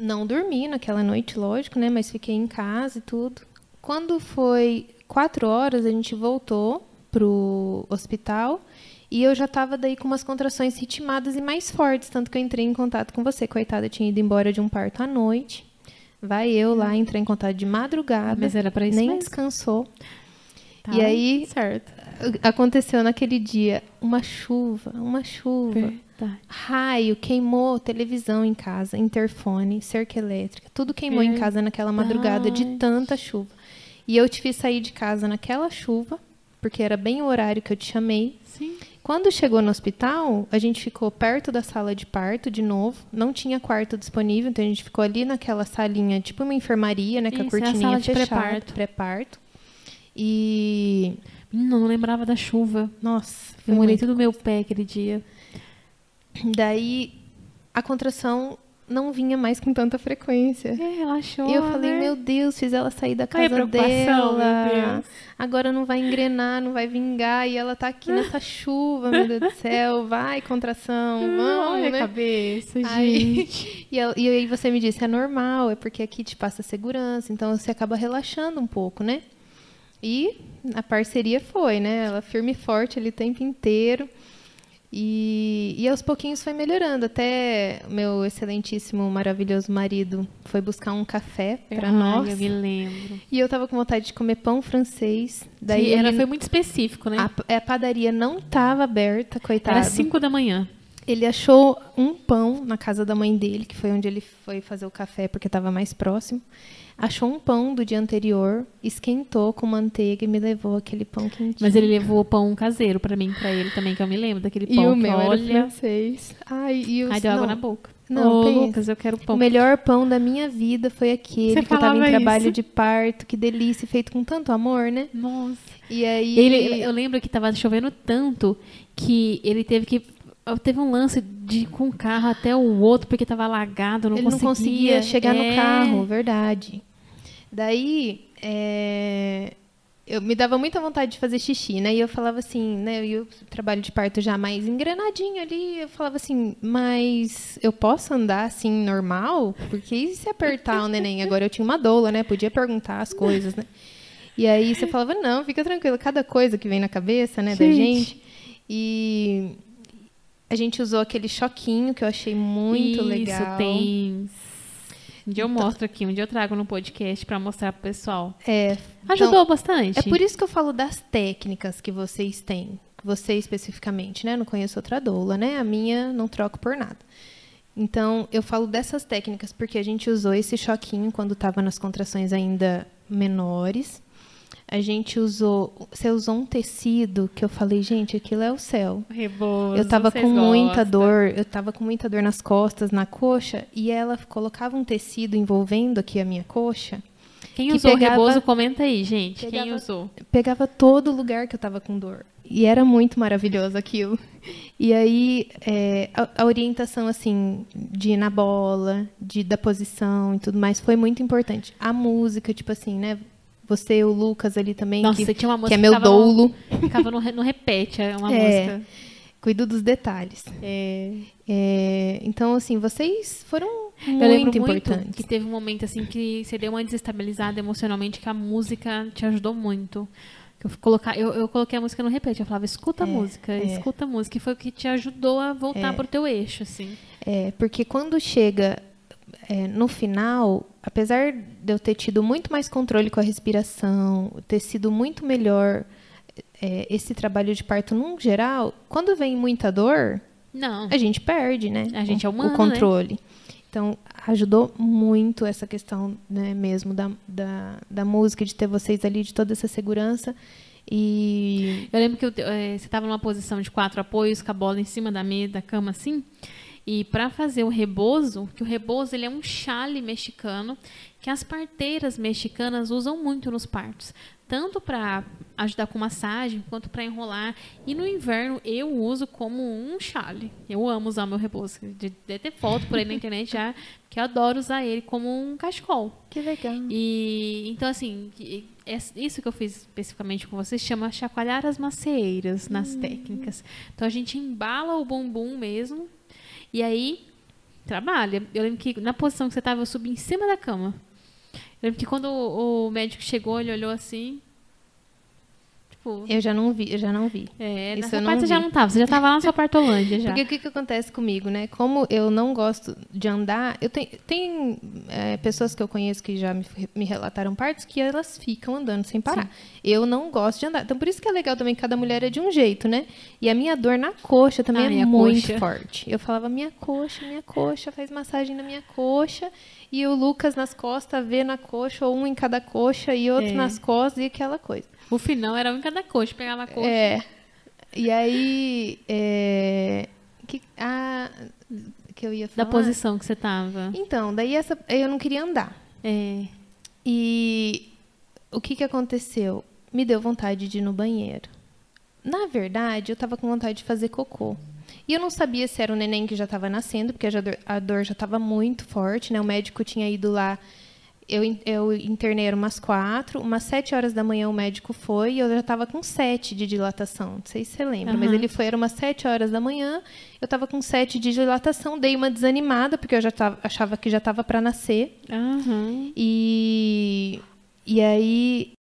Speaker 2: Não dormi naquela noite, lógico, né? Mas fiquei em casa e tudo. Quando foi quatro horas, a gente voltou pro hospital e eu já estava daí com umas contrações ritmadas e mais fortes, tanto que eu entrei em contato com você. Coitada, eu tinha ido embora de um parto à noite. Vai eu lá, entrei em contato de madrugada.
Speaker 1: Mas era pra isso
Speaker 2: Nem
Speaker 1: mesmo.
Speaker 2: descansou.
Speaker 1: Tá
Speaker 2: E aí-
Speaker 1: Certo.
Speaker 2: Aconteceu naquele dia uma chuva, uma chuva.
Speaker 1: Verdade.
Speaker 2: Raio, queimou televisão em casa, interfone, cerca elétrica, tudo queimou em casa naquela madrugada de
Speaker 1: Verdade.
Speaker 2: tanta chuva. E eu te fiz sair de casa naquela chuva, porque era bem o horário que eu te chamei.
Speaker 1: Sim.
Speaker 2: Quando chegou no hospital, a gente ficou perto da sala de parto de novo. Não tinha quarto disponível, então a gente ficou ali naquela salinha, tipo uma enfermaria, né, com a
Speaker 1: Isso, é a
Speaker 2: cortininha
Speaker 1: sala de
Speaker 2: fechada,
Speaker 1: pré-parto.
Speaker 2: pré-parto. E
Speaker 1: Menina, não lembrava da chuva.
Speaker 2: nossa,
Speaker 1: Eu
Speaker 2: foi
Speaker 1: molhei
Speaker 2: muito
Speaker 1: todo o meu pé aquele dia.
Speaker 2: Daí a contração não vinha mais com tanta frequência.
Speaker 1: É, relaxou.
Speaker 2: E eu falei,
Speaker 1: né?
Speaker 2: meu Deus, fiz ela sair da
Speaker 1: a
Speaker 2: casa
Speaker 1: meu
Speaker 2: dela. Agora não vai engrenar, não vai vingar. E ela tá aqui nessa <laughs> chuva, meu Deus do céu. Vai, contração, vamos,
Speaker 1: Olha a
Speaker 2: né?
Speaker 1: cabeça,
Speaker 2: Aí-
Speaker 1: gente. <laughs>
Speaker 2: E, ela- e aí você me disse, é normal, é porque aqui te passa segurança, então você acaba relaxando um pouco, né? E a parceria foi, né? Ela firme e forte ali o tempo inteiro. E, e aos pouquinhos foi melhorando. Até meu excelentíssimo, maravilhoso marido foi buscar um café para nós.
Speaker 1: eu me lembro.
Speaker 2: E eu tava com vontade de comer pão francês. Daí
Speaker 1: ela
Speaker 2: ele-
Speaker 1: foi muito específico, né?
Speaker 2: a, a padaria não tava aberta, coitado.
Speaker 1: Era 5 da manhã.
Speaker 2: Ele achou um pão na casa da mãe dele, que foi onde ele foi fazer o café, porque estava mais próximo. Achou um pão do dia anterior, esquentou com manteiga e me levou aquele pão quentinho.
Speaker 1: Mas ele levou pão caseiro pra mim, pra ele também, que eu me lembro daquele
Speaker 2: e
Speaker 1: pão
Speaker 2: o
Speaker 1: que
Speaker 2: meu era
Speaker 1: olha.
Speaker 2: francês. Ai, e os,
Speaker 1: Ai, deu água
Speaker 2: não,
Speaker 1: na boca.
Speaker 2: Não,
Speaker 1: Ô. Lucas, eu quero pão.
Speaker 2: O melhor pão da minha vida foi aquele
Speaker 1: Você
Speaker 2: que eu tava em trabalho
Speaker 1: isso.
Speaker 2: de parto, que delícia, feito com tanto amor, né?
Speaker 1: Nossa.
Speaker 2: E aí
Speaker 1: Ele, eu lembro que tava chovendo tanto que ele teve que. Teve um lance de ir com o carro até o outro porque tava alagado, não
Speaker 2: ele
Speaker 1: conseguia.
Speaker 2: não conseguia chegar
Speaker 1: É.
Speaker 2: no carro, verdade. Daí, é, eu me dava muita vontade de fazer xixi, né? E eu falava assim, né? E o trabalho de parto já mais engrenadinho ali, eu falava assim, mas eu posso andar assim normal? Porque e se apertar o neném? Agora eu tinha uma doula, né? Podia perguntar as coisas, né? E aí você falava, não, fica tranquilo, cada coisa que vem na cabeça, né, da
Speaker 1: Gente.
Speaker 2: gente. E a gente usou aquele choquinho que eu achei muito
Speaker 1: Isso,
Speaker 2: legal.
Speaker 1: tem. Um dia eu mostro aqui, um dia eu trago no podcast pra mostrar pro pessoal.
Speaker 2: É,
Speaker 1: Ajudou bastante.
Speaker 2: É por isso que eu falo das técnicas que vocês têm. Você especificamente, né? Não conheço outra doula, né? A minha não troco por nada. Então, eu falo dessas técnicas porque a gente usou esse choquinho quando estava nas contrações ainda menores. A gente usou. Você usou um tecido que eu falei, gente, aquilo é o céu.
Speaker 1: Rebozo,
Speaker 2: Eu tava com muita
Speaker 1: gostam.
Speaker 2: dor, eu tava com muita dor nas costas, na coxa, e ela colocava um tecido envolvendo aqui a minha coxa.
Speaker 1: Quem
Speaker 2: que
Speaker 1: usou
Speaker 2: pegava-
Speaker 1: o rebozo, comenta aí, gente. Quem
Speaker 2: pegava-
Speaker 1: usou?
Speaker 2: pegava todo lugar que eu tava com dor. E era muito maravilhoso aquilo. E aí, é, a, a orientação, assim, de ir na bola, de, da posição e tudo mais, foi muito importante. A música, tipo assim, né? Você, o Lucas ali também,
Speaker 1: Nossa,
Speaker 2: que,
Speaker 1: tinha uma música
Speaker 2: que é meu
Speaker 1: no-
Speaker 2: doulo.
Speaker 1: Ficava no, no repete, é uma <laughs>
Speaker 2: É.
Speaker 1: música.
Speaker 2: Cuido dos detalhes.
Speaker 1: É.
Speaker 2: É, então, assim, vocês foram
Speaker 1: Eu
Speaker 2: muito
Speaker 1: muito
Speaker 2: importantes.
Speaker 1: que teve um momento assim que você deu uma desestabilizada emocionalmente, que a música te ajudou muito. Eu, colocar, eu, eu coloquei a música no repete, eu falava, escuta a música,
Speaker 2: é.
Speaker 1: escuta a música. E foi o que te ajudou a voltar pro teu eixo, assim.
Speaker 2: É, porque quando chega é, no final, apesar de eu ter tido muito mais controle com a respiração, ter sido muito melhor é, esse trabalho de parto num geral, quando vem muita dor,
Speaker 1: Não.
Speaker 2: a gente perde, né?
Speaker 1: A gente
Speaker 2: o,
Speaker 1: é humano,
Speaker 2: o controle. Então, ajudou muito essa questão né, mesmo da, da, da música, de ter vocês ali, de toda essa segurança. E
Speaker 1: Eu lembro que eu eh, você estava numa posição de quatro apoios, com a bola em cima da mesa, da cama, assim. E para fazer o rebozo, que o rebozo ele é um chale mexicano que as parteiras mexicanas usam muito nos partos, tanto para ajudar com massagem quanto para enrolar. E no inverno eu uso como um chale. Eu amo usar meu rebozo. De, de ter foto por aí na internet já, que eu adoro usar ele como um cachecol.
Speaker 2: que legal.
Speaker 1: E então assim, es- isso que eu fiz especificamente com vocês chama chacoalhar as macieiras nas técnicas. Então a gente embala o bumbum mesmo e aí trabalha. Eu lembro que na posição que você estava, eu subi em cima da cama. Eu lembro que quando o, o médico chegou, ele olhou assim, tipo,
Speaker 2: Eu já não vi, eu já não vi.
Speaker 1: é,
Speaker 2: isso
Speaker 1: nessa parte você já não tava, você já tava lá na sua <laughs> partolândia já.
Speaker 2: Porque o que, que acontece comigo, né? Como eu não gosto de andar, eu tenho, tem é, pessoas que eu conheço que já me, me relataram partes que elas ficam andando sem parar. Eu não gosto de andar. Então, por isso que é legal também que cada mulher é de um jeito, né? E a minha dor na coxa também
Speaker 1: Ai,
Speaker 2: é muito
Speaker 1: coxa.
Speaker 2: forte. Eu falava, minha coxa, minha coxa, faz massagem na minha coxa. E o Lucas nas costas vê na coxa, ou um em cada coxa e outro
Speaker 1: É.
Speaker 2: nas costas e aquela coisa.
Speaker 1: O final era um em cada coxa, pegava a coxa.
Speaker 2: É. E aí. É, que, a, que eu ia
Speaker 1: Da
Speaker 2: falar.
Speaker 1: posição que você tava.
Speaker 2: Então, daí essa, eu não queria andar.
Speaker 1: É.
Speaker 2: E o que, que aconteceu? Me deu vontade de ir no banheiro. Na verdade, eu tava com vontade de fazer cocô. E eu não sabia se era o neném que já estava nascendo, porque a dor, a dor já estava muito forte, né? O médico tinha ido lá eu, eu internei era umas quatro, umas sete horas da manhã o médico foi e eu já estava com sete de dilatação. Não sei se você lembra, uhum. mas ele foi, era umas sete horas da manhã, eu estava com sete de dilatação, dei uma desanimada, porque eu já tava, achava que já estava para nascer.
Speaker 1: Uhum.
Speaker 2: E, e aí.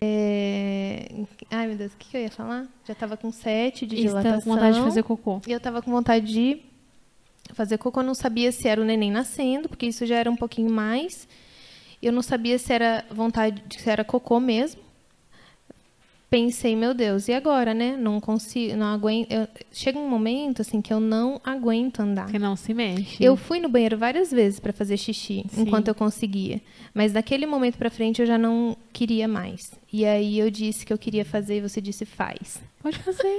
Speaker 2: É... Ai, meu Deus, o que, eu ia falar? Já estava com sete de dilatação. Estava
Speaker 1: com vontade de fazer cocô.
Speaker 2: E eu estava com vontade de fazer cocô. Eu não sabia se era o neném nascendo, porque isso já era um pouquinho mais. Eu não sabia se era vontade, se era cocô mesmo. Pensei, meu Deus, e agora, né? Não consigo, não aguento. Eu, chega um momento assim que eu não aguento andar.
Speaker 1: Que não se mexe.
Speaker 2: Eu fui no banheiro várias vezes para fazer xixi, Sim. enquanto eu conseguia. Mas daquele momento para frente eu já não queria mais. E aí eu disse que eu queria fazer e você disse faz.
Speaker 1: Pode fazer.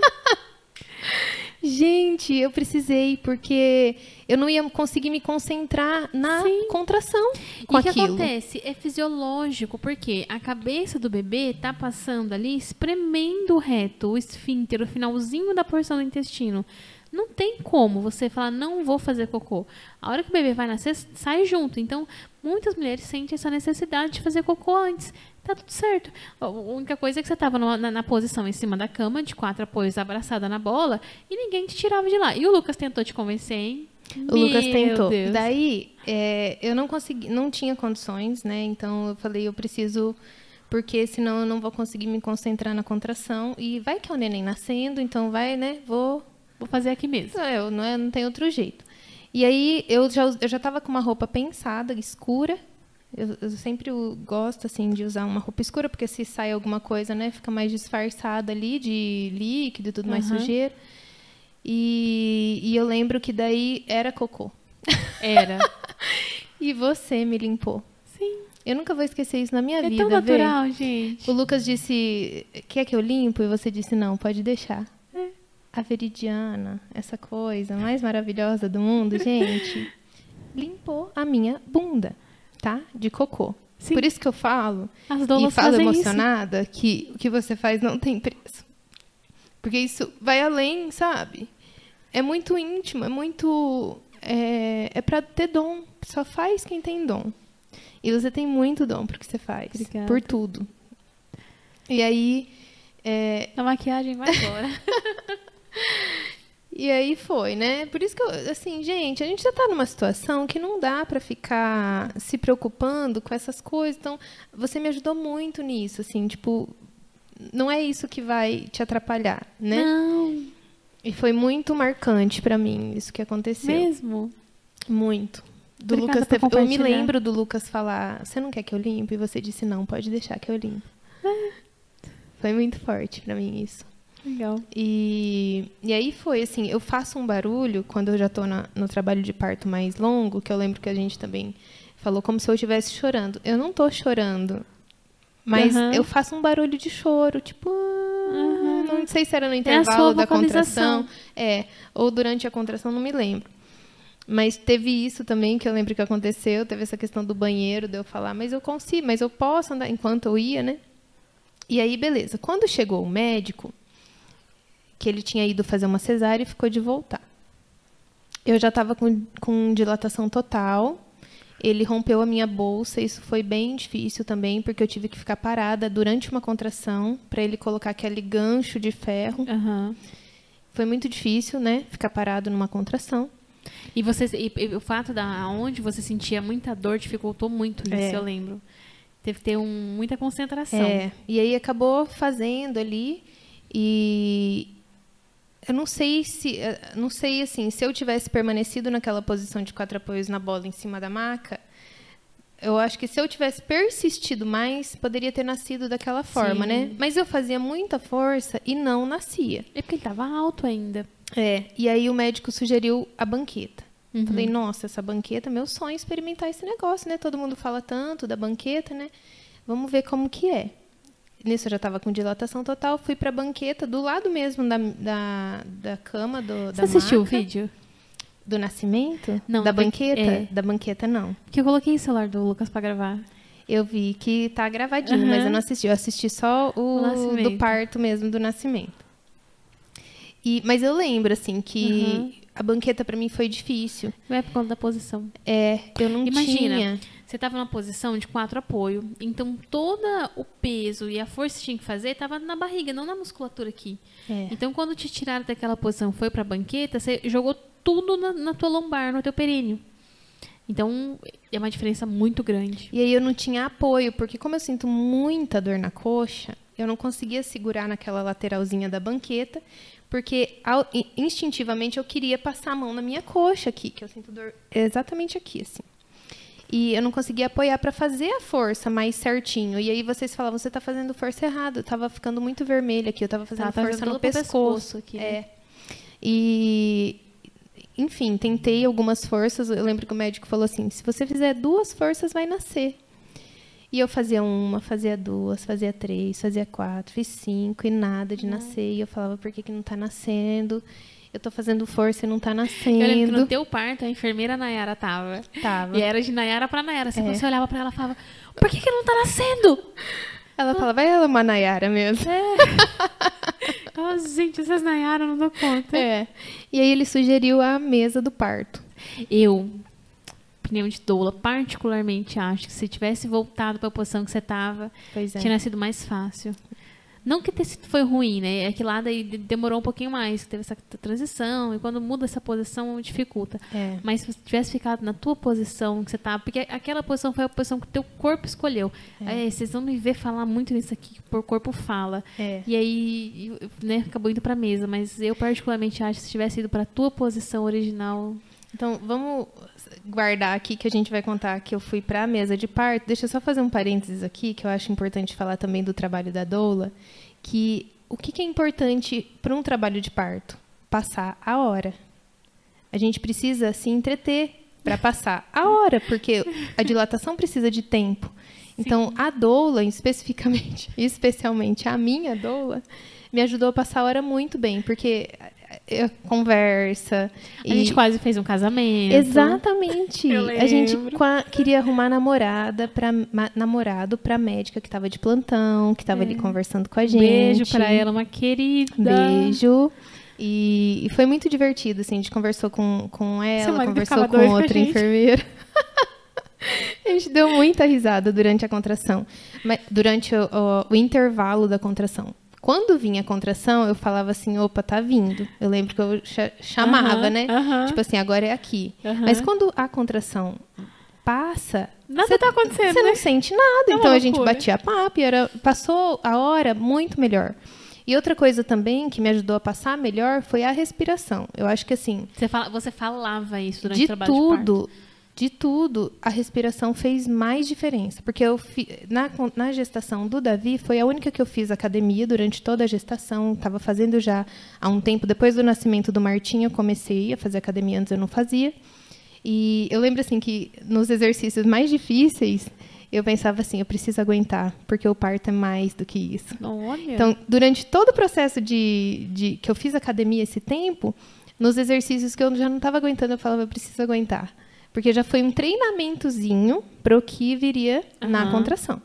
Speaker 1: <laughs>
Speaker 2: Gente, eu precisei, porque eu não ia conseguir me concentrar na Sim. contração. Com
Speaker 1: e o que acontece? É fisiológico, porque a cabeça do bebê tá passando ali, espremendo reto o esfíncter, o finalzinho da porção do intestino. Não tem como você falar, não vou fazer cocô. A hora que o bebê vai nascer, sai junto. Então, muitas mulheres sentem essa necessidade de fazer cocô antes tá tudo certo. A única coisa é que você estava na, na, posição em cima da cama, de quatro apoios, abraçada na bola, e ninguém te tirava de lá. E o Lucas tentou te convencer, hein?
Speaker 2: O Meu Lucas tentou. Deus. Daí, é, eu não consegui, não tinha condições, né? Então eu falei, eu preciso, porque senão eu não vou conseguir me concentrar na contração. E vai que é o neném nascendo, então vai, né? Vou,
Speaker 1: vou fazer aqui mesmo.
Speaker 2: Eu não, é, não tem outro jeito. E aí eu já eu já estava com uma roupa pensada, escura, eu, eu, sempre gosto assim de usar uma roupa escura porque se sai alguma coisa, né, fica mais disfarçada ali de líquido e tudo uhum. mais sujeira. E, e eu lembro que daí era cocô.
Speaker 1: Era. <laughs>
Speaker 2: e você me limpou.
Speaker 1: Sim.
Speaker 2: Eu nunca vou esquecer isso na minha
Speaker 1: é
Speaker 2: vida.
Speaker 1: É tão natural,
Speaker 2: vê?
Speaker 1: gente.
Speaker 2: O Lucas disse: Quer que eu limpo? E você disse: Não, pode deixar. A Veridiana, essa coisa mais maravilhosa do mundo, gente, <laughs> limpou a minha bunda tá? De cocô. Sim. Por isso que eu falo e falo emocionada isso. que o que você faz não tem preço. Porque isso vai além, sabe? É muito íntimo, é muito. É, é para ter dom. Só faz quem tem dom. E você tem muito dom pro que você faz. Obrigada. Por tudo. E aí. É...
Speaker 1: A maquiagem vai embora. <laughs>
Speaker 2: E aí foi, né? Por isso que eu, assim, gente, a gente já está numa situação que não dá para ficar se preocupando com essas coisas. Então, você me ajudou muito nisso, assim, tipo, não é isso que vai te atrapalhar, né?
Speaker 1: Não.
Speaker 2: E foi muito marcante para mim isso que aconteceu.
Speaker 1: Mesmo?
Speaker 2: Muito. Do Obrigada Lucas teve, eu me lembro do Lucas falar: "Você não quer que eu limpe?" E você disse: "Não, pode deixar que eu limpo". É. Foi muito forte para mim isso.
Speaker 1: Legal.
Speaker 2: E, e aí foi assim, eu faço um barulho quando eu já estou no trabalho de parto mais longo, que eu lembro que a gente também falou como se eu estivesse chorando. Eu não estou chorando, mas uhum. eu faço um barulho de choro, tipo, uhum. não sei se era no é intervalo é da contração, é, ou durante a contração, não me lembro. Mas teve isso também que eu lembro que aconteceu, teve essa questão do banheiro, de eu falar, mas eu consigo, mas eu posso andar enquanto eu ia, né? E aí, beleza. Quando chegou o médico, que ele tinha ido fazer uma cesárea e ficou de voltar. Eu já estava com, com dilatação total. Ele rompeu a minha bolsa, isso foi bem difícil também, porque eu tive que ficar parada durante uma contração para ele colocar aquele gancho de ferro.
Speaker 1: Uhum.
Speaker 2: Foi muito difícil, né? Ficar parado numa contração.
Speaker 1: E, você, e, e o fato da onde você sentia muita dor dificultou muito isso, é. eu lembro. Teve que ter um, muita concentração.
Speaker 2: É. E aí acabou fazendo ali. E, eu não sei se, eh, não sei assim, se eu tivesse permanecido naquela posição de quatro apoios na bola em cima da maca, eu acho que se eu tivesse persistido mais, poderia ter nascido daquela forma, né? Sim. né? Mas eu fazia muita força e não nascia.
Speaker 1: É porque ele estava alto ainda.
Speaker 2: É, e aí o médico sugeriu a banqueta. Uhum. Falei, nossa, essa banqueta, meu sonho é experimentar esse negócio, né? Todo mundo fala tanto da banqueta, né? Vamos ver como que é. Nisso eu já estava com dilatação total, fui para a banqueta do lado mesmo da, da, da cama do, da
Speaker 1: Você assistiu
Speaker 2: maca.
Speaker 1: o vídeo?
Speaker 2: Do nascimento?
Speaker 1: Não.
Speaker 2: Da banqueta? É. Da banqueta, não.
Speaker 1: Porque eu coloquei o celular do Lucas para gravar.
Speaker 2: Eu vi que tá gravadinho, uhum. mas eu não assisti. Eu assisti só o, o do parto mesmo, do nascimento. E, mas eu lembro, assim, que
Speaker 1: Uhum.
Speaker 2: a banqueta pra mim foi difícil.
Speaker 1: Não é por conta da posição.
Speaker 2: É, eu não
Speaker 1: Imagina,
Speaker 2: tinha.
Speaker 1: Você estava numa posição de quatro apoio, então todo o peso e a força que você tinha que fazer estava na barriga, não na musculatura aqui.
Speaker 2: É.
Speaker 1: Então, quando te tiraram daquela posição foi para a banqueta, você jogou tudo na, na tua lombar, no teu períneo. Então, é uma diferença muito grande.
Speaker 2: E aí eu não tinha apoio, porque como eu sinto muita dor na coxa, eu não conseguia segurar naquela lateralzinha da banqueta, porque instintivamente eu queria passar a mão na minha coxa aqui, que eu sinto dor exatamente aqui, assim. E eu não conseguia apoiar para fazer a força mais certinho. E aí vocês falavam, você tá fazendo força errada. Eu tava ficando muito vermelha aqui, eu tava fazendo
Speaker 1: Tava
Speaker 2: força no pescoço.
Speaker 1: pescoço aqui, né?
Speaker 2: É. E enfim, tentei algumas forças. Eu lembro que o médico falou assim: se você fizer duas forças, vai nascer. E eu fazia uma, fazia duas, fazia três, fazia quatro, fiz cinco e nada de nascer. E eu falava: por que, que não tá nascendo? Eu tô fazendo força e não tá
Speaker 1: Eu lembro que
Speaker 2: nascendo.
Speaker 1: no teu parto, a enfermeira Nayara tava.
Speaker 2: Tava.
Speaker 1: E era de Nayara pra Nayara. Assim,
Speaker 2: É.
Speaker 1: quando você olhava pra ela e falava, por que, que não tá nascendo?
Speaker 2: Ela falava: ela é uma Nayara mesmo. <laughs>
Speaker 1: Ah, gente, essas Nayara não dou conta.
Speaker 2: É. E aí ele sugeriu a mesa do parto.
Speaker 1: Eu, opinião de doula, particularmente acho que se tivesse voltado pra posição que você tava,
Speaker 2: é.
Speaker 1: tinha sido mais fácil. Não que ter sido foi ruim, né? É que lá daí de- demorou um pouquinho mais, teve essa transição, e quando muda essa posição, dificulta.
Speaker 2: É.
Speaker 1: Mas se você tivesse ficado na tua posição que você tava, porque aquela posição foi a posição que o teu corpo escolheu. É, vocês vão me ver falar muito nisso aqui, por corpo fala.
Speaker 2: É.
Speaker 1: E aí, né, acabou indo pra mesa, mas eu particularmente acho que se tivesse ido pra tua posição original,
Speaker 2: Então, vamos guardar aqui que a gente vai contar que eu fui para a mesa de parto. Deixa eu só fazer um parênteses aqui, que eu acho importante falar também do trabalho da doula, que o que, que é importante para um trabalho de parto? Passar a hora. A gente precisa se entreter para passar a hora, porque a dilatação precisa de tempo. Então, a doula, especificamente, <laughs> especialmente a minha doula, me ajudou a passar a hora muito bem, porque conversa.
Speaker 1: a gente quase fez um casamento.
Speaker 2: Exatamente.
Speaker 1: Eu
Speaker 2: A gente queria arrumar namorada para namorado para médica que estava de plantão, que estava ali conversando com a gente.
Speaker 1: Beijo pra ela, uma querida.
Speaker 2: Beijo. E, e foi muito divertido, assim, a gente conversou com, com ela, conversou com outra enfermeira. <laughs> a gente deu muita risada durante a contração, mas durante o, o- o intervalo da contração. Quando vinha a contração, eu falava assim, opa, tá vindo. Eu lembro que eu cha- chamava, né? Tipo assim, agora é aqui. Mas quando a contração passa,
Speaker 1: Nada
Speaker 2: você
Speaker 1: tá acontecendo,
Speaker 2: Você
Speaker 1: né?
Speaker 2: não sente nada.
Speaker 1: É
Speaker 2: então a gente
Speaker 1: loucura.
Speaker 2: batia papo e era, passou a hora muito melhor. E outra coisa também que me ajudou a passar melhor foi a respiração. Eu acho que assim,
Speaker 1: Você, fala, você falava isso durante
Speaker 2: de
Speaker 1: o trabalho de parto.
Speaker 2: De tudo, a respiração fez mais diferença. Porque eu na, na gestação do Davi, foi a única que eu fiz academia durante toda a gestação. Estava fazendo já há um tempo. Depois do nascimento do Martim, eu comecei a fazer academia, antes eu não fazia. E eu lembro assim que nos exercícios mais difíceis, eu pensava assim, eu preciso aguentar, porque o parto é mais do que isso.
Speaker 1: Olha.
Speaker 2: Então, durante todo o processo de, de que eu fiz academia esse tempo, nos exercícios que eu já não estava aguentando, eu falava, eu preciso aguentar. Porque já foi um treinamentozinho para o que viria na
Speaker 1: Aham.
Speaker 2: contração.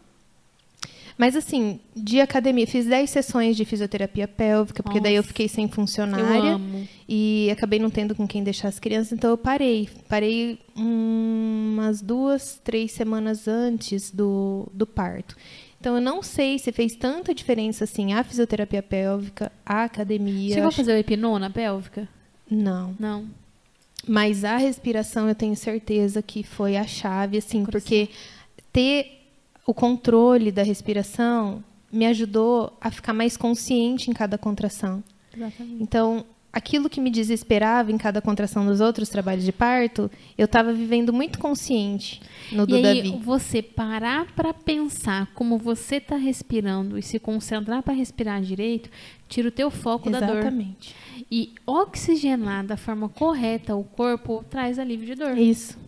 Speaker 2: Mas assim, de academia, fiz 10 sessões de fisioterapia pélvica, porque daí eu
Speaker 1: Nossa.
Speaker 2: fiquei sem funcionária e acabei não tendo com quem deixar as crianças, então eu parei. Parei hum, umas duas, três semanas antes do, do parto. Então eu não sei se fez tanta diferença assim a fisioterapia pélvica, a academia.
Speaker 1: Chegou a
Speaker 2: acho-
Speaker 1: fazer o hipnona pélvica?
Speaker 2: Não.
Speaker 1: Não.
Speaker 2: Mas a respiração eu tenho certeza que foi a chave, assim, porque ter o controle da respiração me ajudou a ficar mais consciente em cada contração.
Speaker 1: Exatamente.
Speaker 2: Então, aquilo que me desesperava em cada contração dos outros trabalhos de parto, eu estava vivendo muito consciente no do
Speaker 1: e aí,
Speaker 2: Davi.
Speaker 1: você parar pra pensar como você tá respirando e se concentrar pra respirar direito, tira o teu foco da dor.
Speaker 2: Exatamente.
Speaker 1: E oxigenar da forma correta o corpo traz alívio de dor.
Speaker 2: Isso.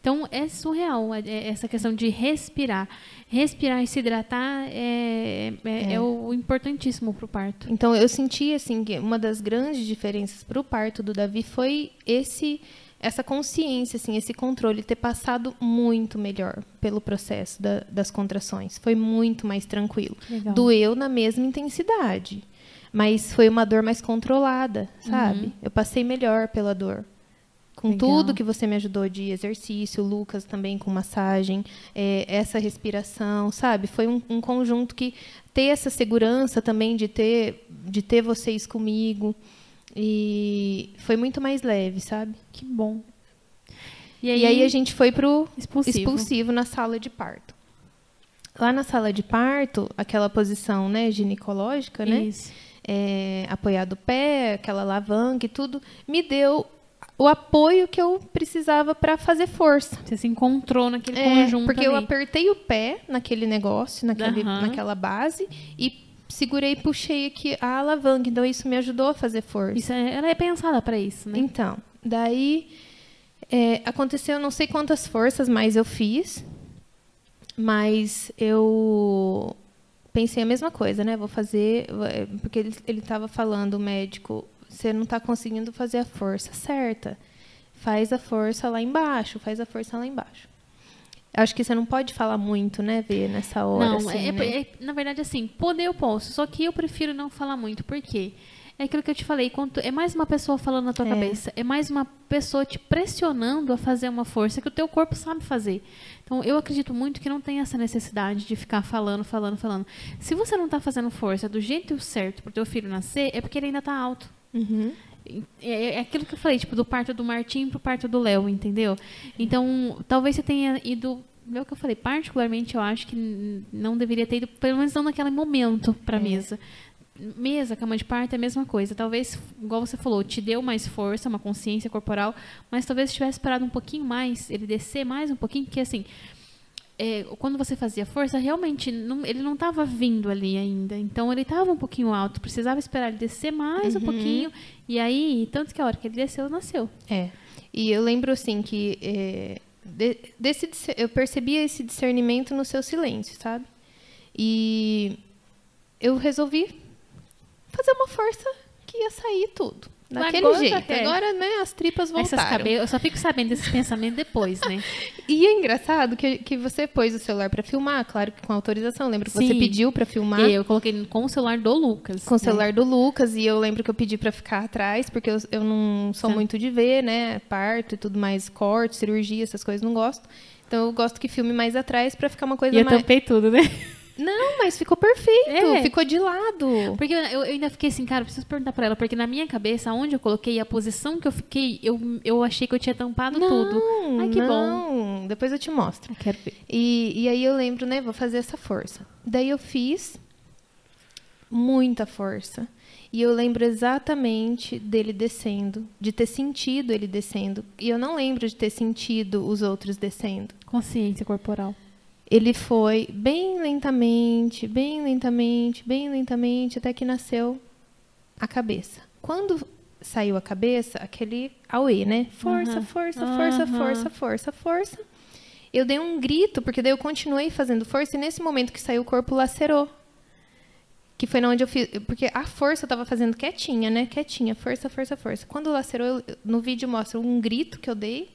Speaker 1: Então é surreal é- é essa questão de respirar. Respirar e se hidratar é, é, é o importantíssimo pro parto.
Speaker 2: Então, eu senti assim que uma das grandes diferenças para o parto do Davi foi esse essa consciência, assim, esse controle, ter passado muito melhor pelo processo da- das contrações. Foi muito mais tranquilo.
Speaker 1: Legal.
Speaker 2: Doeu na mesma intensidade. Mas foi uma dor mais controlada, sabe?
Speaker 1: Uhum.
Speaker 2: Eu passei melhor pela dor. Com
Speaker 1: Legal.
Speaker 2: tudo que você me ajudou de exercício, Lucas também com massagem, é, essa respiração, sabe? Foi um, um conjunto que ter essa segurança também de ter, de ter vocês comigo. E foi muito mais leve, sabe?
Speaker 1: Que bom.
Speaker 2: E aí, a gente foi pro
Speaker 1: Expulsivo.
Speaker 2: expulsivo na sala de parto. Lá na sala de parto, aquela posição né, ginecológica, né?
Speaker 1: Isso.
Speaker 2: é, apoiado o pé, aquela alavanca e tudo, me deu o apoio que eu precisava para fazer força.
Speaker 1: Você se encontrou naquele
Speaker 2: É,
Speaker 1: conjunto
Speaker 2: porque eu
Speaker 1: ali.
Speaker 2: apertei o pé naquele negócio, naquele,
Speaker 1: Aham.
Speaker 2: naquela base, e segurei e puxei aqui a alavanca. Então, isso me ajudou a fazer força.
Speaker 1: Isso é- ela é pensada para isso, né?
Speaker 2: Então, daí é, aconteceu não sei quantas forças mais eu fiz, mas eu pensei a mesma coisa, né? Vou fazer, é, porque ele estava falando, o médico, você não está conseguindo fazer a força certa. Faz a força lá embaixo, faz a força lá embaixo. Acho que você não pode falar muito, né, Vê, nessa hora.
Speaker 1: Não,
Speaker 2: assim,
Speaker 1: é,
Speaker 2: né?
Speaker 1: é- na verdade, assim, poder eu posso. Só que eu prefiro não falar muito. Por quê? É aquilo que eu te falei. quanto- é mais uma pessoa falando na tua
Speaker 2: É.
Speaker 1: cabeça. É mais uma pessoa te pressionando a fazer uma força que o teu corpo sabe fazer. Então, eu acredito muito que não tem essa necessidade de ficar falando, falando, falando. Se você não está fazendo força do jeito certo pro teu filho nascer, é porque ele ainda está alto.
Speaker 2: Uhum.
Speaker 1: É, é aquilo que eu falei, tipo, do parto do Martim pro parto do Léo, entendeu? Então, talvez você tenha ido. É o que eu falei, particularmente eu acho que não deveria ter ido, pelo menos não naquele momento, pra
Speaker 2: É.
Speaker 1: mesa. Mesa, cama de parto é a mesma coisa. Talvez, igual você falou, te deu mais força, uma consciência corporal, mas talvez tivesse parado um pouquinho mais, ele descer mais um pouquinho, porque assim. É, quando você fazia força, realmente não- ele não estava vindo ali ainda. Então ele estava um pouquinho alto, precisava esperar ele descer mais um
Speaker 2: Uhum.
Speaker 1: pouquinho. E aí, tanto que a hora que ele desceu, nasceu.
Speaker 2: É. E eu lembro assim que é, de- desse eu percebia esse discernimento no seu silêncio, sabe? E eu resolvi fazer uma força que ia sair tudo. Daquele
Speaker 1: Agora,
Speaker 2: jeito.
Speaker 1: é.
Speaker 2: Agora, né, as tripas
Speaker 1: Essas
Speaker 2: voltaram.
Speaker 1: cabe... Eu só fico sabendo desses pensamentos depois, né? <laughs>
Speaker 2: E é engraçado que, que você pôs o celular para filmar, claro que com autorização. Eu lembro que você
Speaker 1: Sim.
Speaker 2: pediu para filmar.
Speaker 1: E eu coloquei com o celular do Lucas.
Speaker 2: Com o
Speaker 1: né?
Speaker 2: celular do Lucas, e eu lembro que eu pedi pra ficar atrás, porque eu, eu não sou
Speaker 1: Tá.
Speaker 2: muito de ver, né? Parto e tudo mais, corte, cirurgia, essas coisas, não gosto. Então eu gosto que filme mais atrás pra ficar uma coisa
Speaker 1: E eu
Speaker 2: mais.
Speaker 1: tampei tudo, né?
Speaker 2: Não, mas ficou perfeito,
Speaker 1: É.
Speaker 2: ficou de lado.
Speaker 1: Porque eu, eu ainda fiquei assim, cara, preciso perguntar pra ela, porque na minha cabeça, onde eu coloquei a posição que eu fiquei, eu, eu achei que eu tinha tampado tudo. Ai, que bom.
Speaker 2: não. Depois eu te mostro.
Speaker 1: Eu quero ver.
Speaker 2: E, e aí eu lembro, né? Vou fazer essa força. Daí eu fiz muita força. E eu lembro exatamente dele descendo, de ter sentido ele descendo. E eu não lembro de ter sentido os outros descendo.
Speaker 1: Consciência corporal.
Speaker 2: Ele foi bem lentamente, bem lentamente, bem lentamente, até que nasceu a cabeça. Quando saiu a cabeça, aquele auê, né? Força, força, força, força, força, força. Eu dei um grito, porque daí eu continuei fazendo força, e nesse momento que saiu o corpo lacerou. Que foi na onde eu fiz. Porque a força eu tava fazendo quietinha, né? Quietinha, força, força, força. Quando lacerou, eu- no vídeo mostra um grito que eu dei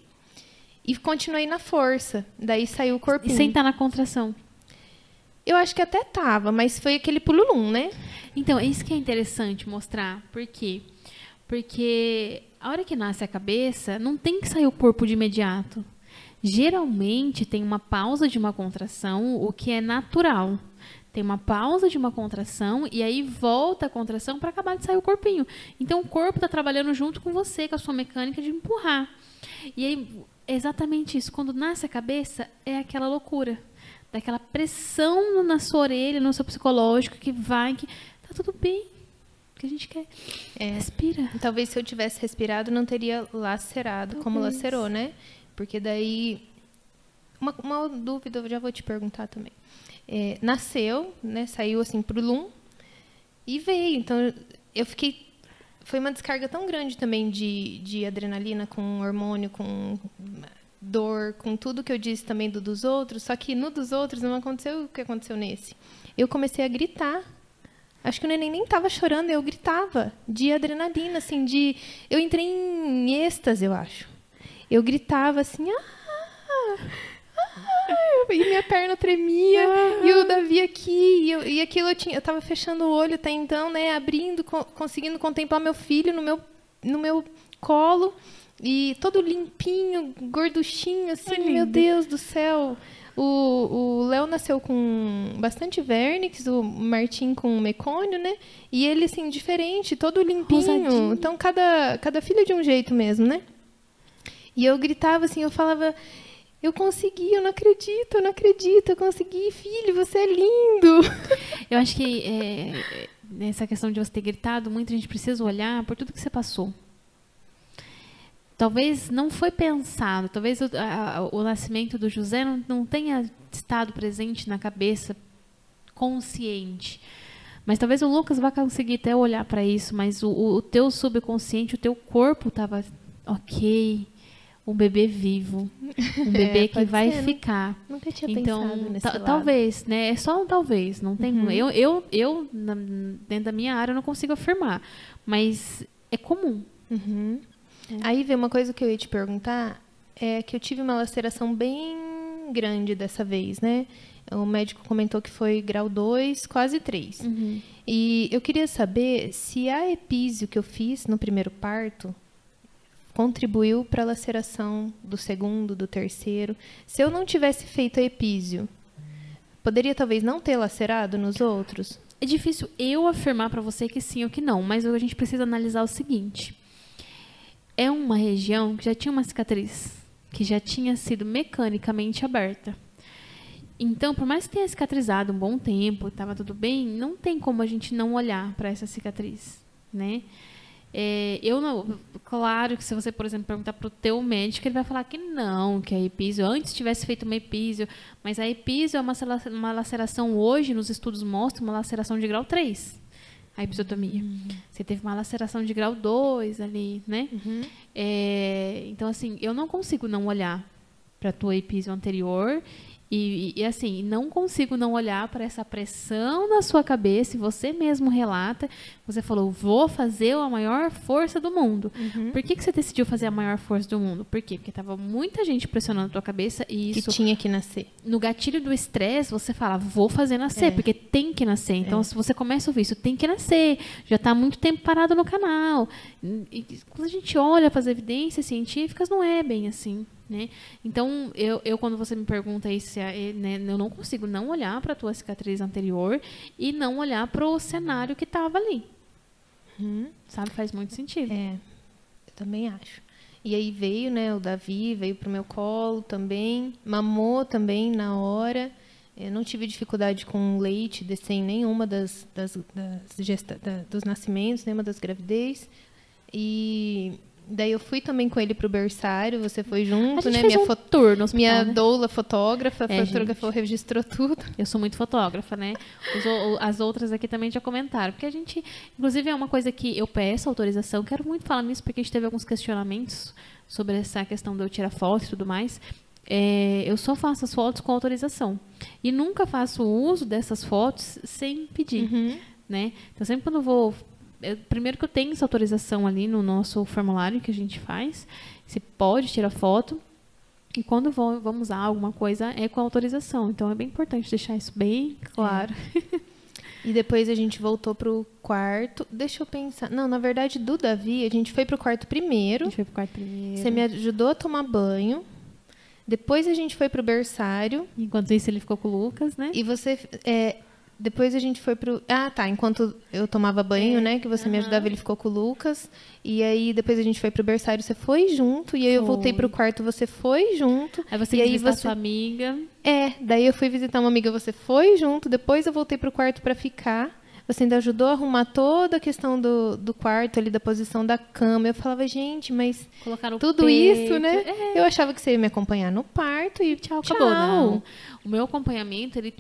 Speaker 2: e continuei na força. Daí saiu o
Speaker 1: E
Speaker 2: corpinho.
Speaker 1: sem estar na contração.
Speaker 2: Eu acho que até tava, mas foi aquele pululum, né?
Speaker 1: Então, é isso que é interessante mostrar. Por quê? Porque a hora que nasce a cabeça, não tem que sair o corpo de imediato. Geralmente tem uma pausa de uma contração, o que é natural. Tem uma pausa de uma contração e aí volta a contração para acabar de sair o corpinho. Então o corpo está trabalhando junto com você, com a sua mecânica de empurrar. E aí, é exatamente isso. Quando nasce a cabeça, é aquela loucura. Daquela pressão na sua orelha, no seu psicológico, que vai, que tá tudo bem. O que a gente quer.
Speaker 2: É.
Speaker 1: Respira.
Speaker 2: Talvez se eu tivesse respirado, não teria lacerado como
Speaker 1: Talvez.
Speaker 2: lacerou, né? Porque daí. Uma, uma dúvida, eu já vou te perguntar também. É, nasceu, né? Saiu assim pro lum e veio. Então eu fiquei. Foi uma descarga tão grande também de, de adrenalina com hormônio, com dor, com tudo que eu disse também do dos outros. Só que no dos outros não aconteceu o que aconteceu nesse. Eu comecei a gritar. Acho que o neném nem tava chorando, eu gritava de adrenalina, assim, de. Eu entrei em êxtase, eu acho. Eu gritava assim, ah, e minha perna tremia, e o Davi aqui, e, eu, e aquilo eu tinha, eu tava fechando o olho até então, né, abrindo, co conseguindo contemplar meu filho no meu, no meu colo, e todo limpinho, gorduchinho, assim, meu Deus do céu. O Léo nasceu com bastante vernix, o Martim com mecônio, né? E ele, assim, diferente, todo limpinho. Rosadinho. Então, cada, cada filho de um jeito mesmo, né? E eu gritava assim, eu falava, eu consegui, eu não acredito, eu não acredito, eu consegui, filho, você é lindo. <laughs>
Speaker 1: Eu acho que é, nessa questão de você ter gritado, muita gente precisa olhar por tudo que você passou. Talvez não foi pensado, talvez o, a, o nascimento do José não, não tenha estado presente na cabeça consciente. Mas talvez o Lucas vá conseguir até olhar para isso, mas o, o, teu subconsciente, o teu corpo estava ok, um bebê vivo, um <laughs> bebê é, que vai ser, ficar.
Speaker 2: Nunca tinha então, pensado nesse lado.
Speaker 1: talvez, né? É só um talvez, não tem. Uhum. Eu, eu, eu na, dentro da minha área não consigo afirmar, mas é comum.
Speaker 2: Uhum. É. Aí vem uma coisa que eu ia te perguntar, é que eu tive uma laceração bem grande dessa vez, né? O médico comentou que foi grau 2, quase 3. Uhum. E eu queria saber se a epísio que eu fiz no primeiro parto contribuiu para a laceração do segundo, do terceiro. Se eu não tivesse feito a epísio, poderia talvez não ter lacerado nos outros?
Speaker 1: É difícil eu afirmar para você que sim ou que não, mas a gente precisa analisar o seguinte é uma região que já tinha uma cicatriz, que já tinha sido mecanicamente aberta. Então, por mais que tenha cicatrizado um bom tempo, estava tudo bem, não tem como a gente não olhar para essa cicatriz, né? É, eu não, claro que se você, por exemplo, perguntar para o teu médico, ele vai falar que não, que a epísio antes tivesse feito uma epísio, mas a epísio é uma, uma laceração hoje, nos estudos mostram uma laceração de grau 3 a episiotomia. Uhum. Você teve uma laceração de grau 2 ali, né? Uhum. É, então, assim, eu não consigo não olhar para a tua episio anterior e, e, assim, não consigo não olhar para essa pressão na sua cabeça, e você mesmo relata, você falou, vou fazer a maior força do mundo. Uhum. Por que, que você decidiu fazer a maior força do mundo? Por quê? Porque tava muita gente pressionando a tua cabeça e isso...
Speaker 2: Que tinha que nascer.
Speaker 1: No gatilho do estresse, você fala, vou fazer nascer, é. porque tem que nascer. Então, é. se você começa a ouvir isso, tem que nascer, já está muito tempo parado no canal. E, quando a gente olha para as evidências científicas, não é bem assim. Né? Então, eu, eu, quando você me pergunta isso, é, né, eu não consigo não olhar para a tua cicatriz anterior e não olhar para o cenário que estava ali. Hum. Sabe? Faz muito sentido.
Speaker 2: É, eu também acho. E aí veio, né, o Davi veio pro meu colo também, mamou também na hora. Eu não tive dificuldade com leite descer em nenhuma das, das, das gesta, da, dos nascimentos, nenhuma das gravidez. E Daí eu fui também com ele pro berçário, você foi junto, né?
Speaker 1: minha um foto tour no
Speaker 2: hospital, Minha né? doula fotógrafa, é, fotografou, gente. registrou tudo.
Speaker 1: Eu sou muito fotógrafa, né? Os, as outras aqui também já comentaram. Porque a gente, inclusive, é uma coisa que eu peço autorização, quero muito falar nisso, porque a gente teve alguns questionamentos sobre essa questão de eu tirar fotos e tudo mais. É, eu só faço as fotos com autorização. E nunca faço uso dessas fotos sem pedir. Uhum. Né? Então, sempre quando eu vou eu, primeiro que eu tenho essa autorização ali no nosso formulário que a gente faz. Você pode tirar foto. E quando vamos usar alguma coisa, é com autorização. Então é bem importante deixar isso bem claro. É.
Speaker 2: E depois a gente voltou pro quarto. Deixa eu pensar. Não, na verdade, do Davi, a gente foi pro quarto primeiro.
Speaker 1: A gente foi pro quarto primeiro.
Speaker 2: Você me ajudou a tomar banho. Depois a gente foi pro berçário.
Speaker 1: Enquanto isso, ele ficou com o Lucas, né?
Speaker 2: E você. É, depois a gente foi pro. Ah, tá. Enquanto eu tomava banho, é. né? Que você uhum. me ajudava, ele ficou com o Lucas. E aí depois a gente foi pro berçário, você foi junto. E aí foi. eu voltei pro quarto, você foi junto.
Speaker 1: Aí você
Speaker 2: e
Speaker 1: aí você... sua amiga.
Speaker 2: É, daí eu fui visitar uma amiga, você foi junto. Depois eu voltei pro quarto para ficar. Você ainda ajudou a arrumar toda a questão do, do quarto ali, da posição da cama. Eu falava, gente, mas
Speaker 1: Colocaram
Speaker 2: tudo peito. isso, né? É. Eu achava que você ia me acompanhar no parto e tchau, tchau. acabou. Não.
Speaker 1: O meu acompanhamento, ele,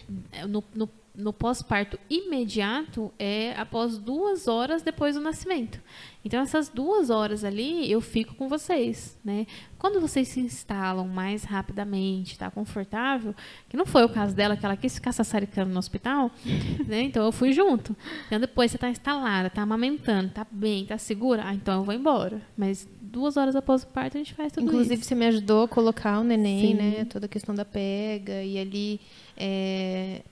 Speaker 1: no, no no pós-parto imediato é após duas horas depois do nascimento. Então, essas duas horas ali, eu fico com vocês, né? Quando vocês se instalam mais rapidamente, está confortável, que não foi o caso dela, que ela quis ficar sassaricando no hospital, <laughs> né? Então, eu fui junto. Então, depois você está instalada, está amamentando, está bem, está segura, ah, então eu vou embora. Mas duas horas após o parto, a gente faz tudo
Speaker 2: Inclusive,
Speaker 1: isso.
Speaker 2: você me ajudou a colocar o neném,
Speaker 1: Sim.
Speaker 2: né? Toda a questão da pega. E ali. é,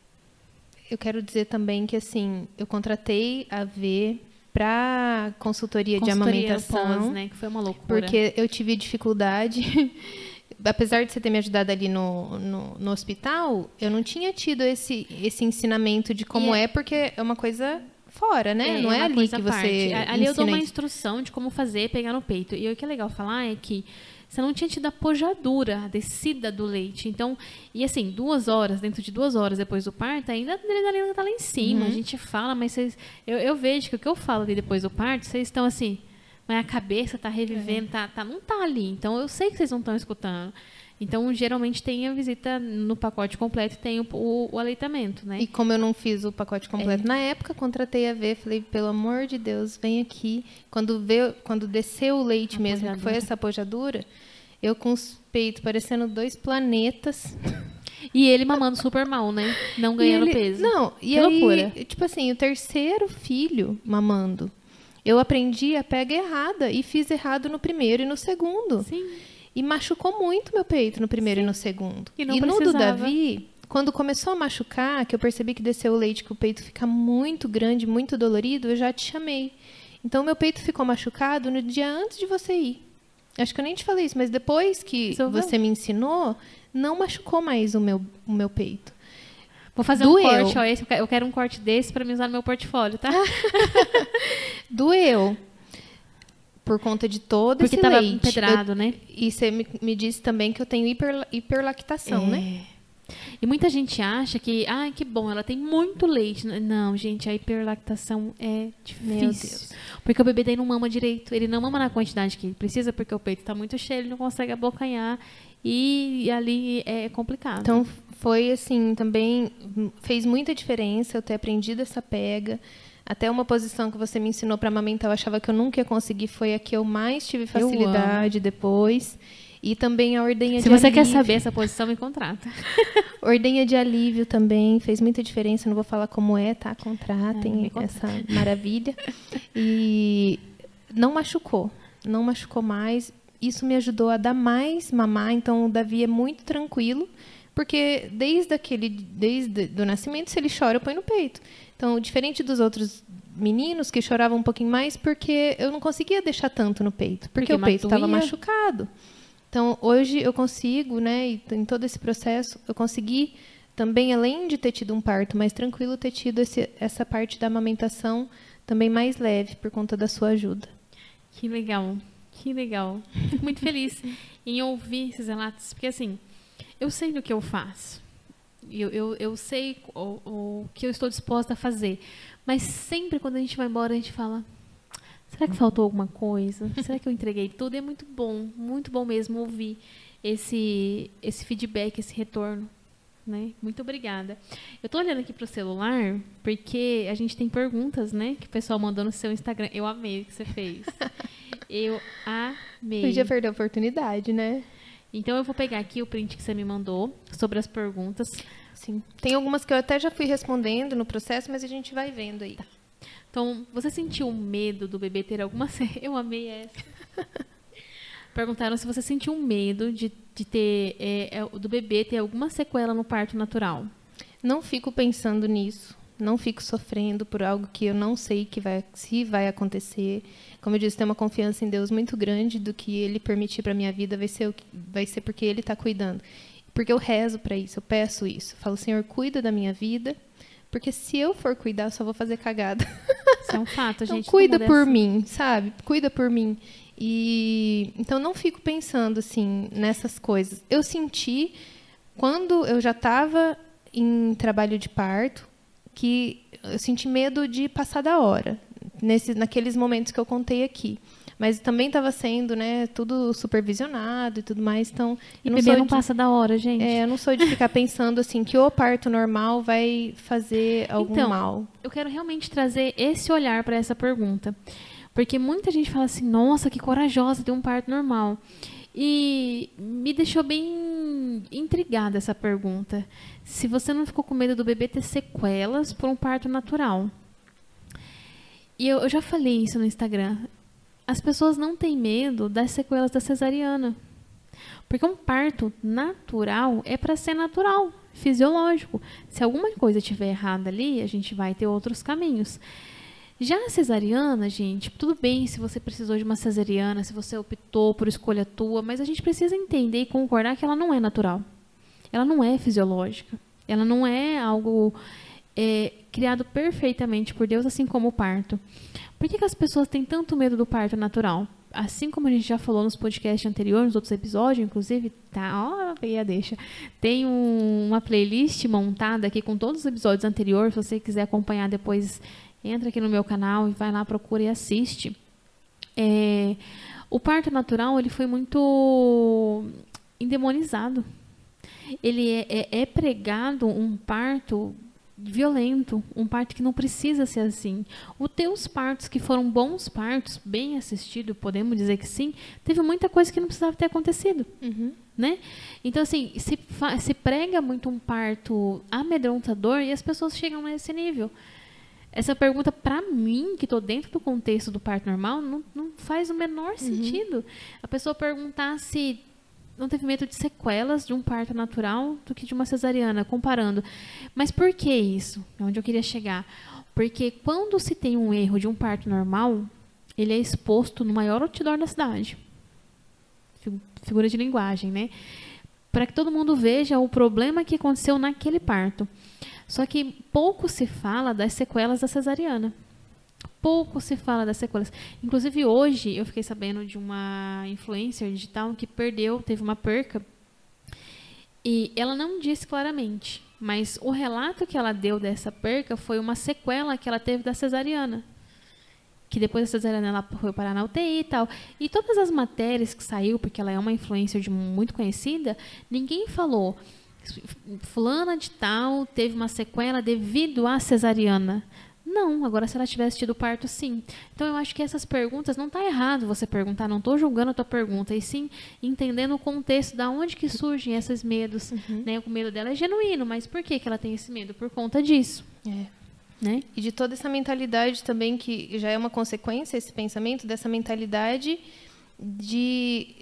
Speaker 2: Eu quero dizer também que, assim, eu contratei a V para consultoria, de
Speaker 1: Consultoria
Speaker 2: amamentação.
Speaker 1: pós, né? Que foi uma loucura.
Speaker 2: Porque eu tive dificuldade. <laughs> Apesar de você ter me ajudado ali no, no, no hospital, eu não tinha tido esse, esse ensinamento de como
Speaker 1: E
Speaker 2: é, porque é uma coisa fora, né? não é,
Speaker 1: uma
Speaker 2: ali que você.
Speaker 1: Ali eu dou uma instrução de como fazer, pegar no peito. E o que é legal falar é que você não tinha tido a pojadura, a descida do leite. Então, e assim, duas horas, dentro de duas horas depois do parto, ainda a adrenalina tá lá em cima.
Speaker 2: Uhum.
Speaker 1: A gente fala, mas vocês. Eu, eu vejo que o que eu falo ali depois do parto, vocês estão assim. Mas a cabeça tá revivendo, tá, tá, não tá ali. Então eu sei que vocês não estão escutando. Então, geralmente tem a visita no pacote completo e tem o, o- o aleitamento, né?
Speaker 2: E como eu não fiz o pacote
Speaker 1: É.
Speaker 2: completo na época, contratei a V, falei, pelo amor de Deus, vem aqui. Quando, veio, quando desceu o leite
Speaker 1: A
Speaker 2: mesmo, que foi
Speaker 1: pojadura.
Speaker 2: essa pojadura, eu com os peitos parecendo dois planetas. <laughs>
Speaker 1: E ele mamando super mal, né? Não ganhando
Speaker 2: ele-
Speaker 1: peso.
Speaker 2: Não, e
Speaker 1: Que
Speaker 2: aí,
Speaker 1: loucura.
Speaker 2: tipo assim, o terceiro filho mamando. Eu aprendi a pega errada e fiz errado no primeiro e no segundo.
Speaker 1: Sim.
Speaker 2: E machucou muito meu peito no primeiro e no segundo.
Speaker 1: E não
Speaker 2: no do. Davi, quando começou a machucar, que eu percebi que desceu o leite, que o peito fica muito grande, muito dolorido, eu já te chamei. Então, meu peito ficou machucado no dia antes de você ir. Acho que eu nem te falei isso, mas depois que
Speaker 1: Resolveu.
Speaker 2: você me ensinou, não machucou mais o meu, o meu peito.
Speaker 1: Vou fazer
Speaker 2: Doeu.
Speaker 1: um corte, ó. Esse, eu quero um corte desse pra me usar no meu portfólio, tá? <laughs>
Speaker 2: Doeu. Por conta de todo
Speaker 1: Porque
Speaker 2: esse leite.
Speaker 1: empedrado, né?
Speaker 2: Eu- e você me, me disse também que eu tenho hiper, hiperlactação, né?
Speaker 1: É. E muita gente acha que, ah, que bom, ela tem muito leite. Não, gente, a hiperlactação é difícil.
Speaker 2: Meu Deus.
Speaker 1: Porque o bebê daí não mama direito. Ele não mama na quantidade que ele precisa, porque o peito tá muito cheio, ele não consegue abocanhar. E, e ali é complicado.
Speaker 2: Então foi assim, também fez muita diferença eu ter aprendido essa pega. Até uma posição que você me ensinou para amamentar, eu achava que eu nunca ia conseguir, foi a que eu mais tive facilidade depois. E também a ordenha
Speaker 1: Se
Speaker 2: de
Speaker 1: você quer
Speaker 2: alívio.
Speaker 1: saber essa posição, me contrata. <laughs>
Speaker 2: Ordenha de alívio também fez muita diferença. Não vou falar como é, tá? Contratem
Speaker 1: conta.
Speaker 2: essa maravilha. E não machucou. Não machucou mais. Isso me ajudou a dar mais mamar. Então o Davi é muito tranquilo. Porque desde aquele, desde do nascimento, se ele chora, eu ponho no peito. Então, diferente dos outros meninos que choravam um pouquinho mais, porque eu não conseguia deixar tanto no peito, porque,
Speaker 1: Porque
Speaker 2: o peito estava machucado. Então, hoje eu consigo, né, e em todo esse processo, eu consegui também, além de ter tido um parto mais tranquilo, ter tido esse, essa parte da amamentação também mais leve, por conta da sua ajuda.
Speaker 1: Que legal, que legal. Fico muito feliz <laughs> em ouvir esses relatos, porque assim, eu sei do que eu faço. Eu, eu, eu sei o, o que eu estou disposta a fazer. Mas sempre quando a gente vai embora, a gente fala: será que faltou alguma coisa? <laughs> Será que eu entreguei tudo? E é muito bom, muito bom mesmo ouvir esse, esse feedback, esse retorno. Né? Muito obrigada. Eu tô olhando aqui pro celular porque a gente tem perguntas, né? Que o pessoal mandou no seu Instagram. Eu amei o que você fez. <laughs> Eu amei.
Speaker 2: Podia perder a oportunidade, né?
Speaker 1: Então eu vou pegar aqui o print que você me mandou sobre as perguntas.
Speaker 2: Sim. Tem algumas que eu até já fui respondendo no processo, mas a gente vai vendo aí.
Speaker 1: Então, você sentiu medo do bebê ter alguma. <laughs> Eu amei essa. Perguntaram se você sentiu medo de, de ter. é, é, do bebê ter alguma sequela no parto natural.
Speaker 2: Não fico pensando nisso. Não fico sofrendo por algo que eu não sei que vai, se vai acontecer. Como eu disse, tenho uma confiança em Deus muito grande do que Ele permitir para minha vida vai ser, vai ser porque Ele está cuidando. Porque eu rezo para isso, eu peço isso. Falo, Senhor, cuida da minha vida, porque se eu for cuidar, eu só vou fazer cagada.
Speaker 1: Isso é um fato, <laughs>
Speaker 2: Então,
Speaker 1: gente. todo
Speaker 2: cuida
Speaker 1: é
Speaker 2: por
Speaker 1: assim.
Speaker 2: mim, sabe? Cuida por mim. E então não fico pensando assim nessas coisas. Eu senti quando eu já estava em trabalho de parto que eu senti medo de passar da hora nesses naqueles momentos que eu contei aqui. Mas também estava sendo, né, tudo supervisionado e tudo mais, então
Speaker 1: E
Speaker 2: não
Speaker 1: bebê não
Speaker 2: de-
Speaker 1: passa da hora, gente.
Speaker 2: é, eu não sou de ficar <laughs> pensando assim que o parto normal vai fazer algum
Speaker 1: Então,
Speaker 2: mal.
Speaker 1: Eu quero realmente trazer esse olhar para essa pergunta. Porque muita gente fala assim, nossa, que corajosa ter um parto normal. E me deixou bem intrigada essa pergunta. Se você não ficou com medo do bebê ter sequelas por um parto natural. E eu, eu já falei isso no Instagram. As pessoas não têm medo das sequelas da cesariana. Porque um parto natural é para ser natural, fisiológico. Se alguma coisa estiver errada ali, a gente vai ter outros caminhos. Já a cesariana, gente, tudo bem se você precisou de uma cesariana, se você optou por escolha tua, mas a gente precisa entender e concordar que ela não é natural. Ela não é fisiológica. Ela não é algo é, criado perfeitamente por Deus, assim como o parto. Por que, que as pessoas têm tanto medo do parto natural? Assim como a gente já falou nos podcasts anteriores, nos outros episódios, inclusive, tá, ó, a deixa. Tem um, uma playlist montada aqui com todos os episódios anteriores, se você quiser acompanhar depois, entra aqui no meu canal e vai lá, procura e assiste. É, o parto natural, ele foi muito endemonizado. Ele é, é, é pregado um parto violento, um parto que não precisa ser assim. Os teus partos que foram bons partos, bem assistidos, podemos dizer que sim, teve muita coisa que não precisava ter acontecido,
Speaker 2: Uhum.
Speaker 1: né? Então assim, se, se prega muito um parto amedrontador e as pessoas chegam nesse nível. Essa pergunta, para mim, que estou dentro do contexto do parto normal, não, não faz o menor sentido. A pessoa perguntar se não teve medo de sequelas de um parto natural do que de uma cesariana, comparando. Mas por que isso? É onde eu queria chegar. Porque quando se tem um erro de um parto normal, ele é exposto no maior outdoor da cidade. Figura de linguagem, né? Para que todo mundo veja o problema que aconteceu naquele parto. Só que pouco se fala das sequelas da cesariana pouco se fala das sequelas. Inclusive, hoje, eu fiquei sabendo de uma influencer digital que perdeu, teve uma perca. E ela não disse claramente, mas o relato que ela deu dessa perca foi uma sequela que ela teve da cesariana. Que depois da cesariana ela foi parar na UTI e tal. E todas as matérias que saiu, porque ela é uma influencer de muito conhecida, ninguém falou. Fulana de tal teve uma sequela devido à cesariana. Não, agora se ela tivesse tido parto, sim. Então eu acho que essas perguntas não está errado você perguntar, não estou julgando a tua pergunta, e sim entendendo o contexto da onde que surgem esses medos.
Speaker 2: Uhum.
Speaker 1: Né? O medo dela é genuíno, mas por que, que ela tem esse medo? Por conta disso.
Speaker 2: É.
Speaker 1: Né?
Speaker 2: E de toda essa mentalidade também, que já é uma consequência, esse pensamento, dessa mentalidade de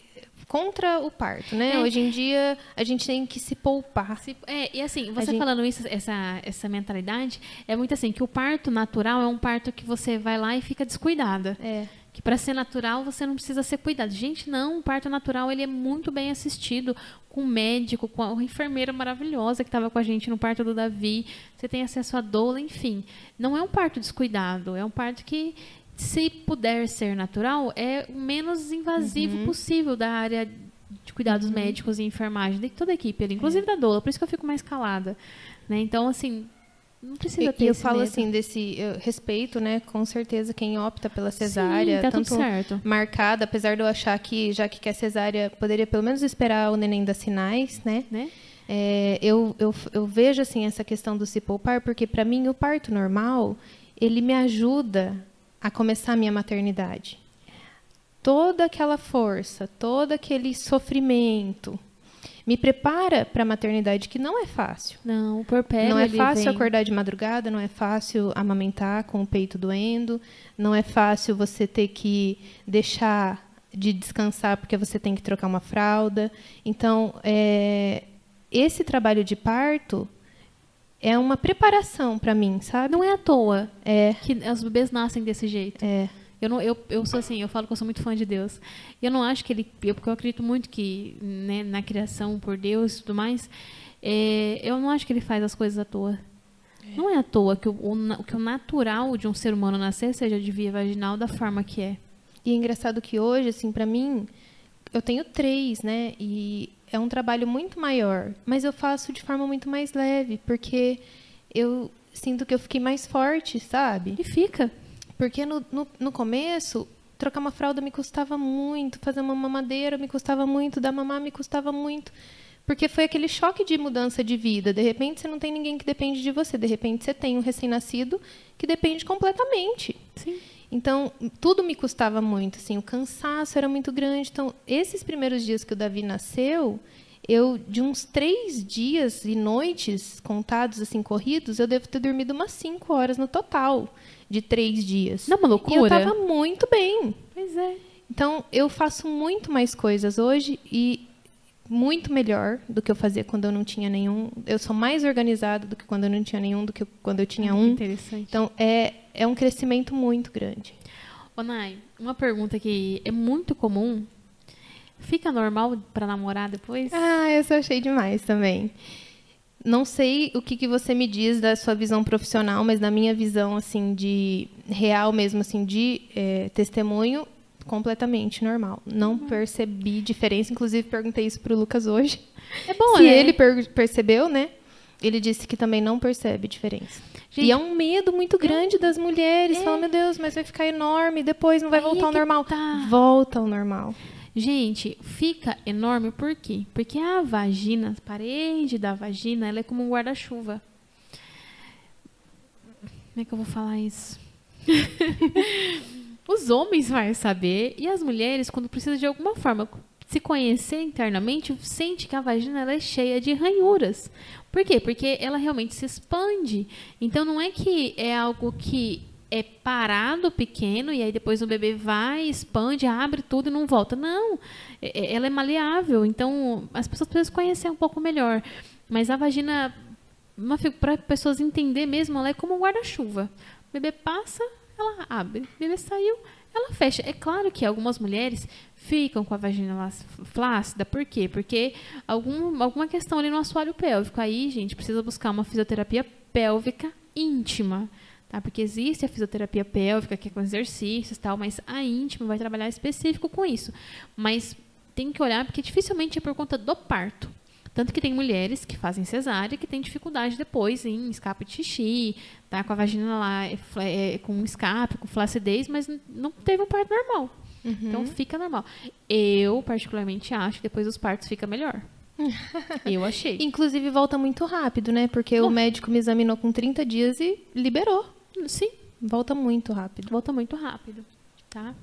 Speaker 2: contra o parto, né?
Speaker 1: É.
Speaker 2: Hoje em dia a gente tem que se poupar.
Speaker 1: Se- é, e assim, você falando isso, essa, essa mentalidade, é muito assim, que o parto natural é um parto que você vai lá e fica descuidada.
Speaker 2: É.
Speaker 1: Que para ser natural você não precisa ser cuidado. Gente, não, o parto natural ele é muito bem assistido com o médico, com a enfermeira maravilhosa que estava com a gente no parto do Davi. Você tem acesso à doula, enfim. Não é um parto descuidado, é um parto que se puder ser natural, é o menos invasivo possível da área de cuidados médicos e enfermagem, de toda a equipe ali, inclusive da doula, por isso que eu fico mais calada, né? Então, assim, não precisa ter
Speaker 2: e eu falo
Speaker 1: medo.
Speaker 2: assim desse respeito, né? Com certeza quem opta pela cesárea,
Speaker 1: Sim, tá
Speaker 2: tanto
Speaker 1: certo.
Speaker 2: marcada, apesar de eu achar que já que quer cesárea, poderia pelo menos esperar o neném dar sinais, né?
Speaker 1: Né?
Speaker 2: É, eu, eu, eu vejo assim essa questão do se poupar, porque para mim o parto normal ele me ajuda a começar a minha maternidade. Toda aquela força, todo aquele sofrimento me prepara para a maternidade que não é fácil.
Speaker 1: Não, o porpério
Speaker 2: Não é fácil
Speaker 1: vem-
Speaker 2: acordar de madrugada, não é fácil amamentar com o peito doendo, não é fácil você ter que deixar de descansar porque você tem que trocar uma fralda. Então, é, esse trabalho de parto é uma preparação para mim, sabe?
Speaker 1: Não é à toa
Speaker 2: É,
Speaker 1: que os bebês nascem desse jeito.
Speaker 2: é.
Speaker 1: Eu, não, eu, eu sou assim, eu falo que eu sou muito fã de Deus. Eu não acho que ele. Eu, porque eu acredito muito que né, na criação por Deus e tudo mais, é, eu não acho que ele faz as coisas à toa. Não é à toa que o, o, que o natural de um ser humano nascer seja de via vaginal da forma que é.
Speaker 2: E é engraçado que hoje, assim, para mim, eu tenho três, né? E é um trabalho muito maior, mas eu faço de forma muito mais leve, porque eu sinto que eu fiquei mais forte, sabe?
Speaker 1: E fica.
Speaker 2: Porque no, no, no começo, trocar uma fralda me custava muito, fazer uma mamadeira me custava muito, dar mamar me custava muito. Porque foi aquele choque de mudança de vida. De repente, você não tem ninguém que depende de você. De repente, você tem um recém-nascido que depende completamente.
Speaker 1: Sim.
Speaker 2: Então, tudo me custava muito, assim, o cansaço era muito grande. Então, esses primeiros dias que o Davi nasceu, eu, de uns três dias e noites contados, assim, corridos, eu devo ter dormido umas cinco horas no total, de três dias.
Speaker 1: Não é uma
Speaker 2: E eu
Speaker 1: loucura?
Speaker 2: estava muito bem.
Speaker 1: Pois é.
Speaker 2: Então, eu faço muito mais coisas hoje e muito melhor do que eu fazia quando eu não tinha nenhum. Eu sou mais organizada do que quando eu não tinha nenhum, do que quando eu tinha um.
Speaker 1: Interessante.
Speaker 2: Então, é, é um crescimento muito grande.
Speaker 1: Ô, Nai, uma pergunta que é muito comum. Fica normal para namorar depois?
Speaker 2: Ah, eu só achei demais também. Não sei o que, que você me diz da sua visão profissional, mas na minha visão, assim, de real mesmo, assim, de é, testemunho, completamente normal. Não
Speaker 1: Uhum.
Speaker 2: percebi diferença. Inclusive, perguntei isso pro Lucas hoje.
Speaker 1: É bom,
Speaker 2: Se
Speaker 1: né?
Speaker 2: ele per- percebeu, né? Ele disse que também não percebe diferença.
Speaker 1: Gente,
Speaker 2: e é um medo muito grande das mulheres.
Speaker 1: É.
Speaker 2: Fala, meu Deus, mas vai ficar enorme, depois não vai
Speaker 1: Aí
Speaker 2: voltar ao normal.
Speaker 1: tá.
Speaker 2: Volta ao normal.
Speaker 1: Gente, fica enorme por quê? Porque a vagina, a parede da vagina, ela é como um guarda-chuva. Como é que eu vou falar isso? <laughs> Os homens vão saber e as mulheres, quando precisam de alguma forma se conhecer internamente, sente que a vagina ela é cheia de ranhuras. Por quê? Porque ela realmente se expande. Então não é que é algo que é parado pequeno e aí depois o bebê vai, expande, abre tudo e não volta. Não, É- é- ela é maleável. Então as pessoas precisam conhecer um pouco melhor. Mas a vagina, para pessoas entender mesmo, ela é como um guarda-chuva. O bebê passa, ela abre. O bebê saiu, ela fecha. É claro que algumas mulheres ficam com a vagina lá flácida. Por quê? Porque algum, alguma questão ali no assoalho pélvico. Aí, gente, precisa buscar uma fisioterapia pélvica íntima. Tá? Porque existe a fisioterapia pélvica, que é com exercícios e tal, mas a íntima vai trabalhar específico com isso. Mas tem que olhar, porque dificilmente é por conta do parto. Tanto que tem mulheres que fazem cesárea que têm dificuldade depois em escape de xixi, tá? Com a vagina lá é, é, com escape, com flacidez, mas não teve um parto normal. Então fica normal. Eu, particularmente, acho que depois dos partos fica melhor. <laughs> Eu achei.
Speaker 2: Inclusive, volta muito rápido, né? Porque o
Speaker 1: Bom.
Speaker 2: médico me examinou com 30 dias e liberou.
Speaker 1: Sim,
Speaker 2: Volta muito rápido.
Speaker 1: volta muito rápido, tá?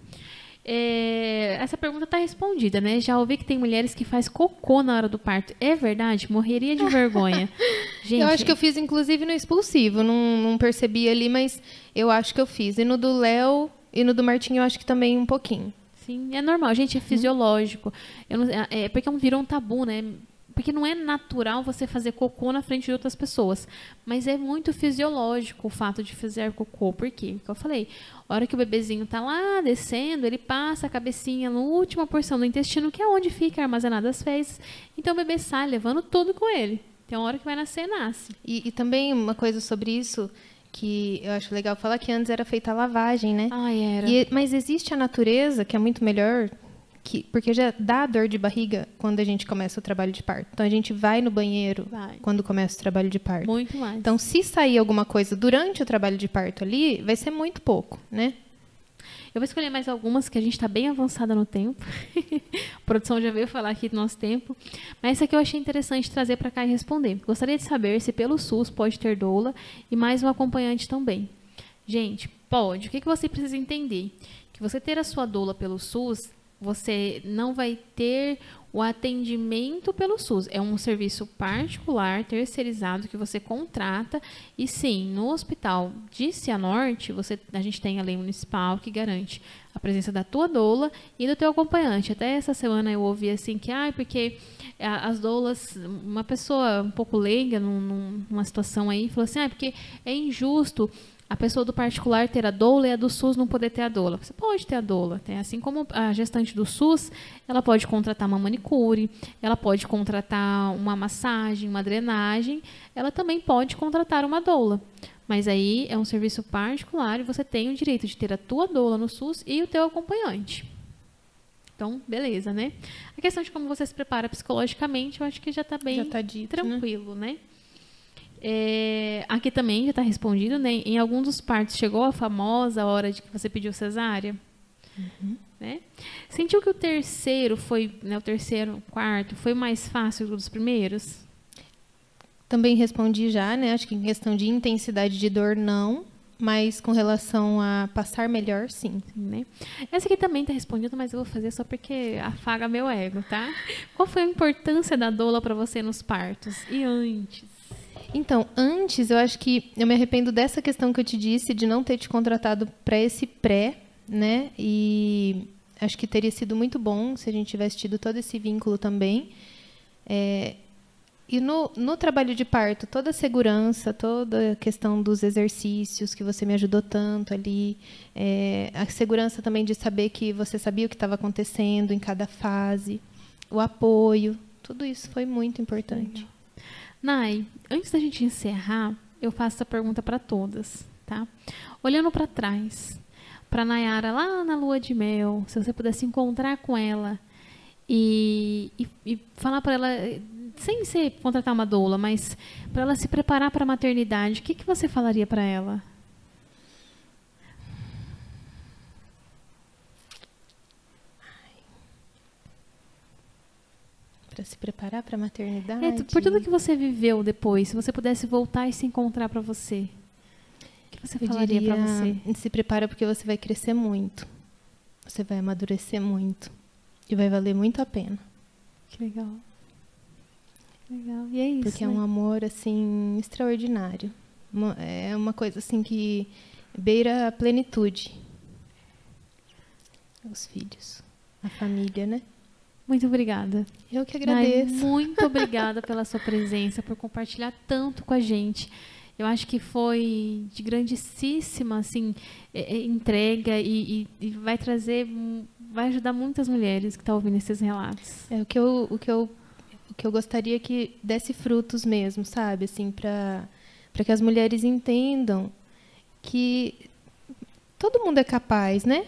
Speaker 1: É, essa pergunta está respondida, né? Já ouvi que tem mulheres que faz cocô na hora do parto. É verdade? Morreria de vergonha. <laughs> Gente,
Speaker 2: eu acho que eu fiz, inclusive, no expulsivo. Não, não percebi ali, mas eu acho que eu fiz. E no do Léo e no do Martinho, eu acho que também um pouquinho.
Speaker 1: Sim, é normal, gente, é fisiológico. Eu não- é, é porque virou um tabu, né? Porque não é natural você fazer cocô na frente de outras pessoas. Mas é muito fisiológico o fato de fazer cocô. Por quê? Porque eu falei, a hora que o bebezinho tá lá descendo, ele passa a cabecinha na última porção do intestino, que é onde fica armazenada as fezes. Então o bebê sai levando tudo com ele. Tem uma hora que vai nascer, nasce.
Speaker 2: E, e também uma coisa sobre isso que eu acho legal falar que antes era feita a lavagem, né?
Speaker 1: Ai, era.
Speaker 2: E- mas existe a natureza, que é muito melhor, que, porque já dá dor de barriga quando a gente começa o trabalho de parto. Então a gente vai no banheiro
Speaker 1: Vai.
Speaker 2: quando começa o trabalho de parto.
Speaker 1: Muito mais.
Speaker 2: Então, se sair alguma coisa durante o trabalho de parto ali, vai ser muito pouco, né?
Speaker 1: Eu vou escolher mais algumas que a gente está bem avançada no tempo. <laughs> a produção já veio falar aqui do nosso tempo. Mas essa aqui eu achei interessante trazer para cá e responder. Gostaria de saber se pelo SUS pode ter doula e mais um acompanhante também. Gente, pode. O que, que você precisa entender? Que você ter a sua doula pelo SUS, você não vai ter o atendimento pelo SUS. É um serviço particular, terceirizado, que você contrata. E sim, no hospital de Cianorte, você, a gente tem a lei municipal que garante a presença da tua doula e do teu acompanhante. Até essa semana eu ouvi assim que, ah, porque a- as doulas, uma pessoa um pouco leiga num- numa situação aí, falou assim, ah, porque é injusto a pessoa do particular ter a doula e a do SUS não poder ter a doula. Você pode ter a doula. Tem, assim como a gestante do SUS, ela pode contratar uma manicure, ela pode contratar uma massagem, uma drenagem, ela também pode contratar uma doula. Mas aí é um serviço particular e você tem o direito de ter a tua doula no SUS e o teu acompanhante. Então, beleza, né? A questão de como você se prepara psicologicamente, eu acho que já está bem
Speaker 2: Já tá dito, né?
Speaker 1: tranquilo, né? É, aqui também já está respondido, né? Em algum dos partos chegou a famosa hora de que você pediu cesárea,
Speaker 2: Uhum.
Speaker 1: né? Sentiu que o terceiro foi, né? O terceiro, quarto foi mais fácil do dos primeiros?
Speaker 2: Também respondi já, né? Acho que em questão de intensidade de dor, não. Mas com relação a passar melhor, sim.
Speaker 1: Sim, né? Essa aqui também está respondida, mas eu vou fazer só porque afaga meu ego, tá? Qual foi a importância da doula para você nos partos e antes?
Speaker 2: Então, antes, eu acho que eu me arrependo dessa questão que eu te disse, de não ter te contratado para esse pré, né? E acho que teria sido muito bom se a gente tivesse tido todo esse vínculo também. É, e no, no trabalho de parto, toda a segurança, toda a questão dos exercícios que você me ajudou tanto ali, é, a segurança também de saber que você sabia o que estava acontecendo em cada fase, o apoio, tudo isso foi muito importante.
Speaker 1: Nai, antes da gente encerrar, eu faço essa pergunta para todas, tá? Olhando para trás, para Nayara lá na lua de mel, se você pudesse encontrar com ela e, e, e falar para ela sem ser contratar uma doula, mas para ela se preparar para a maternidade, o que, que você falaria para ela?
Speaker 2: Para se preparar para a maternidade?
Speaker 1: É, por tudo que você viveu depois, se você pudesse voltar e se encontrar para você, o que você
Speaker 2: Eu
Speaker 1: falaria para você?
Speaker 2: Se prepara porque você vai crescer muito. Você vai amadurecer muito. E vai valer muito a pena.
Speaker 1: Que legal. Que legal. E é isso.
Speaker 2: Porque é
Speaker 1: né?
Speaker 2: um amor, assim, extraordinário. Uma- É uma coisa, assim, que beira a plenitude. Os filhos. A família, né?
Speaker 1: Muito obrigada.
Speaker 2: Eu que agradeço.
Speaker 1: muito <laughs> obrigada pela sua presença, por compartilhar tanto com a gente. Eu acho que foi de grandíssima assim, entrega e, e- e vai trazer, vai ajudar muitas mulheres que estão ouvindo esses relatos.
Speaker 2: É o que eu, o que eu, o que eu gostaria que desse frutos mesmo, sabe? Assim, para para que as mulheres entendam que todo mundo é capaz, né?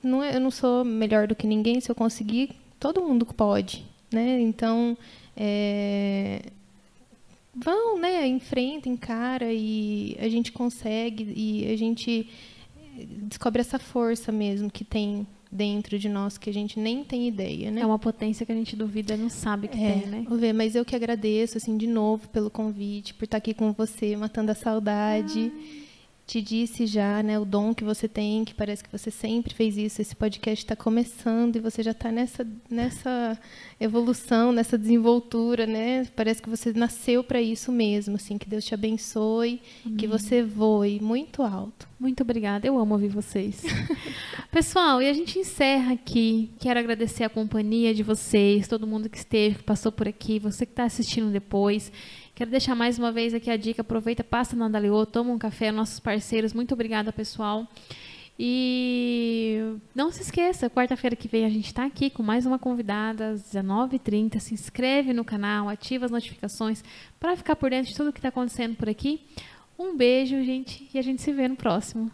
Speaker 2: Não é, eu não sou melhor do que ninguém. Se eu conseguir, todo mundo pode, né? Então, é, vão, né? Enfrenta, encara e a gente consegue e a gente descobre essa força mesmo que tem dentro de nós que a gente nem tem ideia, né?
Speaker 1: É uma potência que a gente duvida, não sabe que
Speaker 2: É,
Speaker 1: tem, né?
Speaker 2: Vê, mas eu que agradeço, assim, de novo pelo convite, por estar aqui com você, matando a saudade. Te disse já, né, o dom que você tem, que parece que você sempre fez isso. Esse podcast está começando e você já está nessa, nessa evolução, nessa desenvoltura, né? Parece que você nasceu para isso mesmo, assim. Que Deus te abençoe, que você voe muito alto.
Speaker 1: Muito obrigada, eu amo ouvir vocês. <laughs> Pessoal, e a gente encerra aqui. Quero agradecer a companhia de vocês, todo mundo que esteve, que passou por aqui, você que está assistindo depois. Quero deixar mais uma vez aqui a dica: aproveita, passa na Andaleô, toma um café, nossos parceiros. Muito obrigada, pessoal. E não se esqueça, quarta-feira que vem a gente está aqui com mais uma convidada às 19h30. Se inscreve no canal, ativa as notificações para ficar por dentro de tudo que está acontecendo por aqui. Um beijo, gente, e a gente se vê no próximo.